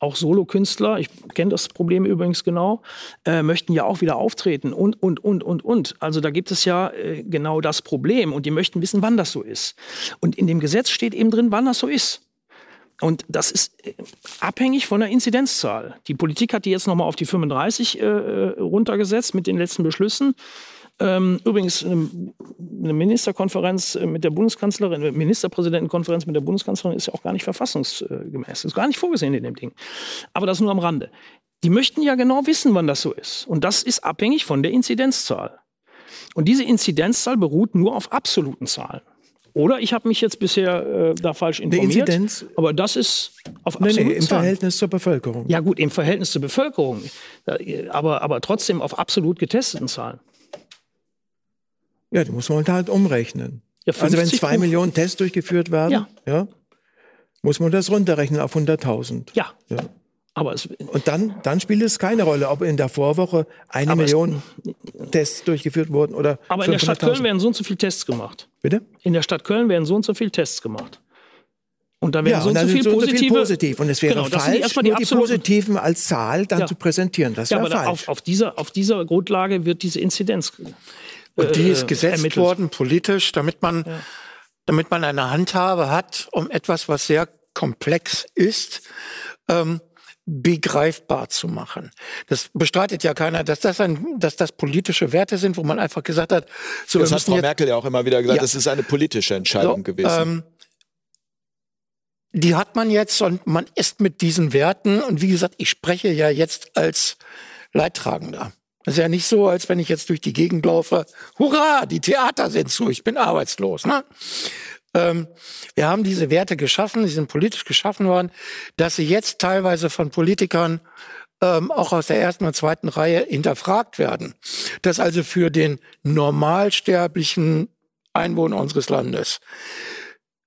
Speaker 6: auch Solokünstler, ich kenne das Problem übrigens genau, äh, möchten ja auch wieder auftreten und, und, und, und, und. Also da gibt es ja äh, genau das Problem und die möchten wissen, wann das so ist. Und in dem Gesetz steht eben drin, wann das so ist. Und das ist äh, abhängig von der Inzidenzzahl. Die Politik hat die jetzt nochmal auf die 35 äh, runtergesetzt mit den letzten Beschlüssen. Ähm, übrigens eine, Ministerkonferenz äh, mit der Bundeskanzlerin, eine Ministerpräsidentenkonferenz mit der Bundeskanzlerin ist ja auch gar nicht verfassungsgemäß. Ist gar nicht vorgesehen in dem Ding. Aber das nur am Rande. Die möchten ja genau wissen, wann das so ist. Und das ist abhängig von der Inzidenzzahl. Und diese Inzidenzzahl beruht nur auf absoluten Zahlen. Oder ich habe mich jetzt bisher äh, da falsch informiert.
Speaker 4: Inzidenz?
Speaker 6: Aber das ist auf
Speaker 4: Nee,
Speaker 6: absoluten
Speaker 4: nee, im
Speaker 6: Zahlen.
Speaker 4: Verhältnis zur Bevölkerung.
Speaker 6: Ja gut, im Verhältnis zur Bevölkerung. Äh, Aber, aber trotzdem auf absolut getesteten Zahlen.
Speaker 4: Ja, die muss man halt umrechnen.
Speaker 6: Ja,
Speaker 4: also wenn
Speaker 6: 50
Speaker 4: zwei
Speaker 6: Buch-
Speaker 4: Millionen Tests durchgeführt werden,
Speaker 6: Ja.
Speaker 4: ja. muss man das runterrechnen auf 100.000.
Speaker 6: Ja.
Speaker 4: Ja.
Speaker 6: Aber es,
Speaker 4: Und dann, dann spielt es keine Rolle, ob in der Vorwoche eine
Speaker 6: Aber es-
Speaker 4: Million Tests durchgeführt wurden oder
Speaker 6: aber in der Stadt
Speaker 4: 500.000.
Speaker 6: Köln werden so und so viele Tests gemacht.
Speaker 4: Bitte?
Speaker 6: In der Stadt Köln werden so und so viele Tests gemacht. Und da werden
Speaker 4: Ja,
Speaker 6: so
Speaker 4: und
Speaker 6: so viele
Speaker 4: so so viel
Speaker 6: positive.
Speaker 4: positiv. Und es wäre
Speaker 6: Genau,
Speaker 4: falsch,
Speaker 6: erstmal die
Speaker 4: nur die Positiven als Zahl dann
Speaker 6: Ja.
Speaker 4: zu präsentieren. Das
Speaker 6: Ja,
Speaker 4: wäre falsch.
Speaker 6: auf, auf, dieser, auf dieser Grundlage wird diese Inzidenz.
Speaker 5: Und die
Speaker 6: äh,
Speaker 5: ist gesetzt
Speaker 6: ermittelt.
Speaker 5: worden politisch, damit man, damit man eine Handhabe hat, um etwas, was sehr komplex ist, ähm, begreifbar zu machen. Das bestreitet ja keiner, dass das ein, dass das politische Werte sind, wo man einfach gesagt hat, so
Speaker 2: Das hat Frau
Speaker 5: jetzt
Speaker 2: Merkel ja auch immer wieder gesagt,
Speaker 5: Ja.
Speaker 2: das ist eine politische Entscheidung
Speaker 5: So,
Speaker 2: gewesen.
Speaker 5: Ähm, die hat man jetzt und man ist mit diesen Werten und wie gesagt, ich spreche ja jetzt als Leidtragender. Das ist ja nicht so, als wenn ich jetzt durch die Gegend laufe, hurra, die Theater sind zu, ich bin arbeitslos. Ne? Ähm, wir haben diese Werte geschaffen, die sind politisch geschaffen worden, dass sie jetzt teilweise von Politikern ähm, auch aus der ersten und zweiten Reihe hinterfragt werden. Dass also für den normalsterblichen Einwohner unseres Landes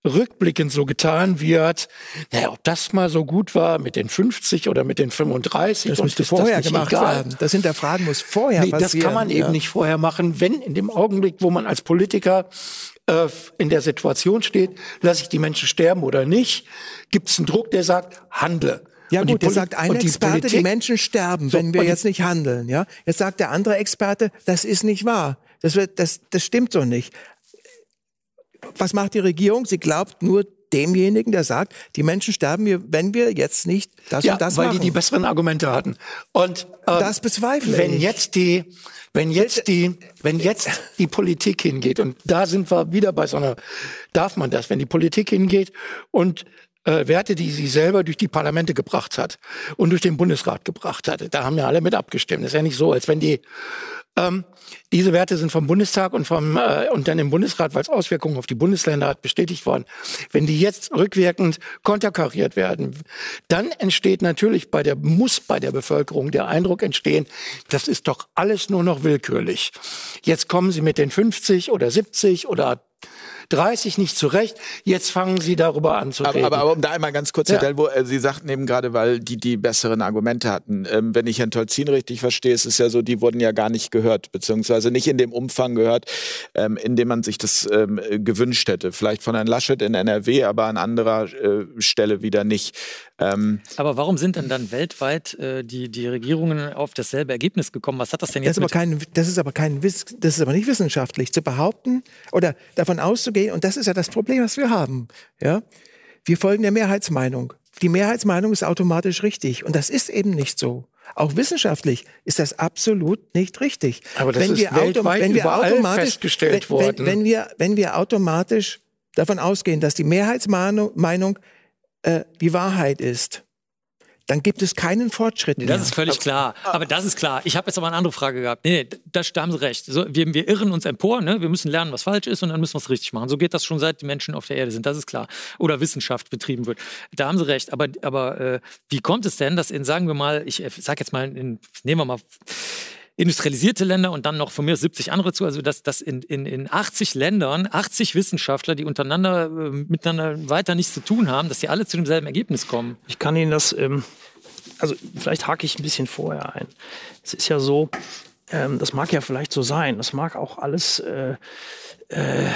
Speaker 5: rückblickend so getan wird, naja, ob das mal so gut war mit den 50 oder mit den 35.
Speaker 4: Das müsste vorher das gemacht egal. werden. Das Hinterfragen muss vorher nee,
Speaker 5: passieren. Das kann man ja. eben nicht vorher machen, wenn in dem Augenblick, wo man als Politiker äh, in der Situation steht, lasse ich die Menschen sterben oder nicht, gibt es einen Druck, der sagt, handle.
Speaker 4: Ja und gut, jetzt sagt ein Experte, Politik, die Menschen sterben, so, wenn wir jetzt nicht handeln. Ja, jetzt sagt der andere Experte, das ist nicht wahr. Das, wird, das, das stimmt so nicht. Was macht die Regierung? Sie glaubt nur demjenigen, der sagt, die Menschen sterben, wenn wir jetzt nicht das ja, und das
Speaker 5: weil
Speaker 4: machen.
Speaker 5: die die besseren Argumente hatten. Und
Speaker 4: äh, das bezweifle
Speaker 5: wenn
Speaker 4: ich.
Speaker 5: jetzt die wenn jetzt die, wenn jetzt die Politik hingeht, und da sind wir wieder bei so einer, darf man das, wenn die Politik hingeht und äh, Werte, die sie selber durch die Parlamente gebracht hat und durch den Bundesrat gebracht hat. Da haben ja alle mit abgestimmt. Das ist ja nicht so, als wenn die ähm, diese Werte sind vom Bundestag und vom äh, und dann im Bundesrat, weil es Auswirkungen auf die Bundesländer hat, bestätigt worden. Wenn die jetzt rückwirkend konterkariert werden, dann entsteht natürlich bei der muss bei der Bevölkerung der Eindruck entstehen, das ist doch alles nur noch willkürlich. Jetzt kommen sie mit den 50 oder 70 oder 30 nicht zurecht. Jetzt fangen Sie darüber an zu reden.
Speaker 2: Aber, aber um da einmal ganz kurz, ja. Herr Delvo, äh, Sie sagten eben gerade, weil die die besseren Argumente hatten. Ähm, wenn ich Herrn Tolzin richtig verstehe, ist es ja so, die wurden ja gar nicht gehört, beziehungsweise nicht in dem Umfang gehört, ähm, in dem man sich das ähm, gewünscht hätte. Vielleicht von Herrn Laschet in NRW, aber an anderer äh, Stelle wieder nicht.
Speaker 3: Ähm, aber warum sind denn dann weltweit äh, die, die Regierungen auf dasselbe Ergebnis gekommen? Was hat das denn jetzt?
Speaker 4: Das ist aber kein, das ist aber kein, das ist aber nicht wissenschaftlich zu behaupten oder davon auszugehen. Und das ist ja das Problem, was wir haben. Ja, wir folgen der Mehrheitsmeinung. Die Mehrheitsmeinung ist automatisch richtig. Und das ist eben nicht so. Auch wissenschaftlich ist das absolut nicht richtig.
Speaker 5: Aber das wenn ist wir weltweit wenn wir automatisch, festgestellt
Speaker 4: wenn,
Speaker 5: worden.
Speaker 4: Wenn, wenn, wir, wenn wir automatisch davon ausgehen, dass die Mehrheitsmeinung äh, die Wahrheit ist, dann gibt es keinen Fortschritt
Speaker 3: nee, Das ist völlig klar. Aber das ist klar. Ich habe jetzt aber eine andere Frage gehabt. Nee, nee da, da haben Sie recht. So, wir, wir, irren uns empor, ne? wir müssen lernen, was falsch ist und dann müssen wir es richtig machen. So geht das schon seit die Menschen auf der Erde sind, das ist klar. Oder Wissenschaft betrieben wird. Da haben Sie recht. Aber, aber äh, wie kommt es denn, dass in, sagen wir mal, ich äh, sage jetzt mal, in, nehmen wir mal industrialisierte Länder und dann noch von mir 70 andere zu. Also dass, dass in, in, in 80 Ländern 80 Wissenschaftler, die untereinander äh, miteinander weiter nichts zu tun haben, dass sie alle zu demselben Ergebnis kommen.
Speaker 6: Ich kann Ihnen das, ähm, also vielleicht hake ich ein bisschen vorher ein. Es ist ja so, ähm, das mag ja vielleicht so sein, das mag auch alles äh, äh,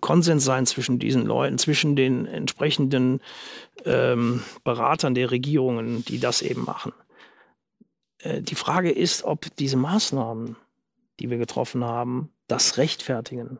Speaker 6: Konsens sein zwischen diesen Leuten, zwischen den entsprechenden ähm, Beratern der Regierungen, die das eben machen. Äh, die Frage ist, ob diese Maßnahmen, die wir getroffen haben, das rechtfertigen.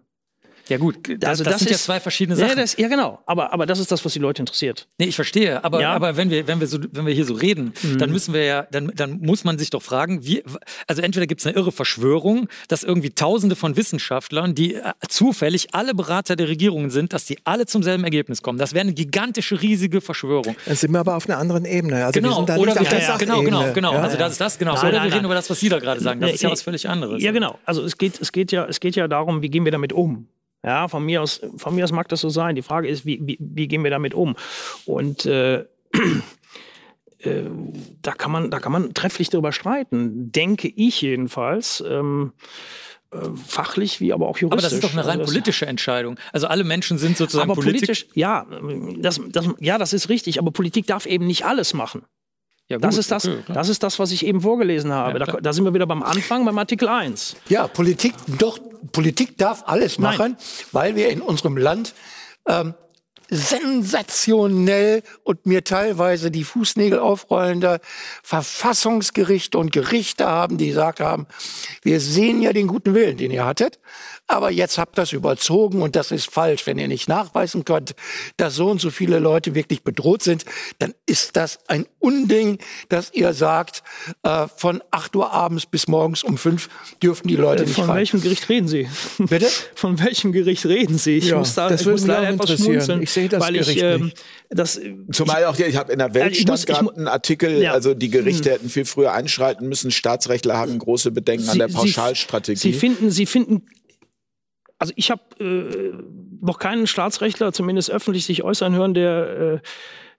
Speaker 3: Ja gut, das, also das, das sind ist, ja zwei verschiedene Sachen.
Speaker 6: Ja, das, ja, genau. Aber, aber das ist das, was die Leute interessiert.
Speaker 3: Nee, ich verstehe. Aber, ja. aber wenn, wir, wenn, wir so, wenn wir hier so reden, mhm. dann müssen wir ja, dann, dann muss man sich doch fragen, wie, also entweder gibt es eine irre Verschwörung, dass irgendwie Tausende von Wissenschaftlern, die äh, zufällig alle Berater der Regierungen sind, dass die alle zum selben Ergebnis kommen. Das wäre eine gigantische, riesige Verschwörung.
Speaker 4: Dann sind wir aber auf einer anderen Ebene. Also
Speaker 3: genau,
Speaker 4: wir sind da
Speaker 3: oder
Speaker 4: nicht
Speaker 3: wir, ja, genau, genau, genau. Ja, also das ist das, genau. Nein, oder nein, wir reden über das, was Sie da gerade sagen. Das ist ja was völlig anderes.
Speaker 6: Ja, genau. Also es geht, es geht ja, es geht ja darum, wie gehen wir damit um? Ja, von mir aus, von mir aus mag das so sein. Die Frage ist, wie, wie, wie gehen wir damit um? Und äh, äh, da, kann man, da kann man trefflich darüber streiten, denke ich jedenfalls. Ähm, äh, fachlich wie aber auch juristisch.
Speaker 3: Aber das ist doch eine rein also politische Entscheidung. Also alle Menschen sind sozusagen
Speaker 6: aber politisch. Ja, das, das, ja, das ist richtig. Aber Politik darf eben nicht alles machen. Ja, gut, das, ist das, okay, das ist das, was ich eben vorgelesen habe. Ja, da, da, sind wir wieder beim Anfang, beim Artikel 1.
Speaker 5: Ja, Politik, doch, Politik darf alles machen, Nein. weil wir in unserem Land ähm, sensationell und mir teilweise die Fußnägel aufrollende Verfassungsgerichte und Gerichte haben, die gesagt haben, wir sehen ja den guten Willen, den ihr hattet, aber jetzt habt ihr das überzogen und das ist falsch. Wenn ihr nicht nachweisen könnt, dass so und so viele Leute wirklich bedroht sind, dann ist das ein Unding, dass ihr sagt, äh, von 8 Uhr abends bis morgens um 5 dürfen die Leute äh, nicht
Speaker 6: Von rein. welchem Gericht reden Sie?
Speaker 5: Bitte?
Speaker 6: Von welchem Gericht reden Sie?
Speaker 4: Ich ja, muss da, das ich muss da etwas schmunzeln. Ich sehe das weil Gericht ich, ähm,
Speaker 2: das, Zumal auch, ich habe in der Welt stand gerade einen Artikel, ja. also die Gerichte hm. hätten viel früher einschreiten müssen. Staatsrechtler haben große Bedenken Sie, an der Pauschalstrategie.
Speaker 6: Sie finden, Sie finden also ich habe äh, noch keinen Staatsrechtler, zumindest öffentlich, sich äußern hören, der,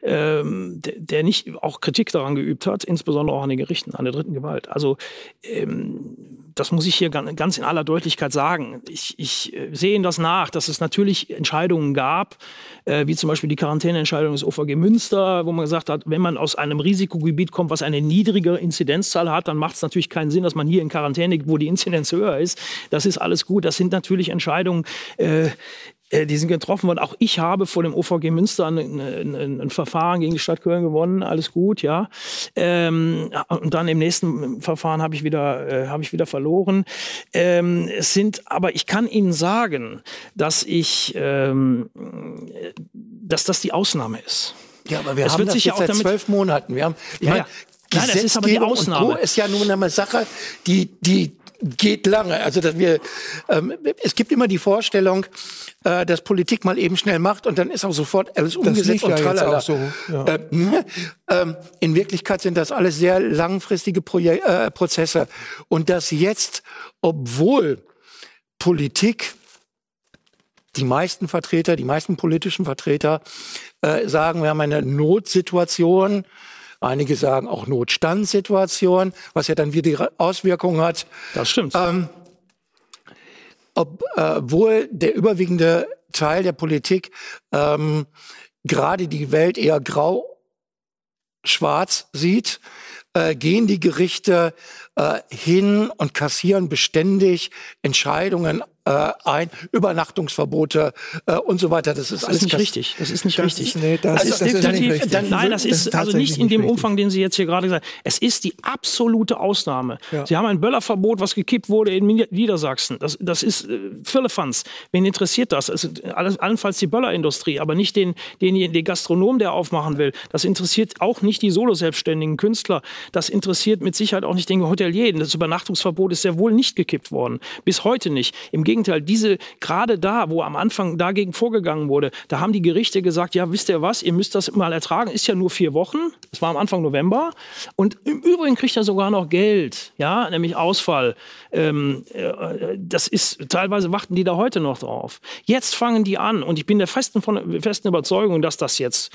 Speaker 6: äh, ähm, der, der, nicht auch Kritik daran geübt hat, insbesondere auch an den Gerichten, an der dritten Gewalt. Also ähm, das muss ich hier ganz in aller Deutlichkeit sagen. Ich, ich äh, sehe Ihnen das nach, dass es natürlich Entscheidungen gab, äh, wie zum Beispiel die Quarantäneentscheidung des OVG Münster, wo man gesagt hat, wenn man aus einem Risikogebiet kommt, was eine niedrigere Inzidenzzahl hat, dann macht es natürlich keinen Sinn, dass man hier in Quarantäne wo die Inzidenz höher ist. Das ist alles gut. Das sind natürlich Entscheidungen, äh, die sind getroffen worden. Auch ich habe vor dem OVG Münster ein, ein, ein Verfahren gegen die Stadt Köln gewonnen. Alles gut, ja. Ähm, und dann im nächsten Verfahren habe ich wieder, äh, habe ich wieder verloren. Ähm, es sind, aber ich kann Ihnen sagen, dass ich, ähm, dass das die Ausnahme ist.
Speaker 5: Ja, aber wir es haben das jetzt seit zwölf Monaten. Wir haben, ich ja, meine, Nein, das ist aber die Ausnahme. Ist ja nun eine Sache, die, die geht lange. Also dass wir, ähm, es gibt immer die Vorstellung, äh, dass Politik mal eben schnell macht und dann ist auch sofort alles umgesetzt und tralala. So, ja. äh, äh, in Wirklichkeit sind das alles sehr langfristige Proje äh, Prozesse und dass jetzt, obwohl Politik die meisten Vertreter, die meisten politischen Vertreter äh, sagen, wir haben eine Notsituation, Einige sagen auch Notstandssituation, was ja dann wieder Auswirkungen hat.
Speaker 6: Das stimmt. Ähm,
Speaker 5: obwohl der überwiegende Teil der Politik ähm, gerade die Welt eher grau-schwarz sieht, äh, gehen die Gerichte äh, hin und kassieren beständig Entscheidungen äh, ein, Übernachtungsverbote äh, und so weiter. Das ist
Speaker 6: das ist nicht richtig. Das ist nicht
Speaker 5: das
Speaker 6: richtig.
Speaker 5: Ist, nee, das,
Speaker 6: also ist, das ist nicht richtig. Dann, nein, das, ist, also nicht in dem richtig. Umfang, den Sie jetzt hier gerade gesagt haben. Es ist die absolute Ausnahme. Ja. Sie haben ein Böllerverbot, was gekippt wurde in Niedersachsen. Das, das ist äh, Firlefanz. Wen interessiert das? Es ist alles, allenfalls die Böllerindustrie, aber nicht den, den, den Gastronom, der aufmachen will. Das interessiert auch nicht die solo-selbstständigen Künstler. Das interessiert mit Sicherheit auch nicht den Hotelier. Das Übernachtungsverbot ist sehr wohl nicht gekippt worden. Bis heute nicht. Im Gegenteil Gegenteil, diese, gerade da, wo am Anfang dagegen vorgegangen wurde, da haben die Gerichte gesagt, ja, wisst ihr was, ihr müsst das mal ertragen, ist ja nur vier Wochen, das war am Anfang November und im Übrigen kriegt er sogar noch Geld, ja, nämlich Ausfall. Ähm, äh, das ist, teilweise warten die da heute noch drauf. Jetzt fangen die an und ich bin der festen, von, festen Überzeugung, dass das jetzt,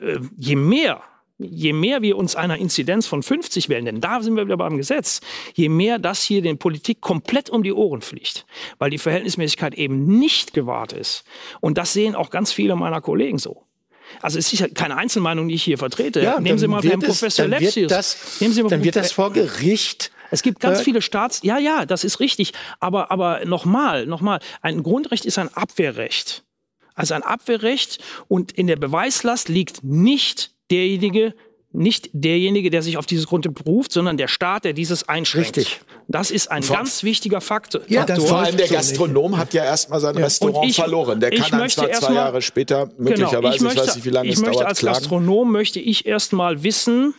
Speaker 6: äh, je mehr je mehr wir uns einer Inzidenz von 50 wählen, denn da sind wir wieder beim Gesetz, je mehr das hier den Politik komplett um die Ohren fliegt, weil die Verhältnismäßigkeit eben nicht gewahrt ist. Und das sehen auch ganz viele meiner Kollegen so. Also es ist ja keine Einzelmeinung, die ich hier vertrete.
Speaker 5: Ja,
Speaker 6: Nehmen Sie mal Herrn Professor Lepsius.
Speaker 5: Das, Nehmen Sie mal dann wird das vor Gericht
Speaker 6: es gibt ganz äh, viele Staats, ja, ja, das ist richtig. Aber, aber nochmal, nochmal, ein Grundrecht ist ein Abwehrrecht. Also ein Abwehrrecht und in der Beweislast liegt nicht derjenige, nicht derjenige, der sich auf dieses Grundrecht beruft, sondern der Staat, der dieses einschränkt.
Speaker 5: Richtig.
Speaker 6: Das ist ein vor ganz wichtiger Faktor.
Speaker 2: Ja, vor allem der Gastronom hat ja erstmal sein ja. Restaurant ich, verloren. Der kann dann zwar zwei Jahre später möglicherweise, genau, ich, möchte, ich weiß nicht, wie lange es
Speaker 6: dauert,
Speaker 2: möchte
Speaker 6: als klagen. Gastronom möchte ich erstmal wissen,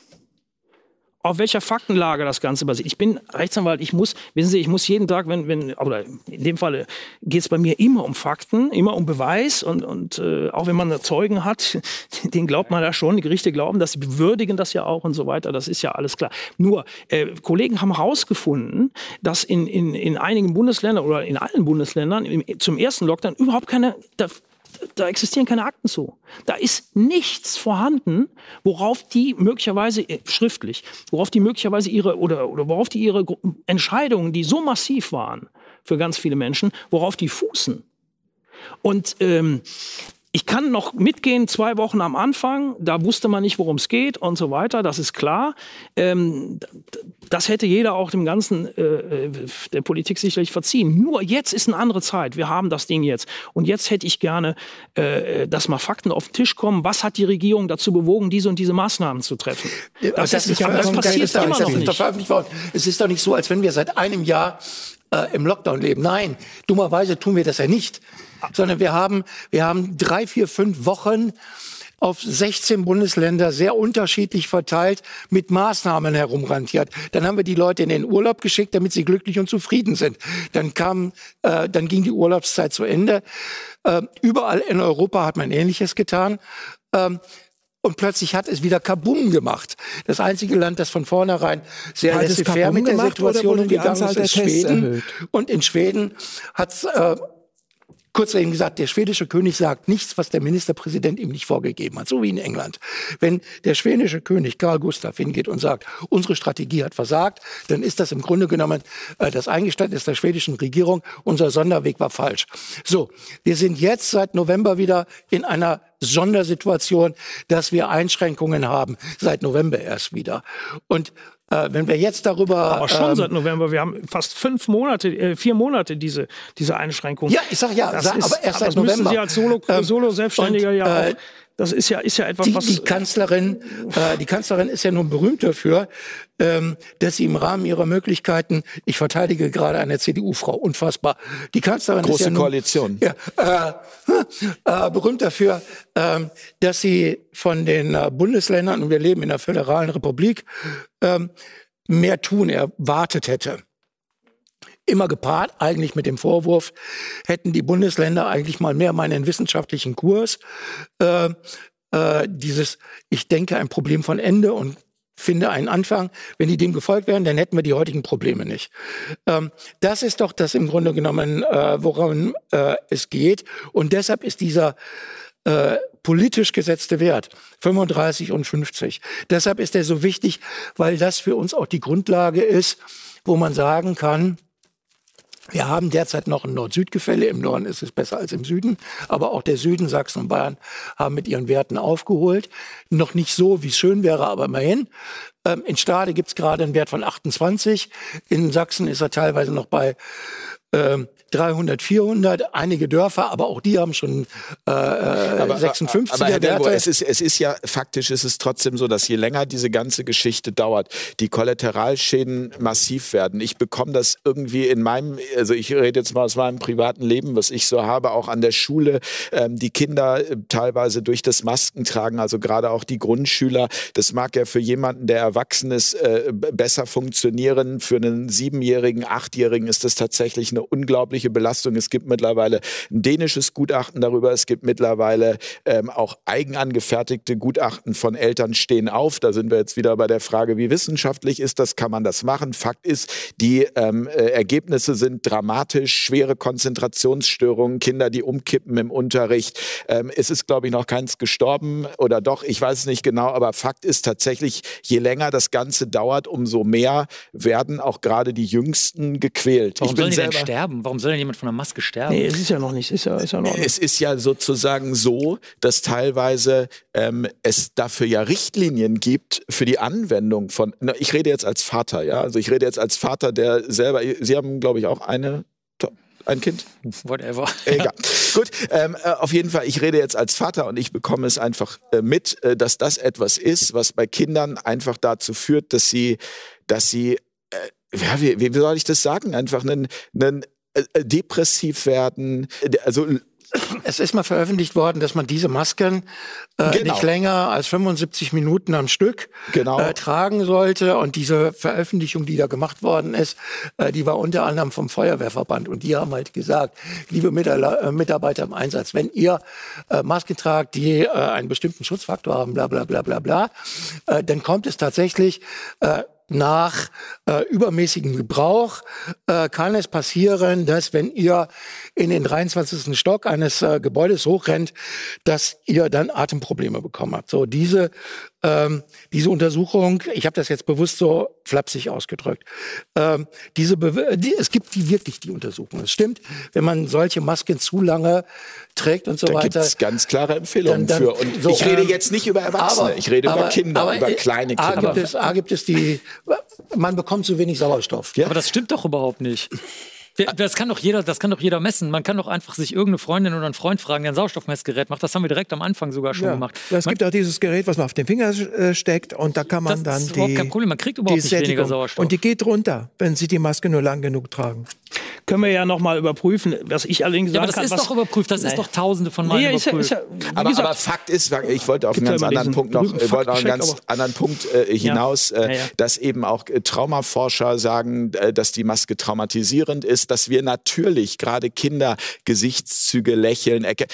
Speaker 6: auf welcher Faktenlage das Ganze basiert. Ich bin Rechtsanwalt, ich muss, wissen Sie, ich muss jeden Tag, wenn, wenn oder in dem Fall geht es bei mir immer um Fakten, immer um Beweis und, und äh, auch wenn man Zeugen hat, den glaubt man ja schon, die Gerichte glauben das, sie bewürdigen das ja auch und so weiter, das ist ja alles klar. Nur, äh, Kollegen haben herausgefunden, dass in, in, in einigen Bundesländern oder in allen Bundesländern im, zum ersten Lockdown überhaupt keine, da existieren keine Akten zu. Da ist nichts vorhanden, worauf die möglicherweise äh, schriftlich, worauf die möglicherweise ihre oder, oder worauf die ihre Entscheidungen, die so massiv waren für ganz viele Menschen, worauf die fußen. Und ähm, ich kann noch mitgehen, zwei Wochen am Anfang, da wusste man nicht, worum es geht und so weiter, das ist klar. Ähm, das hätte jeder auch dem Ganzen äh, äh, der Politik sicherlich verziehen. Nur jetzt ist eine andere Zeit, wir haben das Ding jetzt. Und jetzt hätte ich gerne, äh, dass mal Fakten auf den Tisch kommen. Was hat die Regierung dazu bewogen, diese und diese Maßnahmen zu treffen?
Speaker 5: Das, das, ist, das passiert das immer noch nicht. Es ist doch nicht so, als wenn wir seit einem Jahr äh, im Lockdown leben. Nein, dummerweise tun wir das ja nicht sondern wir haben, wir haben drei, vier, fünf Wochen auf 16 Bundesländer sehr unterschiedlich verteilt mit Maßnahmen herumrantiert. Dann haben wir die Leute in den Urlaub geschickt, damit sie glücklich und zufrieden sind. Dann kam, äh, dann ging die Urlaubszeit zu Ende. Äh, überall in Europa hat man Ähnliches getan. Ähm, und plötzlich hat es wieder Kabum gemacht. Das einzige Land, das von vornherein sehr laissez-faire mit der Situation umgegangen ist, ist Schweden. Und in Schweden hat äh, Kurz eben gesagt, der schwedische König sagt nichts, was der Ministerpräsident ihm nicht vorgegeben hat, so wie in England. Wenn der schwedische König Karl Gustav hingeht und sagt, unsere Strategie hat versagt, dann ist das im Grunde genommen äh, das Eingeständnis der schwedischen Regierung, unser Sonderweg war falsch. So, wir sind jetzt seit November wieder in einer Sondersituation, dass wir Einschränkungen haben, seit November erst wieder. Und äh, wenn wir jetzt darüber.
Speaker 6: Aber schon
Speaker 5: ähm,
Speaker 6: seit November. Wir haben fast fünf Monate, äh, vier Monate diese, diese Einschränkung.
Speaker 5: Ja, ich sag ja,
Speaker 6: das
Speaker 5: sag,
Speaker 6: ist,
Speaker 5: aber erst
Speaker 6: aber
Speaker 5: seit
Speaker 6: das müssen
Speaker 5: November.
Speaker 6: Sie als Solo,
Speaker 5: Ähm,
Speaker 6: Solo-Selbstständiger
Speaker 5: und,
Speaker 6: ja
Speaker 5: äh,
Speaker 6: auch. Das ist ja, ist ja etwas,
Speaker 5: die,
Speaker 6: was.
Speaker 5: die Kanzlerin, äh, die Kanzlerin ist ja nun berühmt dafür, ähm, dass sie im Rahmen ihrer Möglichkeiten, ich verteidige gerade eine CDU-Frau, unfassbar. Die Kanzlerin ist
Speaker 2: Große
Speaker 5: ja nun,
Speaker 2: Koalition.
Speaker 5: Ja, äh, äh, berühmt dafür, ähm, dass sie von den äh, Bundesländern, und wir leben in einer föderalen Republik, ähm, mehr tun erwartet hätte. Immer gepaart eigentlich mit dem Vorwurf, hätten die Bundesländer eigentlich mal mehr meinen wissenschaftlichen Kurs. Äh, äh, dieses, ich denke ein Problem von Ende und finde einen Anfang. Wenn die dem gefolgt wären, dann hätten wir die heutigen Probleme nicht. Ähm, das ist doch das im Grunde genommen, äh, woran äh, es geht. Und deshalb ist dieser äh, politisch gesetzte Wert 35 und 50. Deshalb ist er so wichtig, weil das für uns auch die Grundlage ist, wo man sagen kann, wir haben derzeit noch ein Nord-Süd-Gefälle. Im Norden ist es besser als im Süden. Aber auch der Süden, Sachsen und Bayern haben mit ihren Werten aufgeholt. Noch nicht so, wie es schön wäre, aber immerhin. Ähm, in Stade gibt es gerade einen Wert von 28. In Sachsen ist er teilweise noch bei ähm, 300, 400. Einige Dörfer, aber auch die haben schon äh,
Speaker 2: aber,
Speaker 5: 56er
Speaker 2: aber Herr Delbo,
Speaker 5: Werte.
Speaker 2: es ist, es ist ja faktisch, ist es trotzdem so, dass je länger diese ganze Geschichte dauert, die Kollateralschäden massiv werden. Ich bekomme das irgendwie in meinem, also ich rede jetzt mal aus meinem privaten Leben, was ich so habe, auch an der Schule, ähm, die Kinder äh, teilweise durch das Maskentragen, also gerade auch die Grundschüler, das mag ja für jemanden, der erwachsen ist, äh, besser funktionieren. Für einen Siebenjährigen, Achtjährigen ist das tatsächlich eine unglaubliche Belastung. Es gibt mittlerweile ein dänisches Gutachten darüber. Es gibt mittlerweile ähm, auch eigenangefertigte Gutachten von Eltern stehen auf. Da sind wir jetzt wieder bei der Frage, wie wissenschaftlich ist das? Kann man das machen? Fakt ist, die ähm, äh, Ergebnisse sind dramatisch. Schwere Konzentrationsstörungen, Kinder, die umkippen im Unterricht. Ähm, es ist, glaube ich, noch keins gestorben oder doch, ich weiß es nicht genau, aber Fakt ist tatsächlich, je länger das Ganze dauert, umso mehr werden auch gerade die Jüngsten gequält.
Speaker 3: Warum
Speaker 2: ich bin selber
Speaker 3: sterben? Warum soll denn jemand von der Maske sterben?
Speaker 6: nee, es ist ja noch nicht. Es ist ja, ist ja noch
Speaker 2: es ist ja sozusagen so, dass teilweise ähm, es dafür ja Richtlinien gibt für die Anwendung von. Na, ich rede jetzt als Vater, ja. Also ich rede jetzt als Vater, der selber. Sie haben, glaube ich, auch eine. Ein Kind?
Speaker 3: Whatever.
Speaker 2: Egal. Gut, ähm, äh, auf jeden Fall, ich rede jetzt als Vater und ich bekomme es einfach äh, mit, äh, dass das etwas ist, was bei Kindern einfach dazu führt, dass sie, dass sie, ja, wie, wie soll ich das sagen, einfach einen, einen äh, depressiv werden, also
Speaker 5: Es ist mal veröffentlicht worden, dass man diese Masken äh,
Speaker 2: Genau.
Speaker 5: nicht länger als 75 Minuten am Stück
Speaker 2: Genau.
Speaker 5: äh, tragen sollte. Und diese Veröffentlichung, die da gemacht worden ist, äh, die war unter anderem vom Feuerwehrverband. Und die haben halt gesagt, liebe Mitarbeiter, äh, Mitarbeiter im Einsatz, wenn ihr äh, Masken tragt, die einen bestimmten Schutzfaktor haben, bla bla bla bla bla, dann kommt es tatsächlich nach äh, übermäßigem Gebrauch äh, kann es passieren, dass wenn ihr in den 23. Stock eines äh, Gebäudes hochrennt, dass ihr dann Atemprobleme bekommen habt. So diese ähm, diese Untersuchung, ich habe das jetzt bewusst so flapsig ausgedrückt, ähm, diese Bewe die, es gibt die wirklich die Untersuchung. Es stimmt, wenn man solche Masken zu lange trägt und so
Speaker 2: Da gibt
Speaker 5: weiter.
Speaker 2: es ganz klare Empfehlungen
Speaker 5: Dann- dann-
Speaker 2: für. Und
Speaker 5: so,
Speaker 2: ich rede
Speaker 5: ähm,
Speaker 2: jetzt nicht über Erwachsene, ich rede über
Speaker 5: aber-
Speaker 2: Kinder,
Speaker 5: aber,
Speaker 2: über
Speaker 5: äh,
Speaker 2: kleine
Speaker 5: A
Speaker 2: Kinder.
Speaker 5: gibt, es, A gibt es die, man bekommt zu wenig Sauerstoff.
Speaker 2: Ja.
Speaker 3: Aber das stimmt doch überhaupt nicht. Das kann doch jeder, das kann doch jeder messen. Man kann doch einfach sich irgendeine Freundin oder einen Freund fragen, der ein Sauerstoffmessgerät macht. Das haben wir direkt am Anfang sogar schon
Speaker 4: Ja.
Speaker 3: gemacht.
Speaker 4: Es
Speaker 3: Man-
Speaker 4: gibt auch dieses Gerät, was man auf den Finger äh, steckt und da kann man
Speaker 3: Das
Speaker 4: dann
Speaker 3: ist überhaupt
Speaker 4: die,
Speaker 3: kein Problem. Man kriegt überhaupt nicht weniger
Speaker 4: Sättigung.
Speaker 3: Sauerstoff.
Speaker 4: Und die geht runter, wenn Sie die Maske nur lang genug tragen.
Speaker 6: Können wir ja noch mal überprüfen. Was ich allerdings
Speaker 3: ja,
Speaker 6: sagen
Speaker 3: aber das
Speaker 6: kann,
Speaker 3: ist
Speaker 6: was,
Speaker 3: doch überprüft. Das ist
Speaker 6: Nein.
Speaker 3: doch tausende von Malen
Speaker 6: Nee, ist ja,
Speaker 3: überprüft.
Speaker 6: ist ja,
Speaker 2: Aber,
Speaker 6: gesagt,
Speaker 2: aber Fakt ist, ich wollte auf einen
Speaker 6: ja
Speaker 2: ganz anderen Punkt noch, ich wollte auf einen ganz anderen Punkt äh, hinaus,
Speaker 6: Ja.
Speaker 2: äh,
Speaker 6: Ja, ja.
Speaker 2: dass eben auch äh, Traumaforscher sagen, äh, dass die Maske traumatisierend ist, dass wir natürlich gerade Kinder Gesichtszüge lächeln, erke-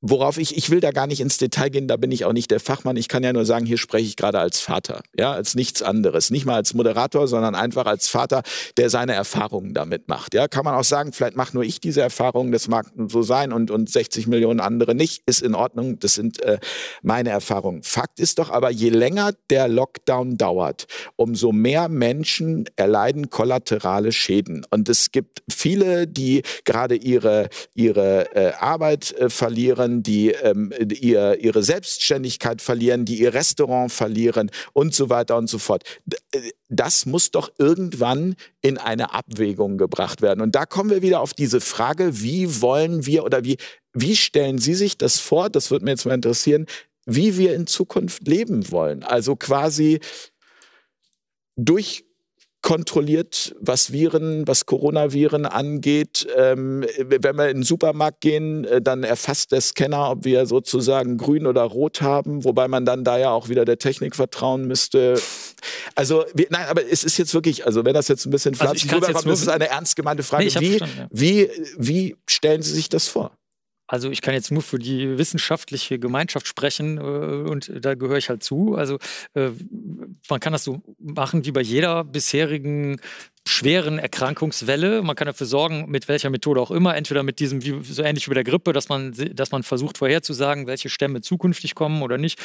Speaker 2: worauf ich, ich will da gar nicht ins Detail gehen, da bin ich auch nicht der Fachmann. Ich kann ja nur sagen, hier spreche ich gerade als Vater, ja, als nichts anderes. Nicht mal als Moderator, sondern einfach als Vater, der seine Erfahrungen damit macht. Ja, kann man auch sagen, vielleicht mache nur ich diese Erfahrungen, das mag so sein und, und 60 Millionen andere nicht, ist in Ordnung, das sind äh, meine Erfahrungen. Fakt ist doch aber, je länger der Lockdown dauert, umso mehr Menschen erleiden kollaterale Schäden. Und es gibt viele, die gerade ihre, ihre äh, Arbeit äh, verlieren, verlieren, die ähm, ihr, ihre Selbstständigkeit verlieren, die ihr Restaurant verlieren und so weiter und so fort. Äh, das muss doch irgendwann in eine Abwägung gebracht werden. Und da kommen wir wieder auf diese Frage, wie wollen wir oder wie, wie stellen Sie sich das vor? Das würde mir jetzt mal interessieren, wie wir in Zukunft leben wollen. Also quasi durch kontrolliert, was Viren, was Coronaviren angeht. Ähm, wenn wir in den Supermarkt gehen, äh, dann erfasst der Scanner, ob wir sozusagen grün oder rot haben, wobei man dann da ja auch wieder der Technik vertrauen müsste. Also, wir, nein, aber es ist jetzt wirklich, also wenn das jetzt ein bisschen
Speaker 3: also
Speaker 2: flapsig also rüberkommt, das ist eine ernst gemeinte Frage. Nee, wie, ja. wie, wie stellen Sie sich das vor?
Speaker 3: Also ich kann jetzt nur für die wissenschaftliche Gemeinschaft sprechen äh, und da gehöre ich halt zu. Also äh, man kann das so machen wie bei jeder bisherigen schweren Erkrankungswelle. Man kann dafür sorgen, mit welcher Methode auch immer, entweder mit diesem, so ähnlich wie bei der Grippe, dass man, dass man versucht vorherzusagen, welche Stämme zukünftig kommen oder nicht,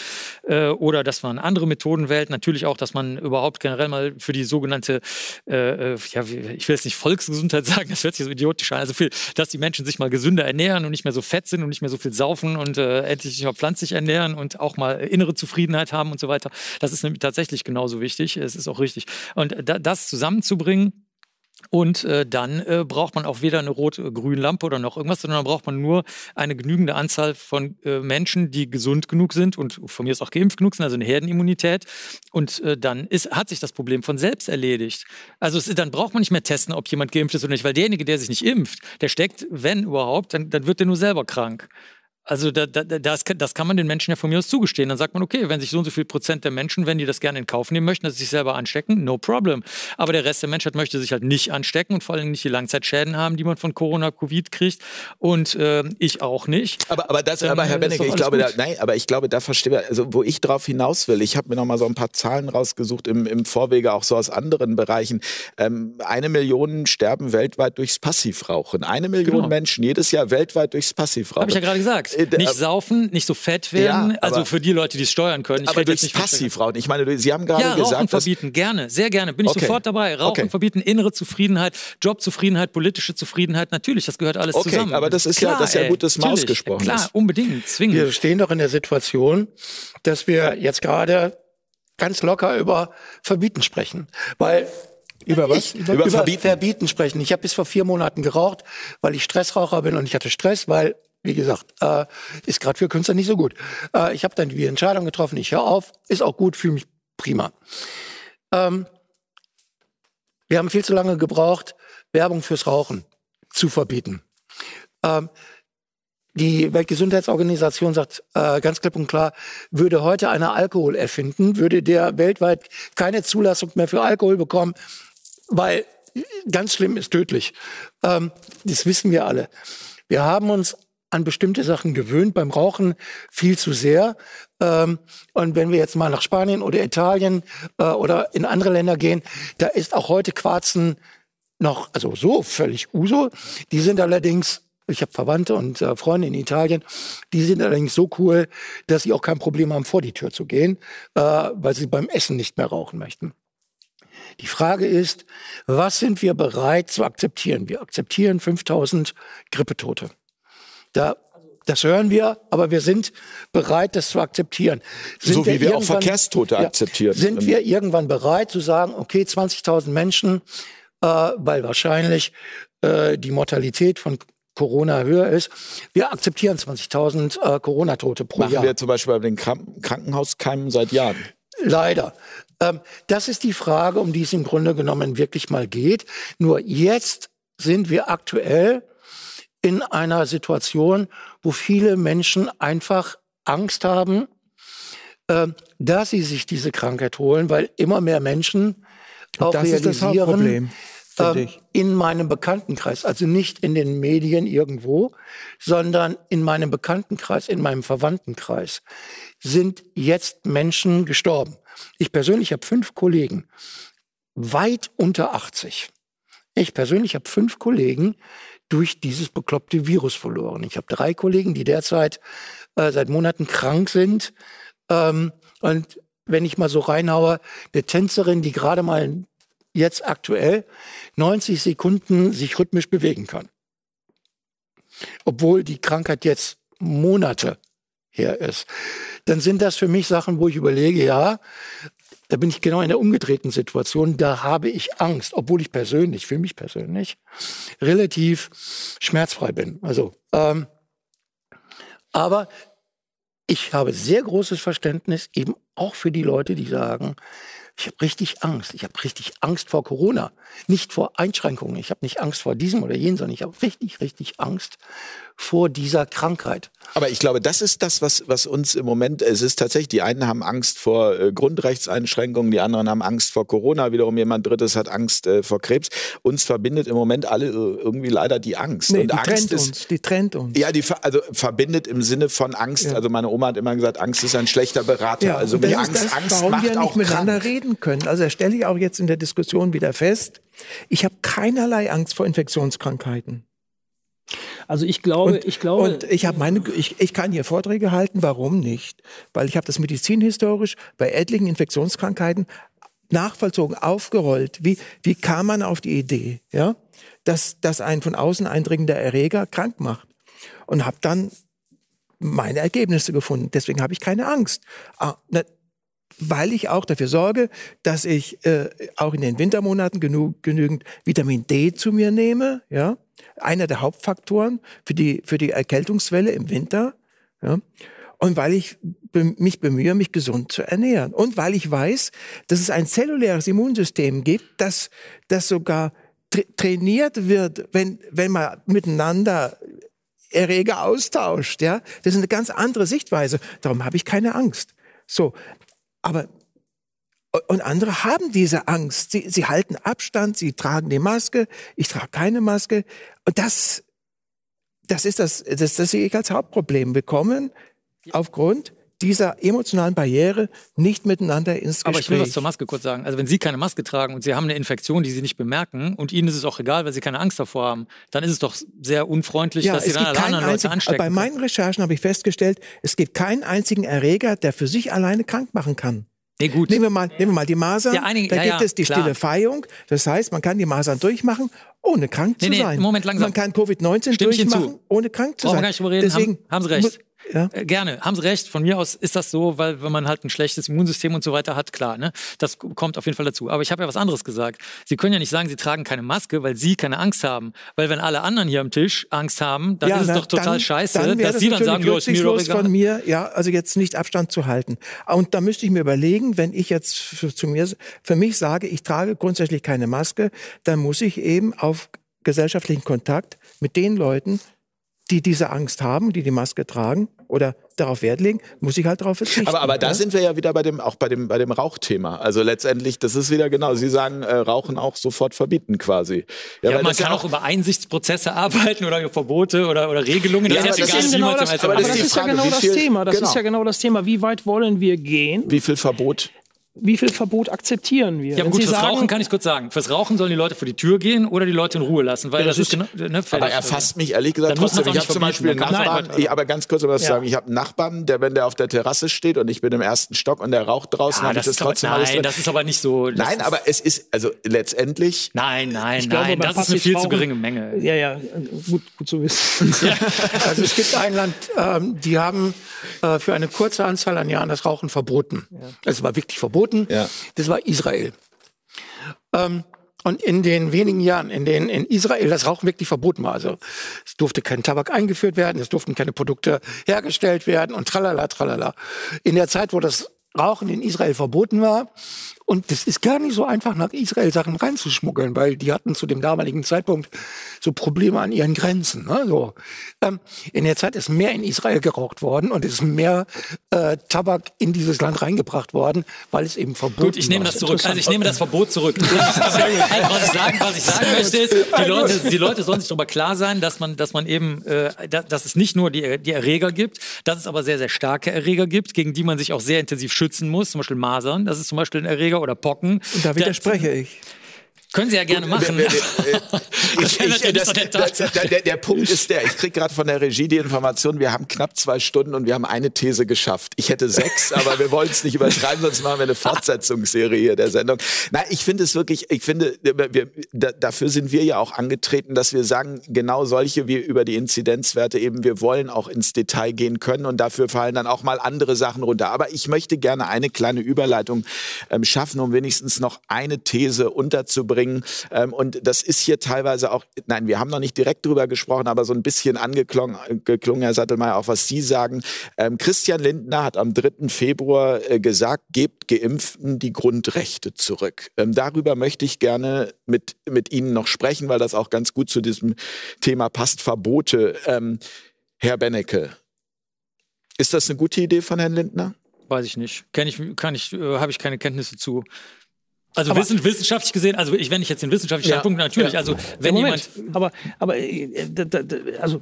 Speaker 3: äh, oder dass man andere Methoden wählt. Natürlich auch, dass man überhaupt generell mal für die sogenannte, äh, äh ja, ich will jetzt nicht Volksgesundheit sagen, das hört sich so idiotisch an, also viel, dass die Menschen sich mal gesünder ernähren und nicht mehr so fett sind und nicht mehr so viel saufen und äh, endlich mal pflanzlich ernähren und auch mal innere Zufriedenheit haben und so weiter. Das ist nämlich tatsächlich genauso wichtig. Es ist auch richtig. Und da, das zusammenzubringen, und äh, dann äh, braucht man auch weder eine rot-grüne Lampe oder noch irgendwas, sondern dann braucht man nur eine genügende Anzahl von äh, Menschen, die gesund genug sind und von mir ist auch geimpft genug sind, also eine Herdenimmunität. Und äh, dann ist, hat sich das Problem von selbst erledigt. Also es, dann braucht man nicht mehr testen, ob jemand geimpft ist oder nicht, weil derjenige, der sich nicht impft, der steckt, wenn überhaupt, dann, dann wird der nur selber krank. Also da, da, das, das, kann man den Menschen ja von mir aus zugestehen. Dann sagt man, okay, wenn sich so und so viel Prozent der Menschen, wenn die das gerne in Kauf nehmen möchten, dass sie sich selber anstecken, no problem. Aber der Rest der Menschheit möchte sich halt nicht anstecken und vor allem nicht die Langzeitschäden haben, die man von Corona, Covid kriegt. Und äh, ich auch nicht.
Speaker 2: Aber, aber das, aber Herr Bennecke, ich glaube, da, nein, aber ich glaube, da verstehe ich, also wo ich drauf hinaus will, ich habe mir noch mal so ein paar Zahlen rausgesucht im, im Vorwege, auch so aus anderen Bereichen. Ähm, eine Million sterben weltweit durchs Passivrauchen. Eine Million genau. Menschen jedes Jahr weltweit durchs Passivrauchen.
Speaker 3: Habe ich ja gerade gesagt. Äh, nicht saufen, nicht so fett werden. Ja, also für die Leute, die es steuern können.
Speaker 2: Ich aber durchs Passivrauchen. Ich meine, Sie haben gerade ja, gesagt,
Speaker 3: Rauchen verbieten, gerne, sehr gerne. Bin ich okay. sofort dabei. Rauchen okay. verbieten, innere Zufriedenheit, Jobzufriedenheit, politische Zufriedenheit. Natürlich, das gehört alles
Speaker 2: okay,
Speaker 3: zusammen.
Speaker 2: aber das ist klar, ja, das ist ja gut, dass mal ausgesprochen
Speaker 3: klar, ist. Klar, unbedingt, zwingend.
Speaker 5: Wir stehen doch in der Situation, dass wir jetzt gerade ganz locker über Verbieten sprechen, weil
Speaker 2: über was?
Speaker 5: Ich, über, über verbieten. verbieten. sprechen. Ich habe bis vor vier Monaten geraucht, weil ich Stressraucher bin und ich hatte Stress, weil wie gesagt, äh, ist gerade für Künstler nicht so gut. Äh, ich habe dann die Entscheidung getroffen, ich höre auf, ist auch gut, fühle mich prima. Ähm, wir haben viel zu lange gebraucht, Werbung fürs Rauchen zu verbieten. Ähm, die Weltgesundheitsorganisation sagt äh, ganz klipp und klar, würde heute einer Alkohol erfinden, würde der weltweit keine Zulassung mehr für Alkohol bekommen, weil ganz schlimm ist tödlich. Ähm, das wissen wir alle. Wir haben uns an bestimmte Sachen gewöhnt, beim Rauchen viel zu sehr. Ähm, und wenn wir jetzt mal nach Spanien oder Italien äh, oder in andere Länder gehen, da ist auch heute Quarzen noch, also so völlig Uso. Die sind allerdings ich habe Verwandte und äh, Freunde in Italien, die sind allerdings so cool, dass sie auch kein Problem haben, vor die Tür zu gehen, äh, weil sie beim Essen nicht mehr rauchen möchten. Die Frage ist, was sind wir bereit zu akzeptieren? Wir akzeptieren 5000 Grippetote. Da das hören wir, aber wir sind bereit, das zu akzeptieren.
Speaker 2: Sind so wie wir, wir auch Verkehrstote akzeptieren.
Speaker 5: sind wir irgendwann bereit zu sagen, okay, 20.000 Menschen, äh, weil wahrscheinlich äh, die Mortalität von Corona höher ist. Wir akzeptieren 20.000 äh, Corona-Tote pro
Speaker 2: Machen
Speaker 5: Jahr.
Speaker 2: Machen wir zum Beispiel bei den Kranken Krankenhauskeimen seit Jahren.
Speaker 5: Leider. Ähm, das ist die Frage, um die es im Grunde genommen wirklich mal geht. Nur jetzt sind wir aktuell in einer Situation, wo viele Menschen einfach Angst haben, äh, dass sie sich diese Krankheit holen, weil immer mehr Menschen auch
Speaker 4: das
Speaker 5: realisieren,
Speaker 4: finde
Speaker 5: ähm,
Speaker 4: ich.
Speaker 5: in meinem Bekanntenkreis, also nicht in den Medien irgendwo, sondern in meinem Bekanntenkreis, in meinem Verwandtenkreis, sind jetzt Menschen gestorben. Ich persönlich habe fünf Kollegen, weit unter 80. Ich persönlich habe fünf Kollegen durch dieses bekloppte Virus verloren. Ich habe drei Kollegen, die derzeit äh, seit Monaten krank sind. Ähm, und wenn ich mal so reinhaue, eine Tänzerin, die gerade mal jetzt aktuell 90 Sekunden sich rhythmisch bewegen kann. Obwohl die Krankheit jetzt Monate her ist. Dann sind das für mich Sachen, wo ich überlege, ja, da bin ich genau in der umgedrehten Situation. Da habe ich Angst, obwohl ich persönlich, für mich persönlich, relativ schmerzfrei bin. Also, ähm, aber ich habe sehr großes Verständnis eben auch für die Leute, die sagen, ich habe richtig Angst. Ich habe richtig Angst vor Corona. Nicht vor Einschränkungen. Ich habe nicht Angst vor diesem oder jenem, sondern ich habe richtig, richtig Angst vor dieser Krankheit.
Speaker 2: Aber ich glaube, das ist das, was, was uns im Moment, es ist tatsächlich, die einen haben Angst vor äh, Grundrechtseinschränkungen, die anderen haben Angst vor Corona, wiederum jemand Drittes hat Angst äh, vor Krebs. Uns verbindet im Moment alle äh, irgendwie leider die Angst.
Speaker 4: Nee,
Speaker 2: Und
Speaker 4: die
Speaker 2: Angst
Speaker 4: trennt
Speaker 2: ist,
Speaker 4: uns, die trennt uns.
Speaker 2: Ja, die also verbindet im Sinne von Angst.
Speaker 4: Ja.
Speaker 2: Also meine Oma hat immer gesagt, Angst ist ein schlechter Berater.
Speaker 4: Ja,
Speaker 2: also wie Angst,
Speaker 4: das,
Speaker 2: Angst
Speaker 4: warum
Speaker 2: macht
Speaker 4: wir nicht
Speaker 2: auch
Speaker 4: miteinander
Speaker 2: krank.
Speaker 4: reden können. Also stelle ich auch jetzt in der Diskussion wieder fest. Ich habe keinerlei Angst vor Infektionskrankheiten.
Speaker 6: Also ich glaube,
Speaker 4: Und
Speaker 6: ich glaube,
Speaker 4: und ich habe meine, ich, ich kann hier Vorträge halten. Warum nicht? Weil ich habe das medizinhistorisch bei etlichen Infektionskrankheiten nachvollzogen, aufgerollt. Wie, wie kam man auf die Idee, ja, dass, dass ein von außen eindringender Erreger krank macht? Und habe dann meine Ergebnisse gefunden. Deswegen habe ich keine Angst. Ah, na, weil ich auch dafür sorge, dass ich äh, auch in den Wintermonaten genug, genügend Vitamin D zu mir nehme. Ja? Einer der Hauptfaktoren für die, für die Erkältungswelle im Winter. Ja? Und weil ich mich bemühe, mich gesund zu ernähren. Und weil ich weiß, dass es ein zelluläres Immunsystem gibt, das, das sogar tra trainiert wird, wenn, wenn man miteinander Erreger austauscht. Ja? Das ist eine ganz andere Sichtweise. Darum habe ich keine Angst. So, aber und andere haben diese Angst. Sie, sie halten Abstand, sie tragen die Maske, ich trage keine Maske. Und das, das ist das, das, das sehe ich als Hauptproblem. Wir kommen aufgrund dieser emotionalen Barriere nicht miteinander ins Gespräch.
Speaker 3: Aber ich will was zur Maske kurz sagen. Also wenn Sie keine Maske tragen und Sie haben eine Infektion, die Sie nicht bemerken und Ihnen ist es auch egal, weil Sie keine Angst davor haben, dann ist es doch sehr unfreundlich, dass Sie dann alle
Speaker 4: keinen
Speaker 3: anderen Leute
Speaker 4: einzigen,
Speaker 3: anstecken.
Speaker 4: bei meinen Recherchen habe ich festgestellt, es gibt keinen einzigen Erreger, der für sich alleine krank machen kann.
Speaker 3: Nee, gut.
Speaker 4: Nehmen wir mal, nehmen wir mal die Masern.
Speaker 3: Ja, einige-
Speaker 4: da
Speaker 3: ja,
Speaker 4: gibt
Speaker 3: ja,
Speaker 4: es die
Speaker 3: klar.
Speaker 4: stille Feihung. Das heißt, man kann die Masern durchmachen, ohne krank zu
Speaker 3: Nee, nee,
Speaker 4: sein.
Speaker 3: Moment, langsam.
Speaker 4: Man kann Covid-19
Speaker 3: Stimme ich Ihnen zu.
Speaker 4: durchmachen, ohne krank zu
Speaker 3: Brauchen
Speaker 4: sein.
Speaker 3: gar nicht reden.
Speaker 4: Deswegen,
Speaker 3: haben, haben Sie recht.
Speaker 4: Ja.
Speaker 3: Äh, Gerne, haben Sie recht. Von mir aus ist das so, weil wenn man halt ein schlechtes Immunsystem und so weiter hat, klar, ne? Das kommt auf jeden Fall dazu. Aber ich habe ja was anderes gesagt. Sie können ja nicht sagen, Sie tragen keine Maske, weil Sie keine Angst haben. Weil wenn alle anderen hier am Tisch Angst haben, dann
Speaker 4: Ja,
Speaker 3: ist es
Speaker 4: na,
Speaker 3: doch total
Speaker 4: dann-
Speaker 3: scheiße,
Speaker 4: dann
Speaker 3: dass
Speaker 4: das
Speaker 3: Sie dann sagen, ja, ist mir doch egal.
Speaker 4: von mir, ja, also jetzt nicht Abstand zu halten. Und da müsste ich mir überlegen, wenn ich jetzt für, zu mir, für mich sage, ich trage grundsätzlich keine Maske, dann muss ich eben auf gesellschaftlichen Kontakt mit den Leuten, die diese Angst haben, die die Maske tragen oder darauf Wert legen, muss ich halt darauf verzichten.
Speaker 2: Aber, aber da
Speaker 4: ja?
Speaker 2: sind wir ja wieder bei dem, auch bei dem, bei dem Rauchthema. Also letztendlich, das ist wieder genau, Sie sagen, äh, Rauchen auch sofort verbieten quasi.
Speaker 3: Ja,
Speaker 2: weil
Speaker 3: man
Speaker 2: das
Speaker 3: kann auch über Einsichtsprozesse arbeiten oder über Verbote oder, oder Regelungen.
Speaker 2: Ja,
Speaker 3: das
Speaker 2: aber
Speaker 3: ist
Speaker 2: das ist
Speaker 6: genau
Speaker 3: wie man
Speaker 6: das, aber
Speaker 2: das
Speaker 6: das
Speaker 2: ist
Speaker 6: ist ja
Speaker 2: Frage,
Speaker 6: genau das Thema. Das
Speaker 2: genau.
Speaker 6: ist ja genau das Thema. Wie weit wollen wir gehen?
Speaker 2: Wie viel Verbot?
Speaker 6: Wie viel Verbot akzeptieren wir?
Speaker 3: Ja,
Speaker 6: Wenn
Speaker 3: gut,
Speaker 6: Sie
Speaker 3: fürs
Speaker 6: sagen,
Speaker 3: Rauchen kann ich kurz sagen. Fürs Rauchen sollen die Leute vor die Tür gehen oder die Leute in Ruhe lassen, weil
Speaker 6: Ja,
Speaker 3: das,
Speaker 6: das
Speaker 3: ist genau, ne.
Speaker 2: Aber er fasst mich ehrlich gesagt
Speaker 3: Dann muss
Speaker 2: trotzdem. Ich habe zum Beispiel einen Nachbarn, ich, aber ganz kurz um was zu
Speaker 6: Ja.
Speaker 2: sagen. Ich habe einen Nachbarn, der, wenn der auf der Terrasse steht und ich bin im ersten Stock und der raucht draußen,
Speaker 3: Ah,
Speaker 2: habe ich
Speaker 3: das
Speaker 2: das
Speaker 3: ist aber,
Speaker 2: trotzdem alles
Speaker 3: nein, das ist aber nicht so. das
Speaker 2: Nein, aber es ist, also letztendlich,
Speaker 3: Nein, nein,
Speaker 6: Ich glaube,
Speaker 3: nein, das ist eine viel zu geringe Menge.
Speaker 6: Ja, ja, gut, gut zu wissen.
Speaker 5: Also es gibt ein Land, ähm, die haben äh, für eine kurze Anzahl an Jahren das Rauchen verboten. Es war wirklich verboten.
Speaker 2: Ja.
Speaker 5: Das war Israel. Ähm, und in den wenigen Jahren, in denen in Israel das Rauchen wirklich verboten war, also es durfte kein Tabak eingeführt werden, es durften keine Produkte hergestellt werden und tralala, tralala. In der Zeit, wo das Rauchen in Israel verboten war. Und das ist gar nicht so einfach, nach Israel Sachen reinzuschmuggeln, weil die hatten zu dem damaligen Zeitpunkt so Probleme an ihren Grenzen. Ne? So. Ähm, in der Zeit ist mehr in Israel geraucht worden und es ist mehr äh, Tabak in dieses Land reingebracht worden, weil es eben verboten
Speaker 3: Gut, ich nehme das zurück. Also ich nehme das Verbot zurück. also, was, ich sagen, was ich sagen möchte ist, die Leute, die Leute sollen sich darüber klar sein, dass man, dass man eben, äh, dass, dass es nicht nur die, die Erreger gibt, dass es aber sehr, sehr starke Erreger gibt, gegen die man sich auch sehr intensiv schützen muss. Zum Beispiel Masern, das ist zum Beispiel ein Erreger oder Pocken.
Speaker 4: Und da widerspreche ich.
Speaker 3: Können Sie ja gerne machen.
Speaker 2: Der Punkt ist der, ich kriege gerade von der Regie die Information, wir haben knapp zwei Stunden und wir haben eine These geschafft. Ich hätte sechs, aber wir wollen es nicht übertreiben, sonst machen wir eine Fortsetzungsserie hier der Sendung. Nein, ich finde es wirklich, ich finde, wir, da, dafür sind wir ja auch angetreten, dass wir sagen, genau solche wie über die Inzidenzwerte eben, wir wollen auch ins Detail gehen können und dafür fallen dann auch mal andere Sachen runter. Aber ich möchte gerne eine kleine Überleitung ähm, schaffen, um wenigstens noch eine These unterzubringen. Ähm, und das ist hier teilweise auch, nein, wir haben noch nicht direkt drüber gesprochen, aber so ein bisschen angeklungen, geklungen, Herr Sattelmeier, auch was Sie sagen. Ähm, Christian Lindner hat am 3. Februar äh, gesagt, gebt Geimpften die Grundrechte zurück. Ähm, darüber möchte ich gerne mit, mit Ihnen noch sprechen, weil das auch ganz gut zu diesem Thema passt, Verbote. Ähm, Herr Bennecke, ist das eine gute Idee von Herrn Lindner?
Speaker 3: Weiß ich nicht. Kenn ich, kann ich, äh, habe ich keine Kenntnisse zu. Also
Speaker 6: Aber-
Speaker 3: wissen, wissenschaftlich gesehen, also ich, wenn ich jetzt den wissenschaftlichen
Speaker 2: Ja.
Speaker 3: Standpunkt natürlich,
Speaker 2: Ja.
Speaker 3: also wenn
Speaker 6: Moment,
Speaker 3: jemand
Speaker 6: aber, aber äh, also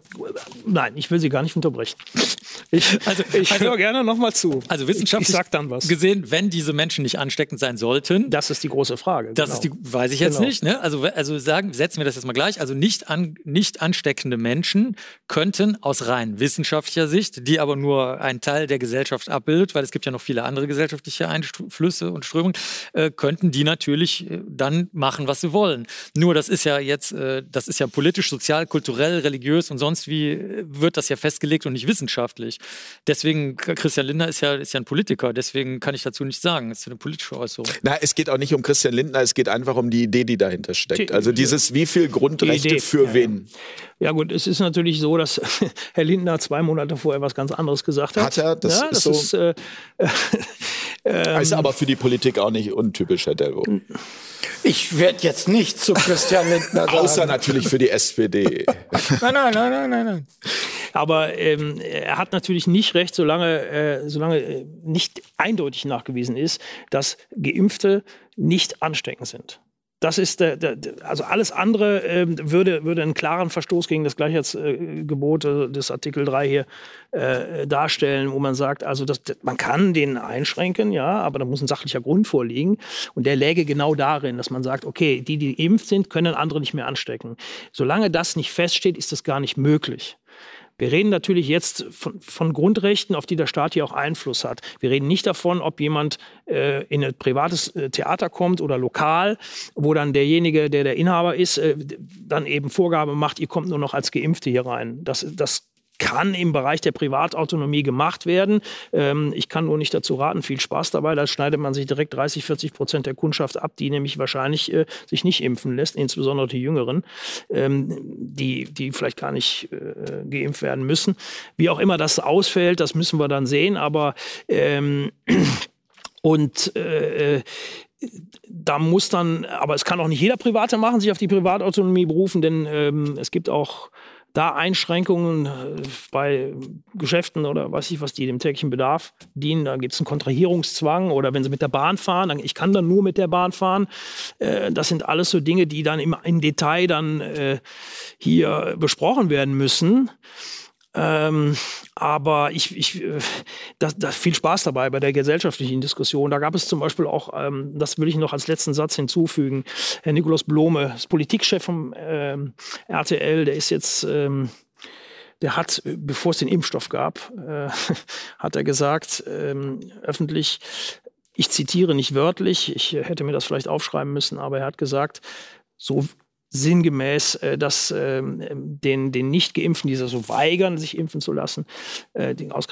Speaker 6: nein, ich will Sie gar nicht unterbrechen. Ich,
Speaker 3: Also-
Speaker 6: ich
Speaker 3: also-
Speaker 6: höre gerne noch mal zu.
Speaker 3: Also
Speaker 6: ich,
Speaker 3: wissenschaftlich gesehen, wenn diese Menschen nicht ansteckend sein sollten,
Speaker 6: Das ist die große Frage.
Speaker 3: das
Speaker 6: genau.
Speaker 3: ist die, weiß ich jetzt
Speaker 6: Genau.
Speaker 3: nicht. Ne? Also, also sagen, setzen wir das jetzt mal gleich. Also nicht, an, nicht ansteckende Menschen könnten aus rein wissenschaftlicher Sicht, die aber nur einen Teil der Gesellschaft abbildet, weil es gibt ja noch viele andere gesellschaftliche Einflüsse und Strömungen, äh, könnten die natürlich äh, dann machen, was sie wollen. Nur das ist ja jetzt, äh, das ist ja politisch, sozial, kulturell, religiös und sonst wie äh, wird das ja festgelegt und nicht wissenschaftlich. Deswegen, Christian Lindner ist ja, ist ja ein Politiker, deswegen kann ich dazu nichts sagen. Das ist ja eine politische Äußerung.
Speaker 2: Na, es geht auch nicht um Christian Lindner, es geht einfach um die Idee, die dahinter steckt.
Speaker 6: Die-
Speaker 2: Also dieses, wie viel Grundrechte für
Speaker 6: ja, ja.
Speaker 2: wen?
Speaker 6: Ja gut, es ist natürlich so, dass Herr Lindner zwei Monate vorher was ganz anderes gesagt hat.
Speaker 2: Hat er? Das
Speaker 6: ja,
Speaker 2: ist
Speaker 6: das
Speaker 2: so.
Speaker 6: ist, äh,
Speaker 2: ist aber für die Politik auch nicht untypisch, Herr Delvo.
Speaker 5: Ich werde jetzt nicht zu Christian Lindner sagen.
Speaker 2: Außer natürlich für die SPD.
Speaker 5: Nein, nein, nein, nein, nein, nein.
Speaker 6: Aber ähm, er hat natürlich nicht recht, solange, äh, solange äh, nicht eindeutig nachgewiesen ist, dass Geimpfte nicht ansteckend sind. Das ist der, der, also alles andere ähm, würde, würde einen klaren Verstoß gegen das Gleichheitsgebot äh, des Artikel 3 hier äh, darstellen, wo man sagt, also das, man kann den einschränken, ja, aber da muss ein sachlicher Grund vorliegen. Und der läge genau darin, dass man sagt, okay, die, die geimpft sind, können andere nicht mehr anstecken. Solange das nicht feststeht, ist das gar nicht möglich. Wir reden natürlich jetzt von, von, Grundrechten, auf die der Staat hier auch Einfluss hat. Wir reden nicht davon, ob jemand äh, in ein privates äh, Theater kommt oder lokal, wo dann derjenige, der der Inhaber ist, äh, dann eben Vorgabe macht, ihr kommt nur noch als Geimpfte hier rein. Das, das kann im Bereich der Privatautonomie gemacht werden. Ähm, ich kann nur nicht dazu raten. Viel Spaß dabei. Da schneidet man sich direkt 30, 40 Prozent der Kundschaft ab, die nämlich wahrscheinlich äh, sich nicht impfen lässt, insbesondere die Jüngeren, ähm, die, die vielleicht gar nicht äh, geimpft werden müssen. Wie auch immer das ausfällt, das müssen wir dann sehen. Aber ähm, und äh, da muss dann, aber es kann auch nicht jeder Private machen, sich auf die Privatautonomie berufen, denn ähm, es gibt auch da Einschränkungen äh, bei Geschäften oder weiß ich was, die dem täglichen Bedarf dienen. Da gibt es einen Kontrahierungszwang oder wenn sie mit der Bahn fahren, dann, ich kann dann nur mit der Bahn fahren. Äh, das sind alles so Dinge, die dann im, im Detail dann äh, hier besprochen werden müssen. Ähm, aber ich, ich äh, da, da viel Spaß dabei bei der gesellschaftlichen Diskussion. Da gab es zum Beispiel auch, ähm, das will ich noch als letzten Satz hinzufügen, Herr Nikolaus Blome, ist Politikchef vom ähm, RTL, der ist jetzt, ähm, der hat, bevor es den Impfstoff gab, äh, hat er gesagt, ähm, öffentlich, ich zitiere nicht wörtlich, ich hätte mir das vielleicht aufschreiben müssen, aber er hat gesagt, so sinngemäß, äh, dass äh, den, den Nicht-Geimpften, die so weigern, sich impfen zu lassen, äh, den aus,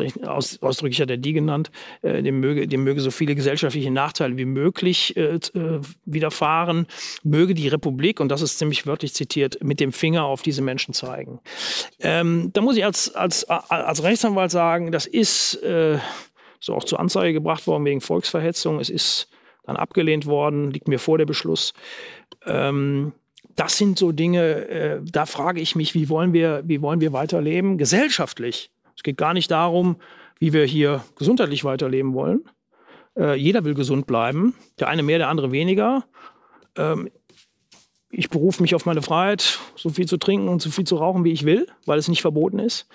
Speaker 6: ausdrücklich hat er die genannt, äh, dem, möge, dem möge so viele gesellschaftliche Nachteile wie möglich äh, widerfahren, möge die Republik, und das ist ziemlich wörtlich zitiert, mit dem Finger auf diese Menschen zeigen. Ähm, da muss ich als, als, als Rechtsanwalt sagen, das ist so auch zur Anzeige gebracht worden wegen Volksverhetzung. Es ist dann abgelehnt worden, liegt mir vor der Beschluss. Ähm, das sind so Dinge, äh, da frage ich mich, wie wollen wir, wie wollen wir weiterleben? Gesellschaftlich. Es geht gar nicht darum, wie wir hier gesundheitlich weiterleben wollen. Äh, jeder will gesund bleiben. Der eine mehr, der andere weniger. Ähm, ich berufe mich auf meine Freiheit, so viel zu trinken und so viel zu rauchen, wie ich will, weil es nicht verboten ist.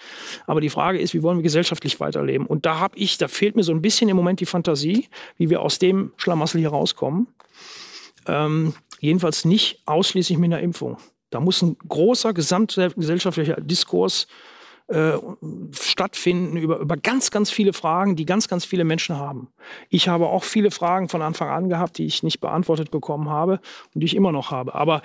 Speaker 6: Aber die Frage ist, wie wollen wir gesellschaftlich weiterleben? Und da habe ich, da fehlt mir so ein bisschen im Moment die Fantasie, wie wir aus dem Schlamassel hier rauskommen. Ähm, jedenfalls nicht ausschließlich mit einer Impfung. Da muss ein großer gesamtgesellschaftlicher Diskurs äh, stattfinden über, über ganz, ganz viele Fragen, die ganz, ganz viele Menschen haben. Ich habe auch viele Fragen von Anfang an gehabt, die ich nicht beantwortet bekommen habe und die ich immer noch habe. Aber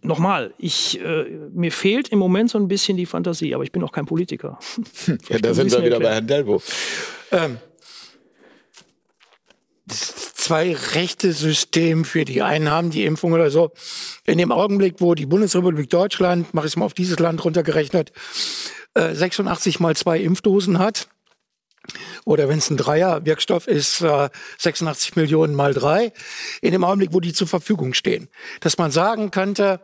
Speaker 6: nochmal, ich, äh, mir fehlt im Moment so ein bisschen die Fantasie, aber ich bin auch kein Politiker.
Speaker 2: ja, da sind wir wieder erklären. bei Herrn Delbo. Ähm,
Speaker 5: zwei rechte System für die einen haben die Impfung oder so. In dem Augenblick, wo die Bundesrepublik Deutschland, mache ich es mal auf dieses Land runtergerechnet, 86 äh, mal zwei Impfdosen hat, oder wenn es ein Dreier-Wirkstoff ist, 86 äh, Millionen mal drei, in dem Augenblick, wo die zur Verfügung stehen. Dass man sagen könnte,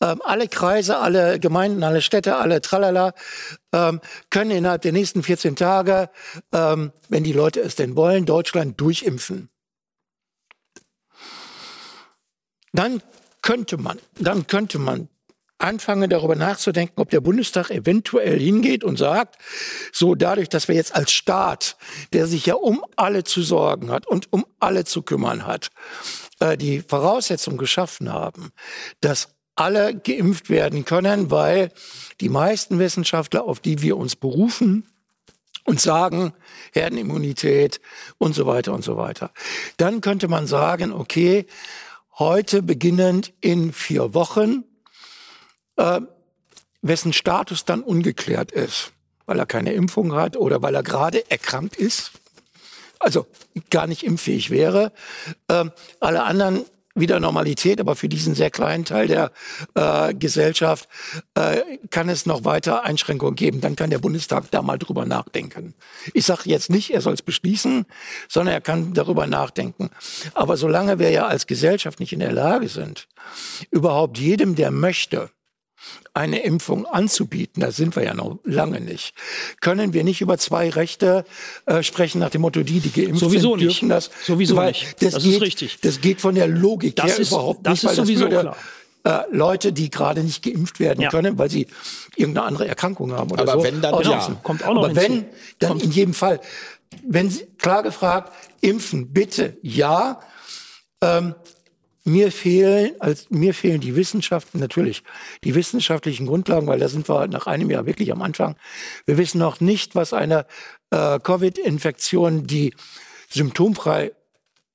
Speaker 5: ähm, alle Kreise, alle Gemeinden, alle Städte, alle Tralala ähm, können innerhalb der nächsten 14 Tage, ähm, wenn die Leute es denn wollen, Deutschland durchimpfen. Dann könnte man, dann könnte man anfangen darüber nachzudenken, ob der Bundestag eventuell hingeht und sagt, so dadurch, dass wir jetzt als Staat, der sich ja um alle zu sorgen hat und um alle zu kümmern hat, äh, die Voraussetzung geschaffen haben, dass alle geimpft werden können, weil die meisten Wissenschaftler, auf die wir uns berufen, und sagen, Herdenimmunität und so weiter und so weiter. Dann könnte man sagen, okay, heute beginnend in vier Wochen, äh, wessen Status dann ungeklärt ist, weil er keine Impfung hat oder weil er gerade erkrankt ist, also gar nicht impffähig wäre. Äh, alle anderen wieder Normalität, aber für diesen sehr kleinen Teil der äh, Gesellschaft äh, kann es noch weiter Einschränkungen geben. Dann kann der Bundestag da mal drüber nachdenken. Ich sage jetzt nicht, er soll es beschließen, sondern er kann darüber nachdenken. Aber solange wir ja als Gesellschaft nicht in der Lage sind, überhaupt jedem, der möchte, eine Impfung anzubieten, da sind wir ja noch lange nicht, können wir nicht über zwei Rechte äh, sprechen nach dem Motto, die, die geimpft
Speaker 6: sowieso
Speaker 5: sind, dürfen
Speaker 6: nicht.
Speaker 5: das.
Speaker 6: Sowieso nicht.
Speaker 5: Das, das geht, ist richtig. Das geht von der Logik
Speaker 6: das
Speaker 5: her
Speaker 6: ist,
Speaker 5: überhaupt
Speaker 6: das
Speaker 5: nicht,
Speaker 6: ist
Speaker 5: weil
Speaker 6: sowieso
Speaker 5: das würde,
Speaker 6: klar.
Speaker 5: äh, Leute, die gerade nicht geimpft werden
Speaker 6: Ja.
Speaker 5: können, weil sie irgendeine andere Erkrankung haben oder
Speaker 2: Aber
Speaker 5: so.
Speaker 2: wenn, dann ja.
Speaker 6: Kommt auch noch
Speaker 5: Aber wenn, dann
Speaker 6: Kommt-
Speaker 5: in jedem Fall. Wenn Sie, klar gefragt, impfen bitte ja. Ähm, mir fehlen, als, mir fehlen die Wissenschaften, natürlich, die wissenschaftlichen Grundlagen, weil da sind wir nach einem Jahr wirklich am Anfang. Wir wissen noch nicht, was eine äh, Covid-Infektion, die symptomfrei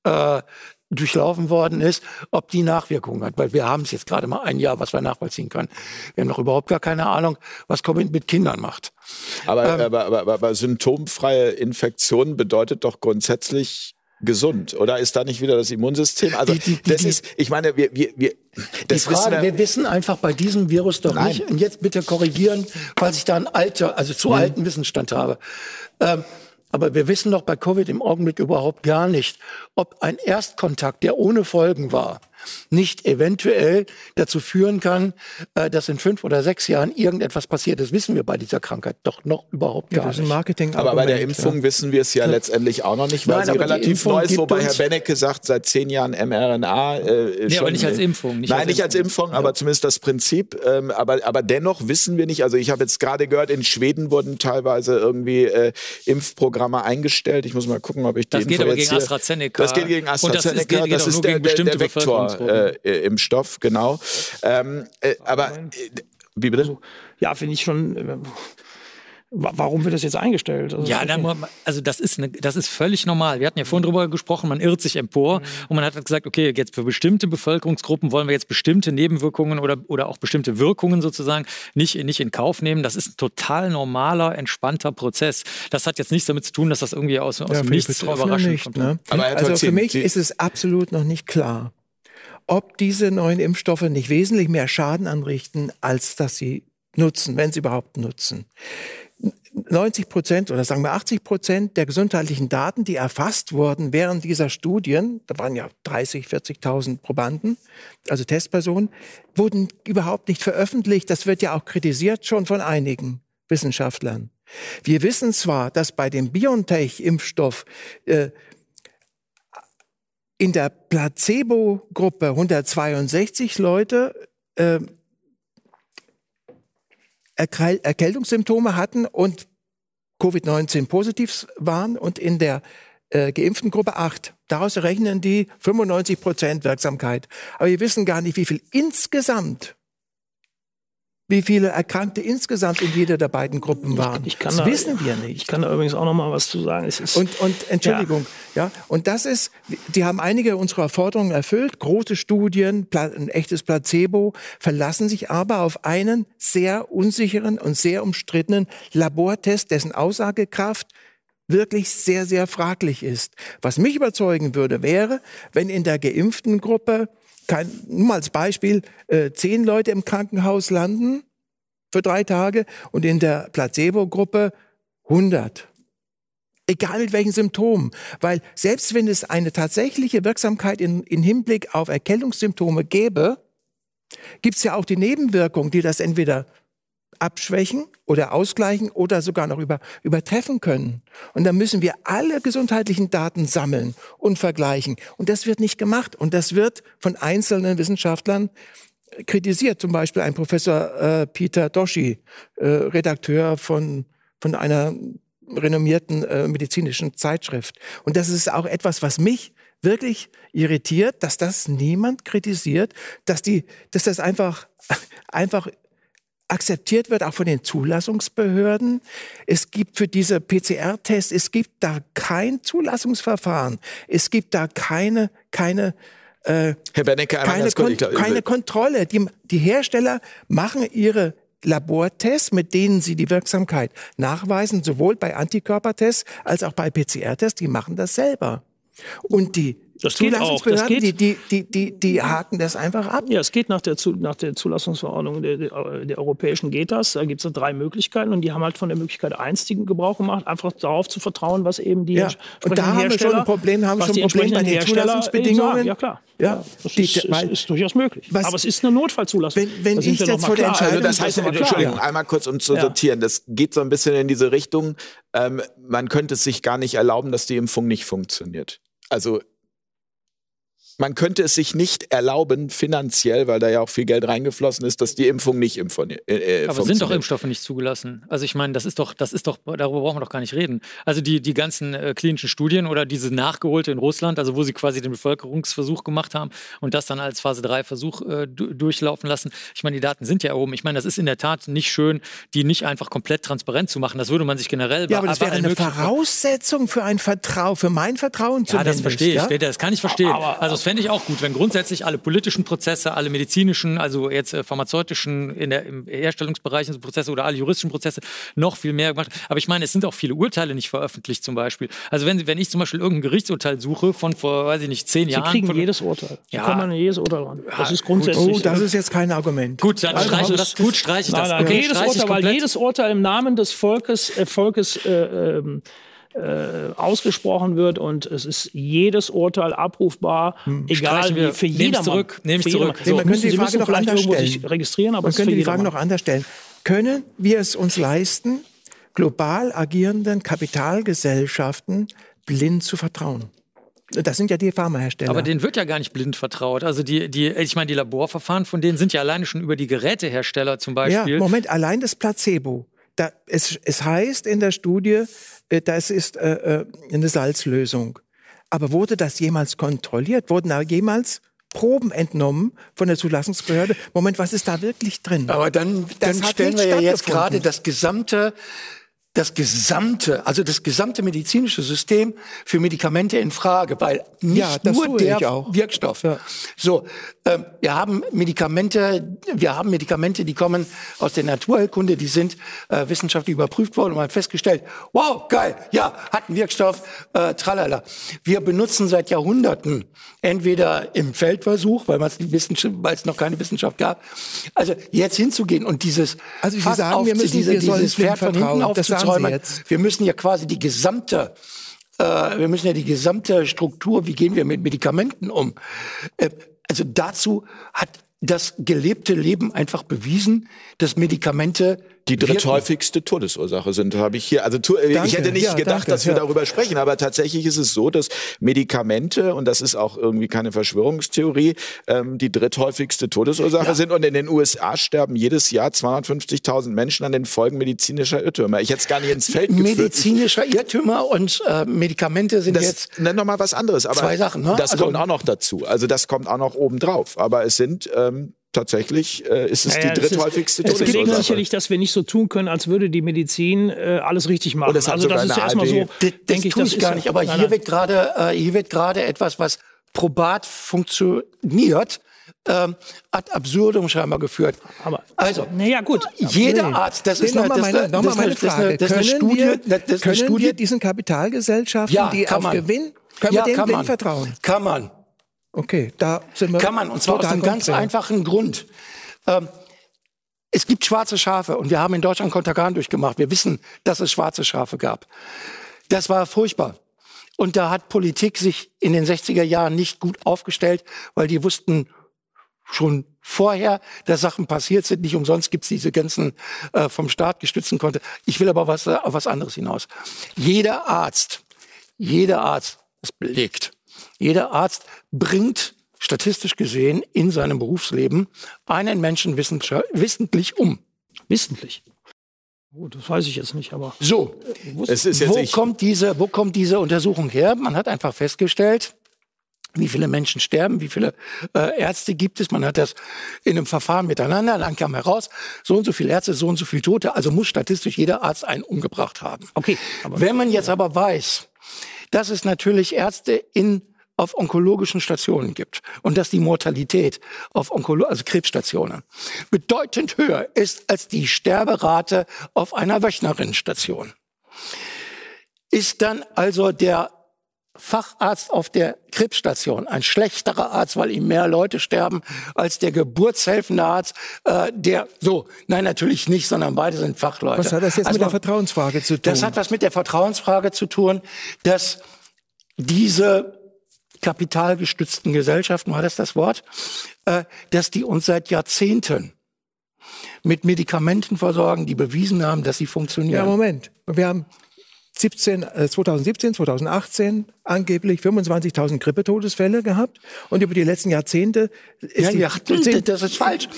Speaker 5: äh, durchlaufen worden ist, ob die Nachwirkungen hat. Weil wir haben es jetzt gerade mal ein Jahr, was wir nachvollziehen können. Wir haben noch überhaupt gar keine Ahnung, was Covid mit Kindern macht.
Speaker 2: Aber,
Speaker 5: Ähm,
Speaker 2: aber, aber, aber, aber symptomfreie Infektion bedeutet doch grundsätzlich gesund, oder ist da nicht wieder das Immunsystem? Also
Speaker 5: Die- die- die-
Speaker 2: das ist, ich meine, wir, wir, wir das
Speaker 5: die Frage,
Speaker 2: wissen wir,
Speaker 5: wir wissen einfach bei diesem Virus doch
Speaker 2: Nein.
Speaker 5: nicht, und jetzt bitte korrigieren, falls ich da einen alter, also zu alten Wissensstand habe. Ähm, aber wir wissen doch bei Covid im Augenblick überhaupt gar nicht, ob ein Erstkontakt, der ohne Folgen war, nicht eventuell dazu führen kann, äh, dass in fünf oder sechs Jahren irgendetwas passiert. Das wissen wir bei dieser Krankheit doch noch überhaupt
Speaker 4: Ja,
Speaker 5: gar
Speaker 4: das ist ein
Speaker 5: nicht.
Speaker 4: Marketing.
Speaker 2: aber bei der Impfung wissen wir es ja letztendlich auch noch nicht, weil
Speaker 5: Nein,
Speaker 2: sie
Speaker 5: aber
Speaker 2: relativ neu ist, wobei Herr Benecke sagt, seit zehn Jahren mRNA. Äh,
Speaker 3: Nee,
Speaker 2: schon,
Speaker 3: aber nicht als Impfung, nicht
Speaker 2: Nein,
Speaker 3: als
Speaker 2: nicht als Impfung, aber zumindest das Prinzip. Ähm, aber, aber dennoch wissen wir nicht, also ich habe jetzt gerade gehört, in Schweden wurden teilweise irgendwie äh, Impfprogramme eingestellt. Ich muss mal gucken, ob ich die
Speaker 3: Das geht
Speaker 2: Info
Speaker 3: aber
Speaker 2: jetzt
Speaker 3: gegen
Speaker 2: hier-
Speaker 3: AstraZeneca.
Speaker 2: Das geht gegen
Speaker 3: Und das ist-
Speaker 2: AstraZeneca.
Speaker 3: geht- geht
Speaker 2: das ist der,
Speaker 3: gegen
Speaker 2: der, der
Speaker 3: bestimmte
Speaker 2: Vektor
Speaker 3: Bevölkerungsgruppen.
Speaker 2: äh, im Stoff, genau. Ähm, äh, aber äh, wie bitte?
Speaker 6: Ja, finde ich schon. Äh, wa- warum wird das jetzt eingestellt? Also,
Speaker 3: Ja, dann, also das ist, eine, das ist völlig normal. Wir hatten ja vorhin drüber gesprochen, man irrt sich empor und man hat gesagt, okay, jetzt für bestimmte Bevölkerungsgruppen wollen wir jetzt bestimmte Nebenwirkungen oder, oder auch bestimmte Wirkungen sozusagen nicht, in- nicht in Kauf nehmen. Das ist ein total normaler, entspannter Prozess. Das hat jetzt nichts damit zu tun, dass das irgendwie aus, aus
Speaker 4: Ja,
Speaker 3: dem Nichts überraschend
Speaker 4: nicht.
Speaker 3: kommt.
Speaker 4: Ne?
Speaker 2: Aber
Speaker 4: also für mich ist es absolut noch nicht klar, ob diese neuen Impfstoffe nicht wesentlich mehr Schaden anrichten, als dass sie nutzen, wenn sie überhaupt nutzen. 90 Prozent oder sagen wir 80 Prozent der gesundheitlichen Daten, die erfasst wurden während dieser Studien, da waren ja 30, 40.000 Probanden, also Testpersonen, wurden überhaupt nicht veröffentlicht. Das wird ja auch kritisiert schon von einigen Wissenschaftlern. Wir wissen zwar, dass bei dem BioNTech-Impfstoff äh, in der Placebo-Gruppe 162 Leute äh, Erkältungssymptome hatten und Covid-19 positiv waren und in der äh, geimpften Gruppe 8. Daraus rechnen die 95 Prozent Wirksamkeit. Aber wir wissen gar nicht, wie viel insgesamt wie viele Erkrankte insgesamt in jeder der beiden Gruppen waren. Ich, ich das da, wissen wir nicht.
Speaker 6: Ich kann da übrigens auch noch mal was zu sagen.
Speaker 4: und, und Entschuldigung, ja. ja. Und das ist, die haben einige unserer Forderungen erfüllt. Große Studien, ein echtes Placebo, verlassen sich aber auf einen sehr unsicheren und sehr umstrittenen Labortest, dessen Aussagekraft wirklich sehr, sehr fraglich ist. Was mich überzeugen würde, wäre, wenn in der geimpften Gruppe kein, nur mal als Beispiel, äh, zehn Leute im Krankenhaus landen für drei Tage und in der Placebo-Gruppe 100. Egal mit welchen Symptomen. Weil selbst wenn es eine tatsächliche Wirksamkeit in, in Hinblick auf Erkältungssymptome gäbe, gibt es ja auch die Nebenwirkung, die das entweder abschwächen oder ausgleichen oder sogar noch über, übertreffen können. Und dann müssen wir alle gesundheitlichen Daten sammeln und vergleichen. Und das wird nicht gemacht. Und das wird von einzelnen Wissenschaftlern kritisiert. Zum Beispiel ein Professor äh, Peter Doshi, äh, Redakteur von, von einer renommierten äh, medizinischen Zeitschrift. Und das ist auch etwas, was mich wirklich irritiert, dass das niemand kritisiert, dass die, dass das einfach, einfach akzeptiert wird, auch von den Zulassungsbehörden. Es gibt für diese PCR-Tests, es gibt da kein Zulassungsverfahren. Es gibt da keine, keine,
Speaker 2: äh, Herr Bennecke,
Speaker 4: keine, Kon keine Kontrolle. Die, die Hersteller machen ihre Labortests, mit denen sie die Wirksamkeit nachweisen, sowohl bei Antikörpertests als auch bei PCR-Tests, die machen das selber. Und die
Speaker 6: das geht auch. Das geht.
Speaker 4: Die, die, die, die, die haken das einfach ab.
Speaker 6: Ja, es geht nach der, nach der Zulassungsverordnung der, der, der europäischen geht das. Da gibt es drei Möglichkeiten und die haben halt von der Möglichkeit eins die Gebrauch gemacht, einfach darauf zu vertrauen, was eben die
Speaker 4: ja. Und da haben wir schon ein Problem, haben schon ein Problem bei den Zulassungsbedingungen.
Speaker 6: Ja, klar. Ja, das die, ist, weil, ist, durchaus möglich. Was, Aber es ist eine Notfallzulassung.
Speaker 4: Wenn, wenn ich jetzt vor der Entscheidung...
Speaker 2: Also das heißt, Entschuldigung, klar. einmal kurz um zu ja. sortieren. Das geht so ein bisschen in diese Richtung. Ähm, man könnte es sich gar nicht erlauben, dass die Impfung nicht funktioniert. Also man könnte es sich nicht erlauben, finanziell, weil da ja auch viel Geld reingeflossen ist, dass die Impfung nicht impfoniert.
Speaker 3: Äh, äh Aber sind doch Impfstoffe nicht zugelassen? Also ich meine, das ist doch, das ist doch, darüber brauchen wir doch gar nicht reden. Also die, die ganzen äh, klinischen Studien oder diese nachgeholte in Russland, also wo sie quasi den Bevölkerungsversuch gemacht haben und das dann als Phase 3 Versuch äh, durchlaufen lassen. Ich meine, die Daten sind ja erhoben. Ich meine, das ist in der Tat nicht schön, die nicht einfach komplett transparent zu machen. Das würde man sich generell
Speaker 4: Ja, aber das wäre eine Voraussetzung für ein Vertrauen, für mein Vertrauen
Speaker 3: zu Ja, das verstehe ich. Ja? Das kann ich verstehen. Aber, also fände ich auch gut, wenn grundsätzlich alle politischen Prozesse, alle medizinischen, also jetzt äh, pharmazeutischen in der, im Herstellungsbereich Prozesse oder alle juristischen Prozesse noch viel mehr gemacht. Aber ich meine, es sind auch viele Urteile nicht veröffentlicht zum Beispiel. Also wenn, wenn ich zum Beispiel irgendein Gerichtsurteil suche von vor, weiß ich nicht, zehn
Speaker 6: Sie
Speaker 3: Jahren.
Speaker 6: Sie kriegen
Speaker 3: von,
Speaker 6: jedes Urteil. Sie ja. kommen an jedes Urteil ran. Das ist grundsätzlich.
Speaker 4: Oh, das ist jetzt kein Argument.
Speaker 3: Gut, dann also, streiche das. Gut, streiche ich das. Nein, nein,
Speaker 6: okay, jedes Urteil, weil jedes Urteil im Namen des Volkes, äh, Volkes äh, ähm, äh, ausgesprochen wird und es ist jedes Urteil abrufbar, hm. egal wie für jedermann.
Speaker 3: zurück, nehme ich zurück.
Speaker 4: So. Man könnte die Frage noch anders stellen.
Speaker 6: registrieren, aber
Speaker 4: man könnte die Frage noch anders stellen. Können wir es uns leisten, global agierenden Kapitalgesellschaften blind zu vertrauen? Das sind ja die Pharmahersteller.
Speaker 3: Aber denen wird ja gar nicht blind vertraut. Also die, die, ich meine, die Laborverfahren von denen sind ja alleine schon über die Gerätehersteller zum Beispiel.
Speaker 4: Ja, Moment, allein das Placebo. Da, es, es heißt in der Studie, äh, das ist äh, äh, eine Salzlösung. Aber wurde das jemals kontrolliert? Wurden da jemals Proben entnommen von der Zulassungsbehörde? Moment, was ist da wirklich drin?
Speaker 5: Aber dann, dann stellen wir ja jetzt gerade das gesamte das gesamte, also das gesamte medizinische System für Medikamente in Frage, weil nicht ja, nur der Wirkstoff. Ja. So, ähm, wir haben Medikamente, wir haben Medikamente, die kommen aus der Naturheilkunde, die sind äh, wissenschaftlich überprüft worden und man hat festgestellt, wow, geil, ja, hat einen Wirkstoff, äh, tralala. Wir benutzen seit Jahrhunderten entweder im Feldversuch, weil man es noch keine Wissenschaft gab. Also jetzt hinzugehen und dieses
Speaker 4: also Sie sagen, wir müssen diese, dieses Pferd von hinten aufzuzäumen,
Speaker 5: träumen. Wir müssen ja quasi die gesamte äh, wir müssen ja die gesamte Struktur, wie gehen wir mit Medikamenten um? Äh, also dazu hat das gelebte Leben einfach bewiesen, dass Medikamente
Speaker 2: die dritthäufigste Todesursache sind, habe ich hier. Also tu,
Speaker 4: Danke.
Speaker 2: ich hätte nicht
Speaker 4: Ja,
Speaker 2: gedacht,
Speaker 4: danke,
Speaker 2: dass wir
Speaker 4: ja.
Speaker 2: darüber sprechen, aber tatsächlich ist es so, dass Medikamente und das ist auch irgendwie keine Verschwörungstheorie, ähm, die dritthäufigste Todesursache sind und in den USA sterben jedes Jahr 250.000 Menschen an den Folgen medizinischer Irrtümer. Ich hätte es gar nicht ins Feld geführt.
Speaker 5: medizinischer Irrtümer und äh, Medikamente sind
Speaker 2: Das
Speaker 5: jetzt
Speaker 2: nenn noch mal was anderes. Aber
Speaker 5: Zwei Sachen, ne?
Speaker 2: Das
Speaker 5: Also-
Speaker 2: kommt auch noch dazu. Also das kommt auch noch oben drauf. Aber es sind ähm, tatsächlich äh, ist es
Speaker 6: Naja,
Speaker 2: die
Speaker 6: es
Speaker 2: dritthäufigste
Speaker 6: Es belegt
Speaker 2: Todesursache.
Speaker 6: sicherlich, dass wir nicht so tun können, als würde die Medizin äh, alles richtig machen.
Speaker 2: Es hat
Speaker 6: also das ist ja erstmal so,
Speaker 5: Das, das
Speaker 6: denke ich,
Speaker 5: tue
Speaker 6: das
Speaker 5: ich gar nicht. Aber
Speaker 6: Nein,
Speaker 5: hier
Speaker 6: nein.
Speaker 5: wird gerade äh, hier wird gerade etwas, was probat funktioniert, ähm, ad absurdum scheinbar geführt.
Speaker 6: Aber-
Speaker 5: also
Speaker 6: Naja, gut.
Speaker 5: jeder
Speaker 4: Nee.
Speaker 5: Arzt, das ist eine,
Speaker 4: noch mal
Speaker 5: das ist
Speaker 4: meine, noch
Speaker 5: das das
Speaker 4: Frage.
Speaker 5: das
Speaker 4: können
Speaker 5: Studie,
Speaker 4: wir,
Speaker 5: das
Speaker 4: können
Speaker 5: Studie,
Speaker 4: wir diesen Kapitalgesellschaften,
Speaker 5: ja,
Speaker 4: die
Speaker 5: kann
Speaker 4: auf
Speaker 5: man.
Speaker 4: Gewinn, können
Speaker 5: ja,
Speaker 4: wir denen
Speaker 5: kann man.
Speaker 4: vertrauen?
Speaker 5: Kann man.
Speaker 4: Okay, da sind wir
Speaker 5: Kann man, und zwar aus einem ganz einfachen Grund. Ähm, es gibt schwarze Schafe und wir haben in Deutschland Kontergan durchgemacht. Wir wissen, dass es schwarze Schafe gab. Das war furchtbar. Und da hat Politik sich in den 60er Jahren nicht gut aufgestellt, weil die wussten schon vorher, dass Sachen passiert sind. Nicht umsonst gibt's diese ganzen äh, vom Staat gestützten Konte. Ich will aber was, auf was anderes hinaus. Jeder Arzt, jeder Arzt, das belegt, jeder Arzt bringt statistisch gesehen in seinem Berufsleben einen Menschen wissentlich um.
Speaker 6: Wissentlich. Gut, das weiß ich jetzt nicht, aber
Speaker 5: So,
Speaker 2: Es ist jetzt
Speaker 5: wo kommt diese, wo kommt diese Untersuchung her? Man hat einfach festgestellt, wie viele Menschen sterben, wie viele äh, Ärzte gibt es. Man hat das in einem Verfahren miteinander, dann kam heraus, so und so viele Ärzte, so und so viele Tote. Also muss statistisch jeder Arzt einen umgebracht haben.
Speaker 6: okay. Aber
Speaker 5: Wenn man jetzt aber weiß, dass es natürlich Ärzte in auf onkologischen Stationen gibt und dass die Mortalität auf Onkolo also Krebsstationen bedeutend höher ist als die Sterberate auf einer Wöchnerinnenstation. Ist dann also der Facharzt auf der Krebsstation ein schlechterer Arzt, weil ihm mehr Leute sterben, als der geburtshelfende Arzt, äh, der so, nein, natürlich nicht, sondern beide sind Fachleute.
Speaker 4: Was hat das jetzt
Speaker 5: Also
Speaker 4: mit der Vertrauensfrage zu tun?
Speaker 5: das hat was mit der Vertrauensfrage zu tun, dass diese kapitalgestützten Gesellschaften, war das das Wort, äh, dass die uns seit Jahrzehnten mit Medikamenten versorgen, die bewiesen haben, dass sie
Speaker 4: ja,
Speaker 5: funktionieren.
Speaker 4: Moment. Wir haben 17, äh, 2017, 2018 angeblich 25.000 Grippetodesfälle gehabt und über die letzten Jahrzehnte ist
Speaker 5: Ja,
Speaker 4: die,
Speaker 5: wir hatten,
Speaker 4: sind-
Speaker 5: das ist falsch.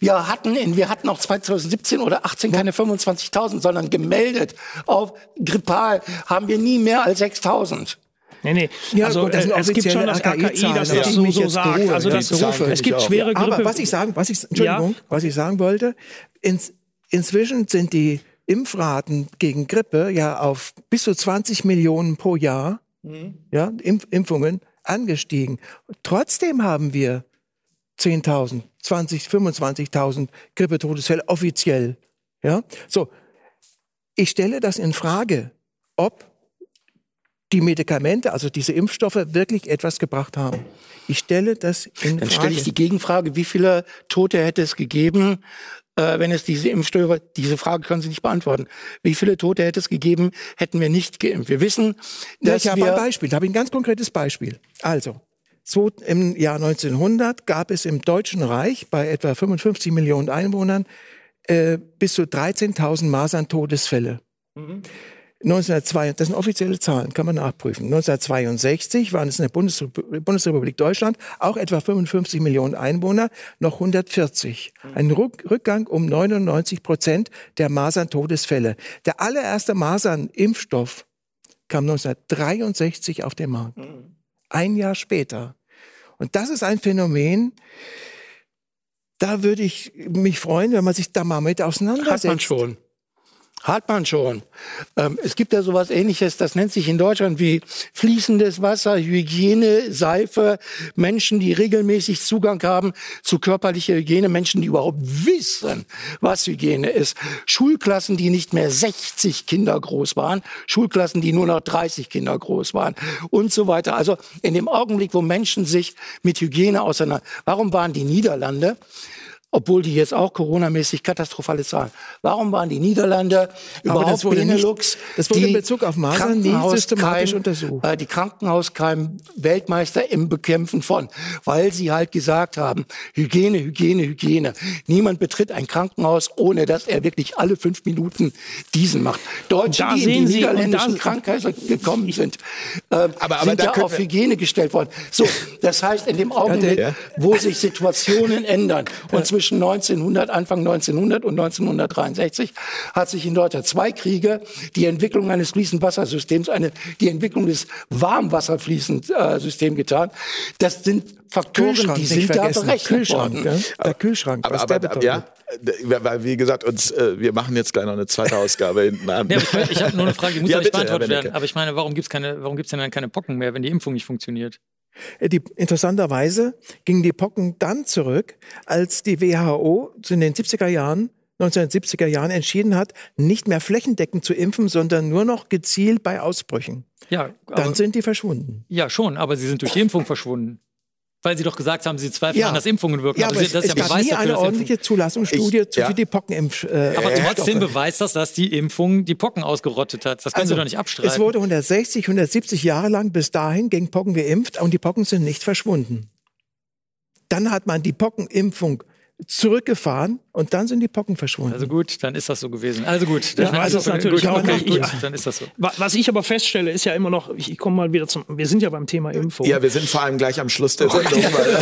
Speaker 5: Wir hatten, in, wir hatten auch 2017 oder 18 keine 25.000, sondern gemeldet auf Grippal haben wir nie mehr als 6.000.
Speaker 6: Nee, nee.
Speaker 4: Ja,
Speaker 6: also
Speaker 4: gut, das sind
Speaker 6: äh, es gibt schon das AKI, das
Speaker 4: AKI-Zahlen,
Speaker 6: das
Speaker 4: die
Speaker 6: so, so sagt. Also
Speaker 4: Ja,
Speaker 6: das, es gibt schwere Grippe.
Speaker 4: Aber was ich sagen, was ich, Entschuldigung, was ich sagen wollte, ins, inzwischen sind die Impfraten gegen Grippe ja auf bis zu 20 Millionen pro Jahr, ja, Impf, Impfungen angestiegen. Trotzdem haben wir 10.000, 20, 25.000 Grippetodesfälle offiziell. Ja, so. Ich stelle das in Frage, ob die Medikamente, also diese Impfstoffe, wirklich etwas gebracht haben. Ich stelle das in
Speaker 5: Dann
Speaker 4: Frage.
Speaker 5: stelle ich die Gegenfrage, wie viele Tote hätte es gegeben, äh, wenn es diese Impfstoffe, diese Frage können Sie nicht beantworten. Wie viele Tote hätte es gegeben, hätten wir nicht geimpft? Wir wissen,
Speaker 4: Ja,
Speaker 5: dass
Speaker 4: ich habe ein Beispiel, da habe ich ein ganz konkretes Beispiel. Also, so im Jahr 1900 gab es im Deutschen Reich bei etwa 55 Millionen Einwohnern äh, bis zu 13.000 Masern-Todesfälle. 1902, das sind offizielle Zahlen, kann man nachprüfen. 1962 waren es in der Bundesrepu- Bundesrepublik Deutschland auch etwa 55 Millionen Einwohner, noch 140. Ein Ruck- Rückgang um 99 Prozent der Masern-Todesfälle. Der allererste Masern-Impfstoff kam 1963 auf den Markt. Ein Jahr später. Und das ist ein Phänomen, da würde ich mich freuen, wenn man sich da mal mit auseinandersetzt.
Speaker 5: hat man schon. Hat man schon. Ähm, es gibt ja sowas ähnliches, das nennt sich in Deutschland wie fließendes Wasser, Hygiene, Seife, Menschen, die regelmäßig Zugang haben zu körperlicher Hygiene, Menschen, die überhaupt wissen, was Hygiene ist. Schulklassen, die nicht mehr 60 Kinder groß waren, Schulklassen, die nur noch 30 Kinder groß waren und so weiter. Also in dem Augenblick, wo Menschen sich mit Hygiene auseinander, warum waren die Niederlande obwohl die jetzt auch coronamäßig katastrophale Zahlen. Warum waren die Niederlande überhaupt
Speaker 4: das wurde nicht-
Speaker 5: Benelux?
Speaker 4: das wurde in Bezug auf Masern nie systematisch untersucht.
Speaker 5: Äh, die Krankenhauskeim-Weltmeister im Bekämpfen von, weil sie halt gesagt haben, Hygiene, Hygiene, Hygiene. Niemand betritt ein Krankenhaus, ohne dass er wirklich alle fünf Minuten diesen macht. Deutsche,
Speaker 6: Da
Speaker 5: die in die
Speaker 6: Sie,
Speaker 5: niederländischen Krankenhäuser gekommen sind, ähm,
Speaker 2: Aber- aber
Speaker 5: sind
Speaker 2: da
Speaker 5: ja auf Hygiene gestellt worden. So, das heißt, in dem Augenblick,
Speaker 2: Ja.
Speaker 5: wo sich Situationen ändern und zwischen 1900, Anfang 1900 und 1963 hat sich in Deutschland zwei Kriege, die Entwicklung eines Fließendwassersystems, eine, die Entwicklung des Warmwasserfließendsystems getan. Das sind Faktoren,
Speaker 4: Kühlschrank
Speaker 5: die
Speaker 4: nicht
Speaker 5: sind da berechnet
Speaker 4: Kühlschrank,
Speaker 5: worden.
Speaker 4: Der Kühlschrank.
Speaker 2: Aber,
Speaker 4: was
Speaker 2: aber
Speaker 4: der bedeutet.
Speaker 2: ja, weil wie gesagt, uns, äh, wir machen jetzt gleich noch eine zweite Ausgabe hinten an.
Speaker 3: Ja, ich, ich habe nur eine Frage, die muss
Speaker 2: Ja,
Speaker 3: ja, nicht
Speaker 2: bitte, Herr
Speaker 3: beantwortet werden. Aber ich meine, warum gibt es keine, warum gibt's denn dann keine Pocken mehr, wenn die Impfung nicht funktioniert?
Speaker 4: Äh, Die, interessanterweise gingen die Pocken dann zurück, als die WHO in den 70er Jahren, 1970er Jahren entschieden hat, nicht mehr flächendeckend zu impfen, sondern nur noch gezielt bei Ausbrüchen.
Speaker 3: Ja,
Speaker 4: Dann
Speaker 3: aber,
Speaker 4: sind die verschwunden.
Speaker 3: ja schon, aber sie sind durch die Impfung verschwunden. Weil sie doch gesagt haben, sie zweifeln
Speaker 4: Ja.
Speaker 3: an, dass Impfungen wirken.
Speaker 4: Ja,
Speaker 3: aber
Speaker 4: aber
Speaker 3: sie,
Speaker 4: es,
Speaker 3: das ist
Speaker 4: es
Speaker 3: ja
Speaker 4: gab
Speaker 3: Beweis
Speaker 4: nie eine ordentliche Zulassungsstudie
Speaker 2: Ich-
Speaker 4: zu-
Speaker 2: ja.
Speaker 4: für die Pockenimpf. Äh,
Speaker 3: Aber trotzdem beweist das, dass die Impfung die Pocken ausgerottet hat. Das können
Speaker 4: Also,
Speaker 3: Sie doch nicht abstreiten.
Speaker 4: Es wurde 160, 170 Jahre lang bis dahin gegen Pocken geimpft und die Pocken sind nicht verschwunden. Dann hat man die Pockenimpfung zurückgefahren und dann sind die Pocken verschwunden.
Speaker 3: also gut, dann ist das so gewesen. Also gut,
Speaker 6: Ja,
Speaker 3: dann,
Speaker 6: also
Speaker 3: ist
Speaker 6: natürlich
Speaker 3: gut,
Speaker 6: auch
Speaker 3: okay, gut,
Speaker 6: ja.
Speaker 3: dann ist das so.
Speaker 6: Wa- Was ich aber feststelle, ist ja immer noch, ich, ich komme mal wieder zum, wir sind ja beim Thema Impfung.
Speaker 2: Ja, wir sind vor allem gleich am Schluss der Sendung. Weil,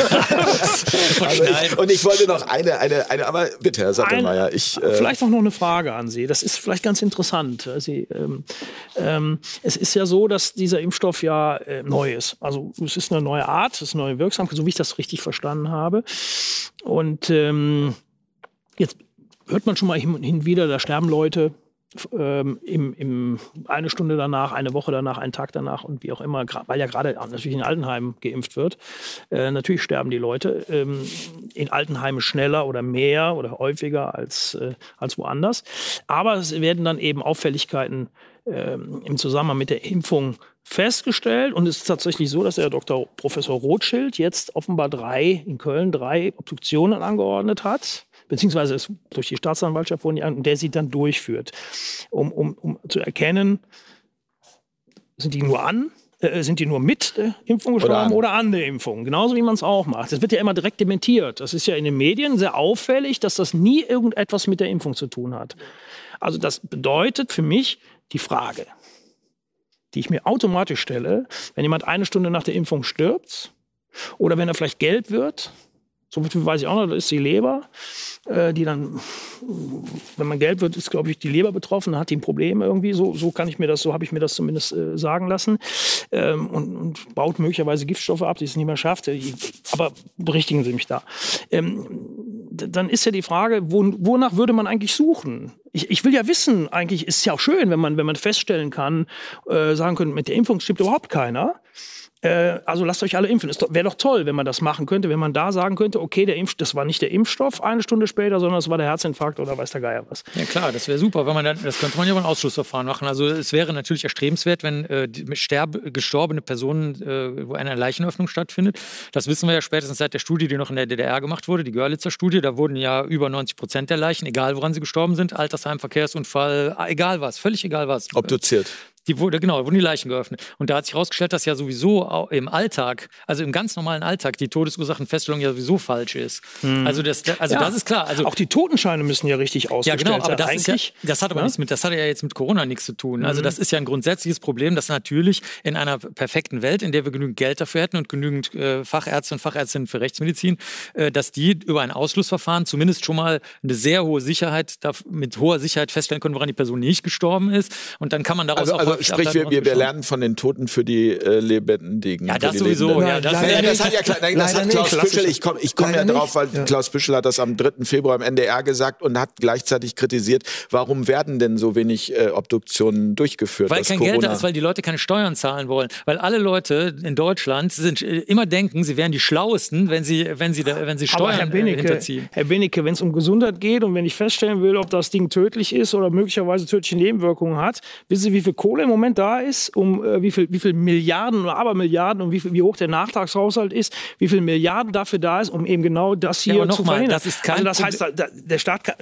Speaker 2: aber ich, und ich wollte noch eine, eine, eine, aber bitte, Herr Sattelmeier, ich. Äh,
Speaker 6: Vielleicht auch noch eine Frage an Sie. Das ist vielleicht ganz interessant. Sie, ähm, ähm, es ist ja so, dass dieser Impfstoff ja äh, neu ist. Also es ist eine neue Art, es ist eine neue Wirksamkeit, so wie ich das richtig verstanden habe. Und ähm, jetzt hört man schon mal hin und wieder, da sterben Leute ähm, im, im eine Stunde danach, eine Woche danach, einen Tag danach und wie auch immer, weil ja gerade natürlich in Altenheimen geimpft wird. Äh, natürlich sterben die Leute ähm, in Altenheimen schneller oder mehr oder häufiger als, äh, als woanders. Aber es werden dann eben Auffälligkeiten ähm, im Zusammenhang mit der Impfung festgestellt. Und es ist tatsächlich so, dass der Dr. Professor Rothschild jetzt offenbar drei, in Köln drei Obduktionen angeordnet hat. Beziehungsweise es durch die Staatsanwaltschaft wurden die an, und der sie dann durchführt, um, um, um zu erkennen, sind die nur an, äh, sind die nur mit der Impfung gestorben
Speaker 2: an.
Speaker 6: oder an, der Impfung? Genauso wie man es auch macht. Das wird ja immer direkt dementiert. Das ist ja in den Medien sehr auffällig, dass das nie irgendetwas mit der Impfung zu tun hat. Also das bedeutet für mich die Frage, die ich mir automatisch stelle, wenn jemand eine Stunde nach der Impfung stirbt oder wenn er vielleicht gelb wird, so viel weiß ich auch noch, das ist die Leber, äh, die dann, wenn man gelb wird, ist, glaube ich, die Leber betroffen, hat die ein Problem irgendwie. So, so kann ich mir das, so habe ich mir das zumindest äh, sagen lassen. Ähm, und, und baut möglicherweise Giftstoffe ab, die es nicht mehr schafft. Aber berichtigen Sie mich da. Ähm, dann ist ja die Frage, wo, wonach würde man eigentlich suchen? Ich, ich will ja wissen, eigentlich ist es ja auch schön, wenn man, wenn man feststellen kann, äh, sagen können, mit der Impfung stimmt überhaupt keiner. Äh, also lasst euch alle impfen. Es wäre doch toll, wenn man das machen könnte, wenn man da sagen könnte, okay, der Impf das war nicht der Impfstoff eine Stunde später, sondern es war der Herzinfarkt oder weiß der Geier was.
Speaker 3: Ja klar, das wäre super, wenn man dann, das könnte man ja beim Ausschlussverfahren machen. Also es wäre natürlich erstrebenswert, wenn äh, sterbe, gestorbene Personen, äh, wo eine Leichenöffnung stattfindet. Das wissen wir ja spätestens seit der Studie, die noch in der DDR gemacht wurde, die Görlitzer Studie. Da wurden ja über 90 Prozent der Leichen, egal woran sie gestorben sind, Altersheim, Verkehrsunfall, egal was, völlig egal was.
Speaker 2: obduziert.
Speaker 3: Die wurde, genau, da wurden die Leichen geöffnet. Und da hat sich herausgestellt, dass ja sowieso im Alltag, also im ganz normalen Alltag, die Todesursachenfeststellung ja sowieso falsch ist. Also, das, also
Speaker 6: Ja.
Speaker 3: das ist klar. Also,
Speaker 6: Auch die Totenscheine müssen ja richtig
Speaker 3: ja,
Speaker 6: ausgestellt
Speaker 3: genau, aber das, ist ja, das hat aber
Speaker 6: Ja?
Speaker 3: nichts mit, das hat ja jetzt mit Corona nichts zu tun. Also
Speaker 6: Mhm.
Speaker 3: das ist ja ein grundsätzliches Problem, dass natürlich in einer perfekten Welt, in der wir genügend Geld dafür hätten und genügend äh, Fachärzte und Fachärztinnen für Rechtsmedizin, äh, dass die über ein Ausschlussverfahren zumindest schon mal eine sehr hohe Sicherheit, mit hoher Sicherheit feststellen können, woran die Person nicht gestorben ist. Und dann kann man daraus
Speaker 2: Also,
Speaker 3: auch
Speaker 2: also sprich, wir, wir, wir lernen von den Toten für die äh, Lebendigen.
Speaker 3: Ja, das sowieso. Ja, das,
Speaker 2: Nein, das hat ja nein, das hat Klaus
Speaker 4: nicht.
Speaker 2: Püschel, ich komme ich komm ja drauf, weil.
Speaker 4: Ja.
Speaker 2: Klaus Püschel hat das am 3. Februar im NDR gesagt und hat gleichzeitig kritisiert, warum werden denn so wenig äh, Obduktionen durchgeführt?
Speaker 3: Weil kein
Speaker 2: Corona?
Speaker 3: Geld da ist, weil die Leute keine Steuern zahlen wollen. Weil alle Leute in Deutschland sind, äh, immer denken, sie wären die Schlauesten, wenn sie, wenn sie, da, wenn sie
Speaker 6: Aber
Speaker 3: Steuern
Speaker 6: Herr
Speaker 3: äh,
Speaker 6: Benecke,
Speaker 3: hinterziehen.
Speaker 6: Herr Benecke, wenn es um Gesundheit geht und wenn ich feststellen will, ob das Ding tödlich ist oder möglicherweise tödliche Nebenwirkungen hat, wissen Sie, wie viel Kohle im Moment da ist, um äh, wie viel, wie viel Milliarden oder Abermilliarden und wie, viel, wie hoch der Nachtragshaushalt ist, wie viel Milliarden dafür da ist, um eben genau das hier
Speaker 3: aber noch
Speaker 6: zu
Speaker 3: mal,
Speaker 6: verhindern.
Speaker 3: das ist kein
Speaker 6: also das heißt, da, da, der Staat kann,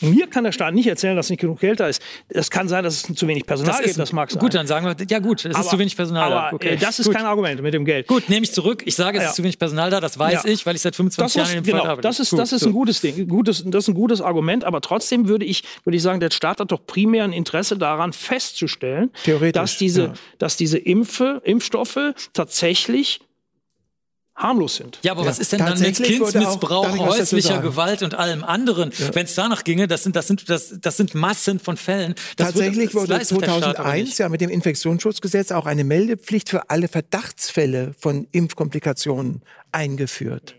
Speaker 6: mir kann der Staat nicht erzählen, dass nicht genug Geld da ist. Das kann sein, dass es zu wenig Personal gibt, das mag sein.
Speaker 3: Gut, dann sagen wir, ja gut, es ist zu wenig Personal
Speaker 6: aber,
Speaker 3: da. Okay.
Speaker 6: äh, das ist
Speaker 3: gut.
Speaker 6: kein Argument mit dem Geld.
Speaker 3: Gut, nehme ich zurück. Ich sage, es
Speaker 6: Ja.
Speaker 3: ist zu wenig Personal da, das weiß
Speaker 6: Ja.
Speaker 3: ich, weil ich seit 25
Speaker 6: Das
Speaker 3: Jahren
Speaker 6: ist,
Speaker 3: in dem Fall
Speaker 6: genau,
Speaker 3: arbeite.
Speaker 6: das ist,
Speaker 3: Gut,
Speaker 6: das ist
Speaker 3: so.
Speaker 6: ein gutes Ding, gutes, das ist ein gutes Argument, aber trotzdem würde ich, würde ich sagen, der Staat hat doch primär ein Interesse daran festzustellen, dass diese,
Speaker 4: ja.
Speaker 6: dass diese Impfe, Impfstoffe tatsächlich harmlos sind.
Speaker 3: Ja, aber
Speaker 4: Ja,
Speaker 3: was ist denn dann mit Kindsmissbrauch, häuslicher? Gewalt und allem anderen? Wenn es danach ginge, das sind, das sind, das, das sind Massen von Fällen. Das
Speaker 4: Tatsächlich
Speaker 3: wird, das
Speaker 4: wurde
Speaker 3: leistet der Staat aber
Speaker 4: 2001
Speaker 3: nicht.
Speaker 4: ja mit dem Infektionsschutzgesetz auch eine Meldepflicht für alle Verdachtsfälle von Impfkomplikationen eingeführt.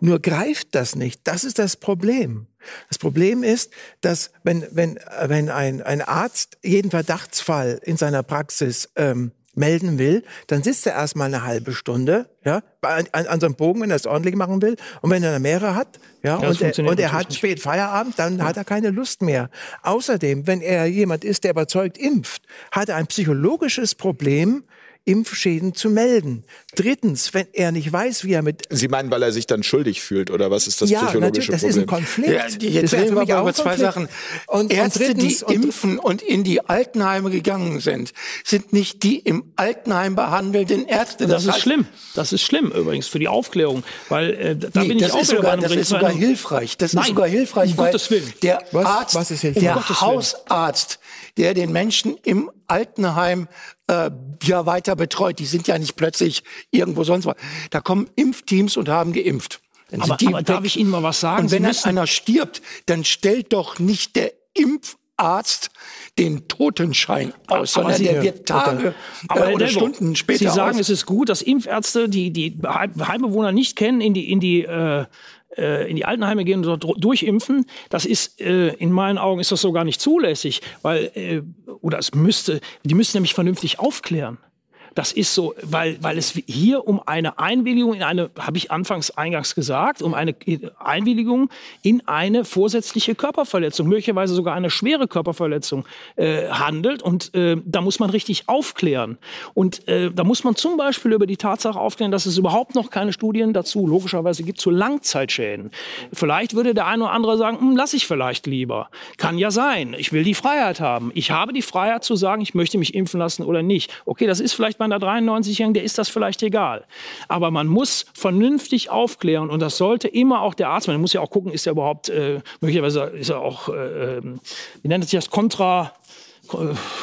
Speaker 4: Nur greift das nicht. Das ist das Problem. Das Problem ist, dass wenn, wenn, wenn ein, ein Arzt jeden Verdachtsfall in seiner Praxis ähm, melden will, dann sitzt er erstmal eine halbe Stunde, ja, an, an so einem Bogen, wenn er es ordentlich machen will. Und wenn er mehrere hat, ja,
Speaker 6: das
Speaker 4: und, er, und er hat
Speaker 6: nicht.
Speaker 4: spät Feierabend, dann hat er keine Lust mehr. Außerdem, wenn er jemand ist, der überzeugt impft, hat er ein psychologisches Problem, Impfschäden zu melden. Drittens, wenn er nicht weiß, wie er mit
Speaker 2: Sie meinen, weil er sich dann schuldig fühlt oder was ist das
Speaker 4: ja, natürlich,
Speaker 2: psychologische
Speaker 4: das ist ein
Speaker 2: Problem?
Speaker 4: Konflikt.
Speaker 5: Ja, jetzt
Speaker 4: Das
Speaker 5: reden wir über zwei. Sachen.
Speaker 4: Und,
Speaker 5: Ärzte,
Speaker 4: und drittens,
Speaker 5: die impfen und in die Altenheime gegangen sind, sind nicht die im Altenheim behandelnden Ärzte.
Speaker 6: Das, ist
Speaker 5: heißt,
Speaker 6: schlimm. Das ist schlimm übrigens für die Aufklärung, weil äh, da
Speaker 5: Nee,
Speaker 6: bin ich
Speaker 5: das
Speaker 6: auch
Speaker 5: ist sogar, das ist sogar hilfreich. Das
Speaker 6: Nein,
Speaker 5: ist sogar hilfreich,
Speaker 6: um
Speaker 5: weil
Speaker 6: Gottes Willen.
Speaker 5: der
Speaker 4: Was-
Speaker 5: Arzt,
Speaker 4: was
Speaker 5: der
Speaker 6: Um.
Speaker 5: Hausarzt, der den Menschen im Altenheim äh, ja weiter betreut, die sind ja nicht plötzlich irgendwo sonst was. Da kommen Impfteams und haben geimpft. Dann
Speaker 6: Aber, aber darf ich Ihnen mal was sagen?
Speaker 5: Und wenn dann einer stirbt, dann stellt doch nicht der Impfarzt den Totenschein aus,
Speaker 6: Aber
Speaker 5: sondern
Speaker 6: Sie-
Speaker 5: der wird Tage
Speaker 6: Aber
Speaker 5: äh, oder Stunden später
Speaker 6: Sie sagen,
Speaker 5: aus.
Speaker 6: es ist gut, dass Impfärzte, die die Heim- Heimbewohner nicht kennen, in die in die äh, äh, in die Altenheime gehen und dort durchimpfen, das ist äh, in meinen Augen ist das so gar nicht zulässig, weil äh, oder es müsste, die müssen nämlich vernünftig aufklären. Das ist so, weil, weil es hier um eine Einwilligung in eine, habe ich anfangs eingangs gesagt, um eine Einwilligung in eine vorsätzliche Körperverletzung, möglicherweise sogar eine schwere Körperverletzung äh, handelt. Und äh, da muss man richtig aufklären. Und äh, da muss man zum Beispiel über die Tatsache aufklären, dass es überhaupt noch keine Studien dazu logischerweise gibt zu Langzeitschäden. Vielleicht würde der eine oder andere sagen, hm, lass ich vielleicht lieber. Kann ja sein. Ich will die Freiheit haben. Ich habe die Freiheit zu sagen, ich möchte mich impfen lassen oder nicht. Okay, das ist vielleicht bei einer 93-Jährigen, der ist das vielleicht egal. Aber man muss vernünftig aufklären und das sollte immer auch der Arzt, man muss ja auch gucken, ist er überhaupt, äh, möglicherweise ist er auch, äh, wie nennt sich das, kontra,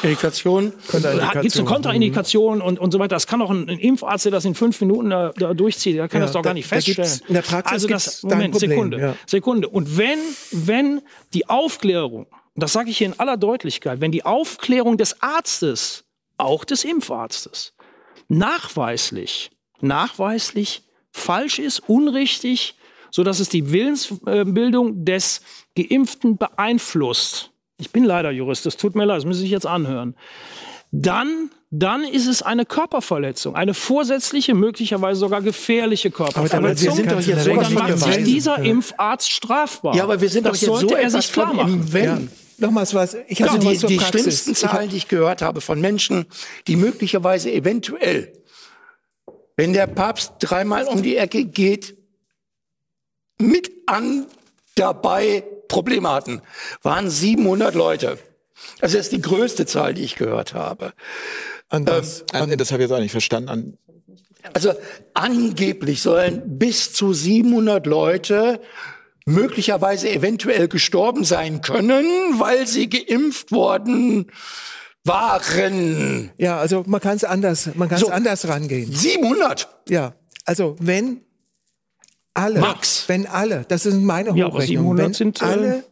Speaker 5: Medikation.
Speaker 6: Gibt es eine Kontraindikation und, und so weiter? Das kann auch ein, ein Impfarzt, der das in fünf Minuten da, da durchzieht, der kann
Speaker 4: Ja,
Speaker 6: das doch
Speaker 4: da-
Speaker 6: gar nicht
Speaker 4: da
Speaker 6: feststellen.
Speaker 4: in der Praxis
Speaker 6: also das,
Speaker 4: da
Speaker 6: Moment,
Speaker 4: Problem,
Speaker 6: Sekunde,
Speaker 4: ja.
Speaker 6: Sekunde. Und wenn, wenn die Aufklärung, das sage ich hier in aller Deutlichkeit, wenn die Aufklärung des Arztes, auch des Impfarztes, nachweislich, nachweislich falsch ist, unrichtig, so dass es die Willensbildung des Geimpften beeinflusst. Ich bin leider Jurist, das tut mir leid, das müssen Sie sich jetzt anhören. Dann, dann ist es eine Körperverletzung, eine vorsätzliche, möglicherweise sogar gefährliche
Speaker 4: aber
Speaker 6: Körperverletzung.
Speaker 4: wir sind doch jetzt
Speaker 5: so
Speaker 6: dann macht sich dieser. Impfarzt strafbar.
Speaker 5: Ja, aber wir sind
Speaker 6: das
Speaker 5: doch jetzt
Speaker 6: sollte
Speaker 5: so
Speaker 6: er
Speaker 5: etwas
Speaker 6: sich klar machen.
Speaker 5: Wenn.
Speaker 4: Nochmals was. Ich habe
Speaker 5: Also
Speaker 4: noch
Speaker 5: die, die schlimmsten Zahlen, die ich gehört habe von Menschen, die möglicherweise eventuell, wenn der Papst dreimal um die Ecke geht, mit an dabei Probleme hatten, waren 700 Leute. Also das ist die größte Zahl, die ich gehört habe.
Speaker 4: An was?
Speaker 2: Ah, nee, das habe ich jetzt auch nicht verstanden. An,
Speaker 5: Also angeblich sollen bis zu 700 Leute möglicherweise eventuell gestorben sein können, weil sie geimpft worden waren.
Speaker 4: Ja, also man kann es anders, man kann es
Speaker 5: So.
Speaker 4: anders rangehen.
Speaker 5: 700!
Speaker 4: Ja, also wenn alle,
Speaker 5: Max.
Speaker 4: wenn alle, das sind meine
Speaker 6: Ja, 700
Speaker 4: wenn
Speaker 6: sind, äh,
Speaker 4: alle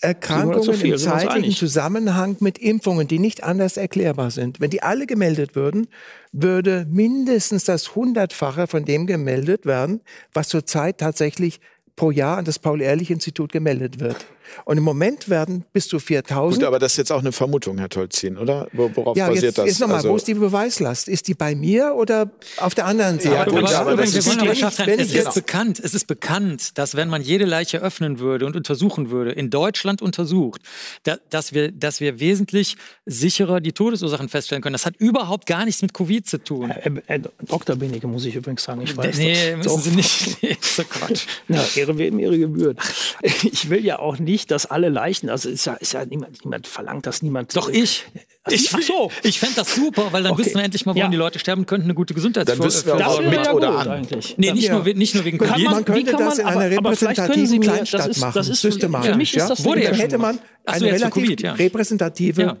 Speaker 4: Erkrankungen
Speaker 6: 700 zu viel,
Speaker 4: im zeitlichen. Zusammenhang mit Impfungen, die nicht anders erklärbar sind, wenn die alle gemeldet würden, würde mindestens das Hundertfache von dem gemeldet werden, was zurzeit tatsächlich pro Jahr an das Paul-Ehrlich-Institut gemeldet wird. Und im Moment werden bis zu 4000.
Speaker 2: Gut, aber das ist jetzt auch eine Vermutung, Herr Tolzin, oder? Worauf
Speaker 4: ja,
Speaker 2: basiert
Speaker 4: jetzt,
Speaker 2: das?
Speaker 4: Jetzt nochmal,
Speaker 2: Also-
Speaker 4: wo ist die Beweislast? Ist die bei mir oder auf der anderen Seite?
Speaker 2: Ja, gut,
Speaker 3: aber,
Speaker 2: aber das
Speaker 3: wir
Speaker 2: ist-
Speaker 4: wenn ich- wenn
Speaker 3: es ist
Speaker 4: jetzt-
Speaker 3: bekannt, es ist bekannt, dass wenn man jede Leiche öffnen würde und untersuchen würde, in Deutschland untersucht, da, dass, wir, dass wir wesentlich sicherer die Todesursachen feststellen können. Das hat überhaupt gar nichts mit Covid zu tun.
Speaker 6: Äh, äh, Dr. Benecke muss ich übrigens sagen, ich weiß
Speaker 3: nee,
Speaker 6: das.
Speaker 3: müssen
Speaker 6: Doch.
Speaker 3: Sie nicht. Nee, ist doch Quatsch.
Speaker 6: Na, Ehre wem Ehre gebührt. Ich will ja auch nicht, dass alle Leichen, also ist ja, ist ja niemand, niemand verlangt, dass niemand.
Speaker 3: Doch ich. Ich,
Speaker 6: Ach so.
Speaker 3: ich fände das super, weil dann
Speaker 6: Okay.
Speaker 3: wissen wir endlich mal, woran
Speaker 6: Ja.
Speaker 3: die Leute sterben könnten, eine gute
Speaker 2: Dann
Speaker 3: Gesundheitsvorsorge.
Speaker 2: wissen wir auch,
Speaker 6: das wäre
Speaker 2: mit
Speaker 6: ja
Speaker 2: oder an.
Speaker 6: eigentlich.
Speaker 3: Nee, nicht,
Speaker 4: Ja.
Speaker 3: nur, nicht nur wegen
Speaker 6: Kann
Speaker 3: Covid.
Speaker 6: man-
Speaker 4: Man könnte
Speaker 6: wie kann
Speaker 4: das in
Speaker 6: man-
Speaker 4: einer repräsentativen Kleinstadt
Speaker 6: das ist-
Speaker 4: machen,
Speaker 6: das ist-
Speaker 4: systematisch.
Speaker 6: für mich ist das
Speaker 3: Wurde ja
Speaker 4: dann
Speaker 3: schon
Speaker 4: hätte man
Speaker 3: so,
Speaker 4: eine
Speaker 3: für
Speaker 4: relativ
Speaker 3: Covid, ja.
Speaker 4: repräsentative.
Speaker 3: Ja.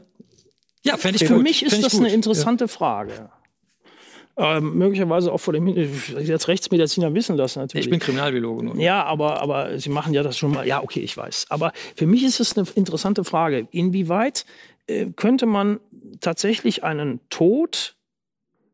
Speaker 3: Ja, fände ich
Speaker 6: Für
Speaker 3: gut.
Speaker 6: mich ist
Speaker 3: ich
Speaker 6: das eine interessante Frage. Ähm, möglicherweise auch vor dem Hin- jetzt Rechtsmediziner wissen das natürlich.
Speaker 3: Ich bin Kriminalbiologe nur.
Speaker 6: Ja, aber, aber Sie machen ja das schon mal. Ja, okay, ich weiß. Aber für mich ist es eine interessante Frage. Inwieweit äh, könnte man tatsächlich einen Tod,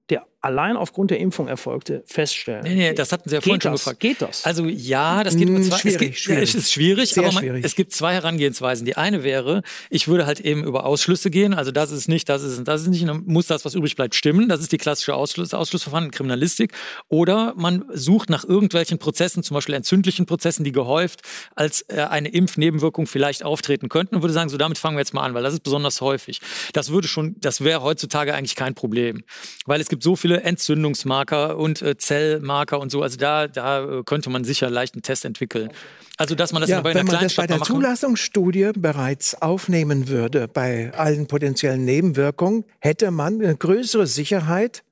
Speaker 6: der allein aufgrund der Impfung erfolgte, feststellen?
Speaker 3: Nee, nee, das hatten Sie ja vorhin
Speaker 6: Geht
Speaker 3: schon
Speaker 6: das?
Speaker 3: gefragt.
Speaker 6: Geht das?
Speaker 3: Also ja, das geht
Speaker 4: Mm,
Speaker 3: mit zwei.
Speaker 4: schwierig,
Speaker 3: es, geht,
Speaker 4: schwierig.
Speaker 3: es ist schwierig,
Speaker 4: Sehr
Speaker 3: aber man,
Speaker 4: schwierig.
Speaker 3: es gibt zwei Herangehensweisen. Die eine wäre, ich würde halt eben über Ausschlüsse gehen. Also das ist nicht, das ist es, das ist nicht. und Dann muss das, was übrig bleibt, stimmen. Das ist die klassische Ausschluss, Ausschlussverfahren in Kriminalistik. Oder man sucht nach irgendwelchen Prozessen, zum Beispiel entzündlichen Prozessen, die gehäuft als äh, eine Impfnebenwirkung vielleicht auftreten könnten und würde sagen, so damit fangen wir jetzt mal an, weil das ist besonders häufig. Das würde schon, das wäre heutzutage eigentlich kein Problem, weil es gibt so viele Entzündungsmarker und äh, Zellmarker und so. Also da, da äh, könnte man sicher leicht einen Test entwickeln. Also dass man das
Speaker 4: Ja, wenn
Speaker 3: einer
Speaker 4: man das bei der Zulassungsstudie bereits aufnehmen würde, bei allen potenziellen Nebenwirkungen, hätte man eine größere Sicherheit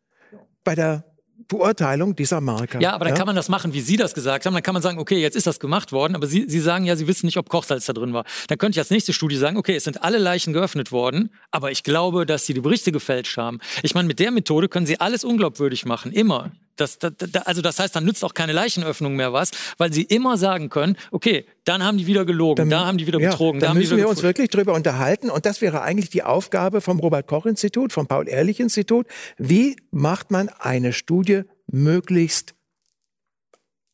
Speaker 4: bei der Beurteilung dieser Marker.
Speaker 3: Ja, aber dann kann man das machen, wie Sie das gesagt haben. Dann kann man sagen, okay, jetzt ist das gemacht worden, aber Sie, Sie sagen ja, Sie wissen nicht, ob Kochsalz da drin war. Dann könnte ich als nächste Studie sagen, okay, es sind alle Leichen geöffnet worden, aber ich glaube, dass Sie die Berichte gefälscht haben. Ich meine, mit der Methode können Sie alles unglaubwürdig machen, immer. Das, da, da, also das heißt, dann nützt auch keine Leichenöffnung mehr was, weil Sie immer sagen können, okay, dann haben die wieder gelogen, da haben die wieder
Speaker 4: ja,
Speaker 3: betrogen, da
Speaker 4: Dann müssen wir uns wirklich drüber unterhalten. Und das wäre eigentlich die Aufgabe vom Robert-Koch-Institut, vom Paul-Ehrlich-Institut. Wie macht man eine Studie möglichst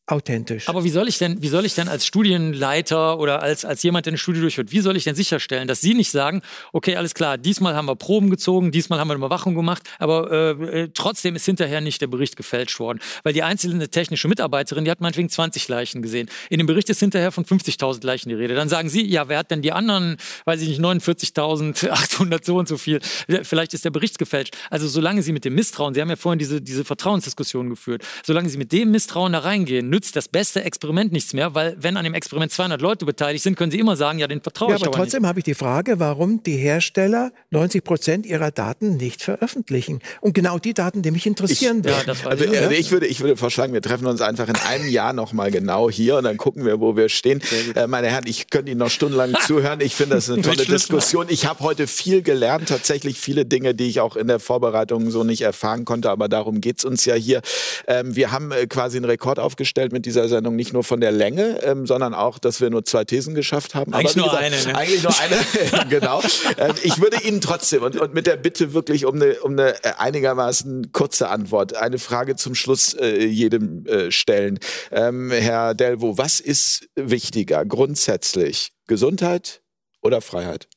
Speaker 4: authentisch?
Speaker 3: Aber wie soll ich denn, wie soll ich denn als Studienleiter oder als, als jemand, der eine Studie durchführt, wie soll ich denn sicherstellen, dass Sie nicht sagen, okay, alles klar, diesmal haben wir Proben gezogen, diesmal haben wir eine Überwachung gemacht, aber äh, äh, trotzdem ist hinterher nicht der Bericht gefälscht worden. Weil die einzelne technische Mitarbeiterin, die hat meinetwegen 20 Leichen gesehen. In dem Bericht ist hinterher von 50.000 Leichen die Rede. Dann sagen Sie, ja, wer hat denn die anderen, weiß ich nicht, 49.800 so und so viel? Vielleicht ist der Bericht gefälscht. Also solange Sie mit dem Misstrauen, Sie haben ja vorhin diese, diese Vertrauensdiskussion geführt, solange Sie mit dem Misstrauen da reingehen, nützt das beste Experiment nichts mehr, weil wenn an dem Experiment 200 Leute beteiligt sind, können Sie immer sagen, ja, den vertraue
Speaker 4: Ja,
Speaker 3: ich
Speaker 4: aber
Speaker 3: aber
Speaker 4: trotzdem habe ich die Frage, warum die Hersteller 90 Prozent ihrer Daten nicht veröffentlichen. Und genau die Daten, die mich interessieren
Speaker 3: Ja,
Speaker 4: würden.
Speaker 3: das weiß
Speaker 2: Also
Speaker 3: ich.
Speaker 2: äh, ich würde, ich würde vorschlagen, wir treffen uns einfach in einem Jahr nochmal genau hier und dann gucken wir, wo wir stehen. Äh, meine Herren, ich könnte Ihnen noch stundenlang zuhören. Ich finde das eine tolle. Diskussion. Ich habe heute viel gelernt, tatsächlich viele Dinge, die ich auch in der Vorbereitung so nicht erfahren konnte, aber darum geht's uns ja hier. Ähm, wir haben äh, quasi einen Rekord aufgestellt mit dieser Sendung, nicht nur von der Länge, ähm, sondern auch, dass wir nur zwei Thesen geschafft haben.
Speaker 3: Eigentlich nur eine, ne?
Speaker 2: Eigentlich nur eine, genau. Ähm, ich würde Ihnen trotzdem und, und mit der Bitte wirklich um eine, um eine äh, einigermaßen kurze Antwort, eine Frage zum Schluss äh, jedem äh, stellen. Ähm, Herr Delvo, was ist wichtiger grundsätzlich? Gesundheit oder Freiheit?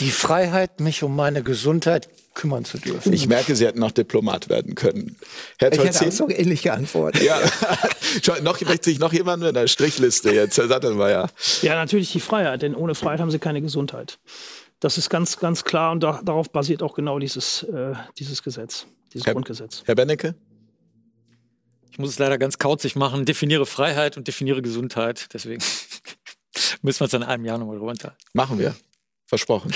Speaker 5: Die Freiheit, mich um meine Gesundheit kümmern zu dürfen.
Speaker 2: Ich merke, Sie hätten noch Diplomat werden können. Herr
Speaker 4: Ich hätte auch
Speaker 2: Tolzin?
Speaker 4: so ähnliche Antworten.
Speaker 2: Ja, Schau, noch möchte sich noch jemand mit einer Strichliste jetzt, Herr Sattelmeier.
Speaker 6: Ja, natürlich die Freiheit, denn ohne Freiheit haben sie keine Gesundheit. Das ist ganz, ganz klar und da, darauf basiert auch genau dieses, äh, dieses Gesetz, dieses
Speaker 2: Herr-
Speaker 6: Grundgesetz.
Speaker 2: Herr Bennecke?
Speaker 3: Ich muss es leider ganz kauzig machen. Definiere Freiheit und definiere Gesundheit. Deswegen müssen wir uns in einem Jahr nochmal runter.
Speaker 2: Machen wir. Versprochen.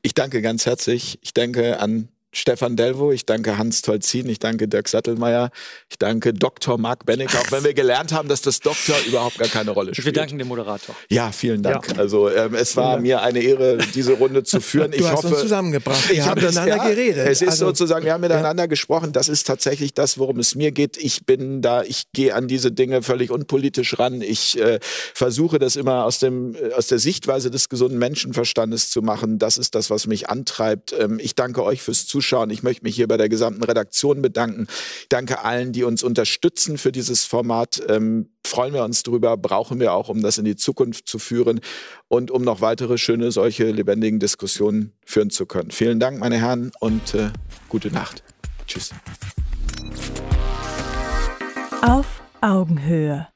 Speaker 2: Ich danke ganz herzlich. Ich danke an Stefan Delvo, ich danke Hans Tolzin, ich danke Dirk Sattelmeier, ich danke Dr. Marc Benneck, auch wenn wir gelernt haben, dass das Doktor überhaupt gar keine Rolle
Speaker 3: Wir
Speaker 2: spielt.
Speaker 3: danken dem Moderator.
Speaker 2: Ja, vielen Dank.
Speaker 6: Ja.
Speaker 2: Also ähm, es war mir eine Ehre, diese Runde zu führen.
Speaker 4: Du
Speaker 2: ich
Speaker 4: hast
Speaker 2: hoffe,
Speaker 4: uns zusammengebracht. Wir
Speaker 2: ich
Speaker 4: haben
Speaker 2: habe
Speaker 4: miteinander
Speaker 2: ja,
Speaker 4: geredet.
Speaker 2: Es ist
Speaker 4: Also-
Speaker 2: sozusagen, wir haben miteinander gesprochen. Das ist tatsächlich das, worum es mir geht. Ich bin da, ich gehe an diese Dinge völlig unpolitisch ran. Ich äh, versuche das immer aus dem äh, aus der Sichtweise des gesunden Menschenverstandes zu machen. Das ist das, was mich antreibt. Ähm, ich danke euch fürs Zuschauen. Zuschauen. Ich möchte mich hier bei der gesamten Redaktion bedanken. Danke allen, die uns unterstützen für dieses Format. Ähm, freuen wir uns drüber, brauchen wir auch, um das in die Zukunft zu führen und um noch weitere schöne solche lebendigen Diskussionen führen zu können. Vielen Dank, meine Herren, und äh, gute Nacht. Tschüss.
Speaker 1: Auf Augenhöhe.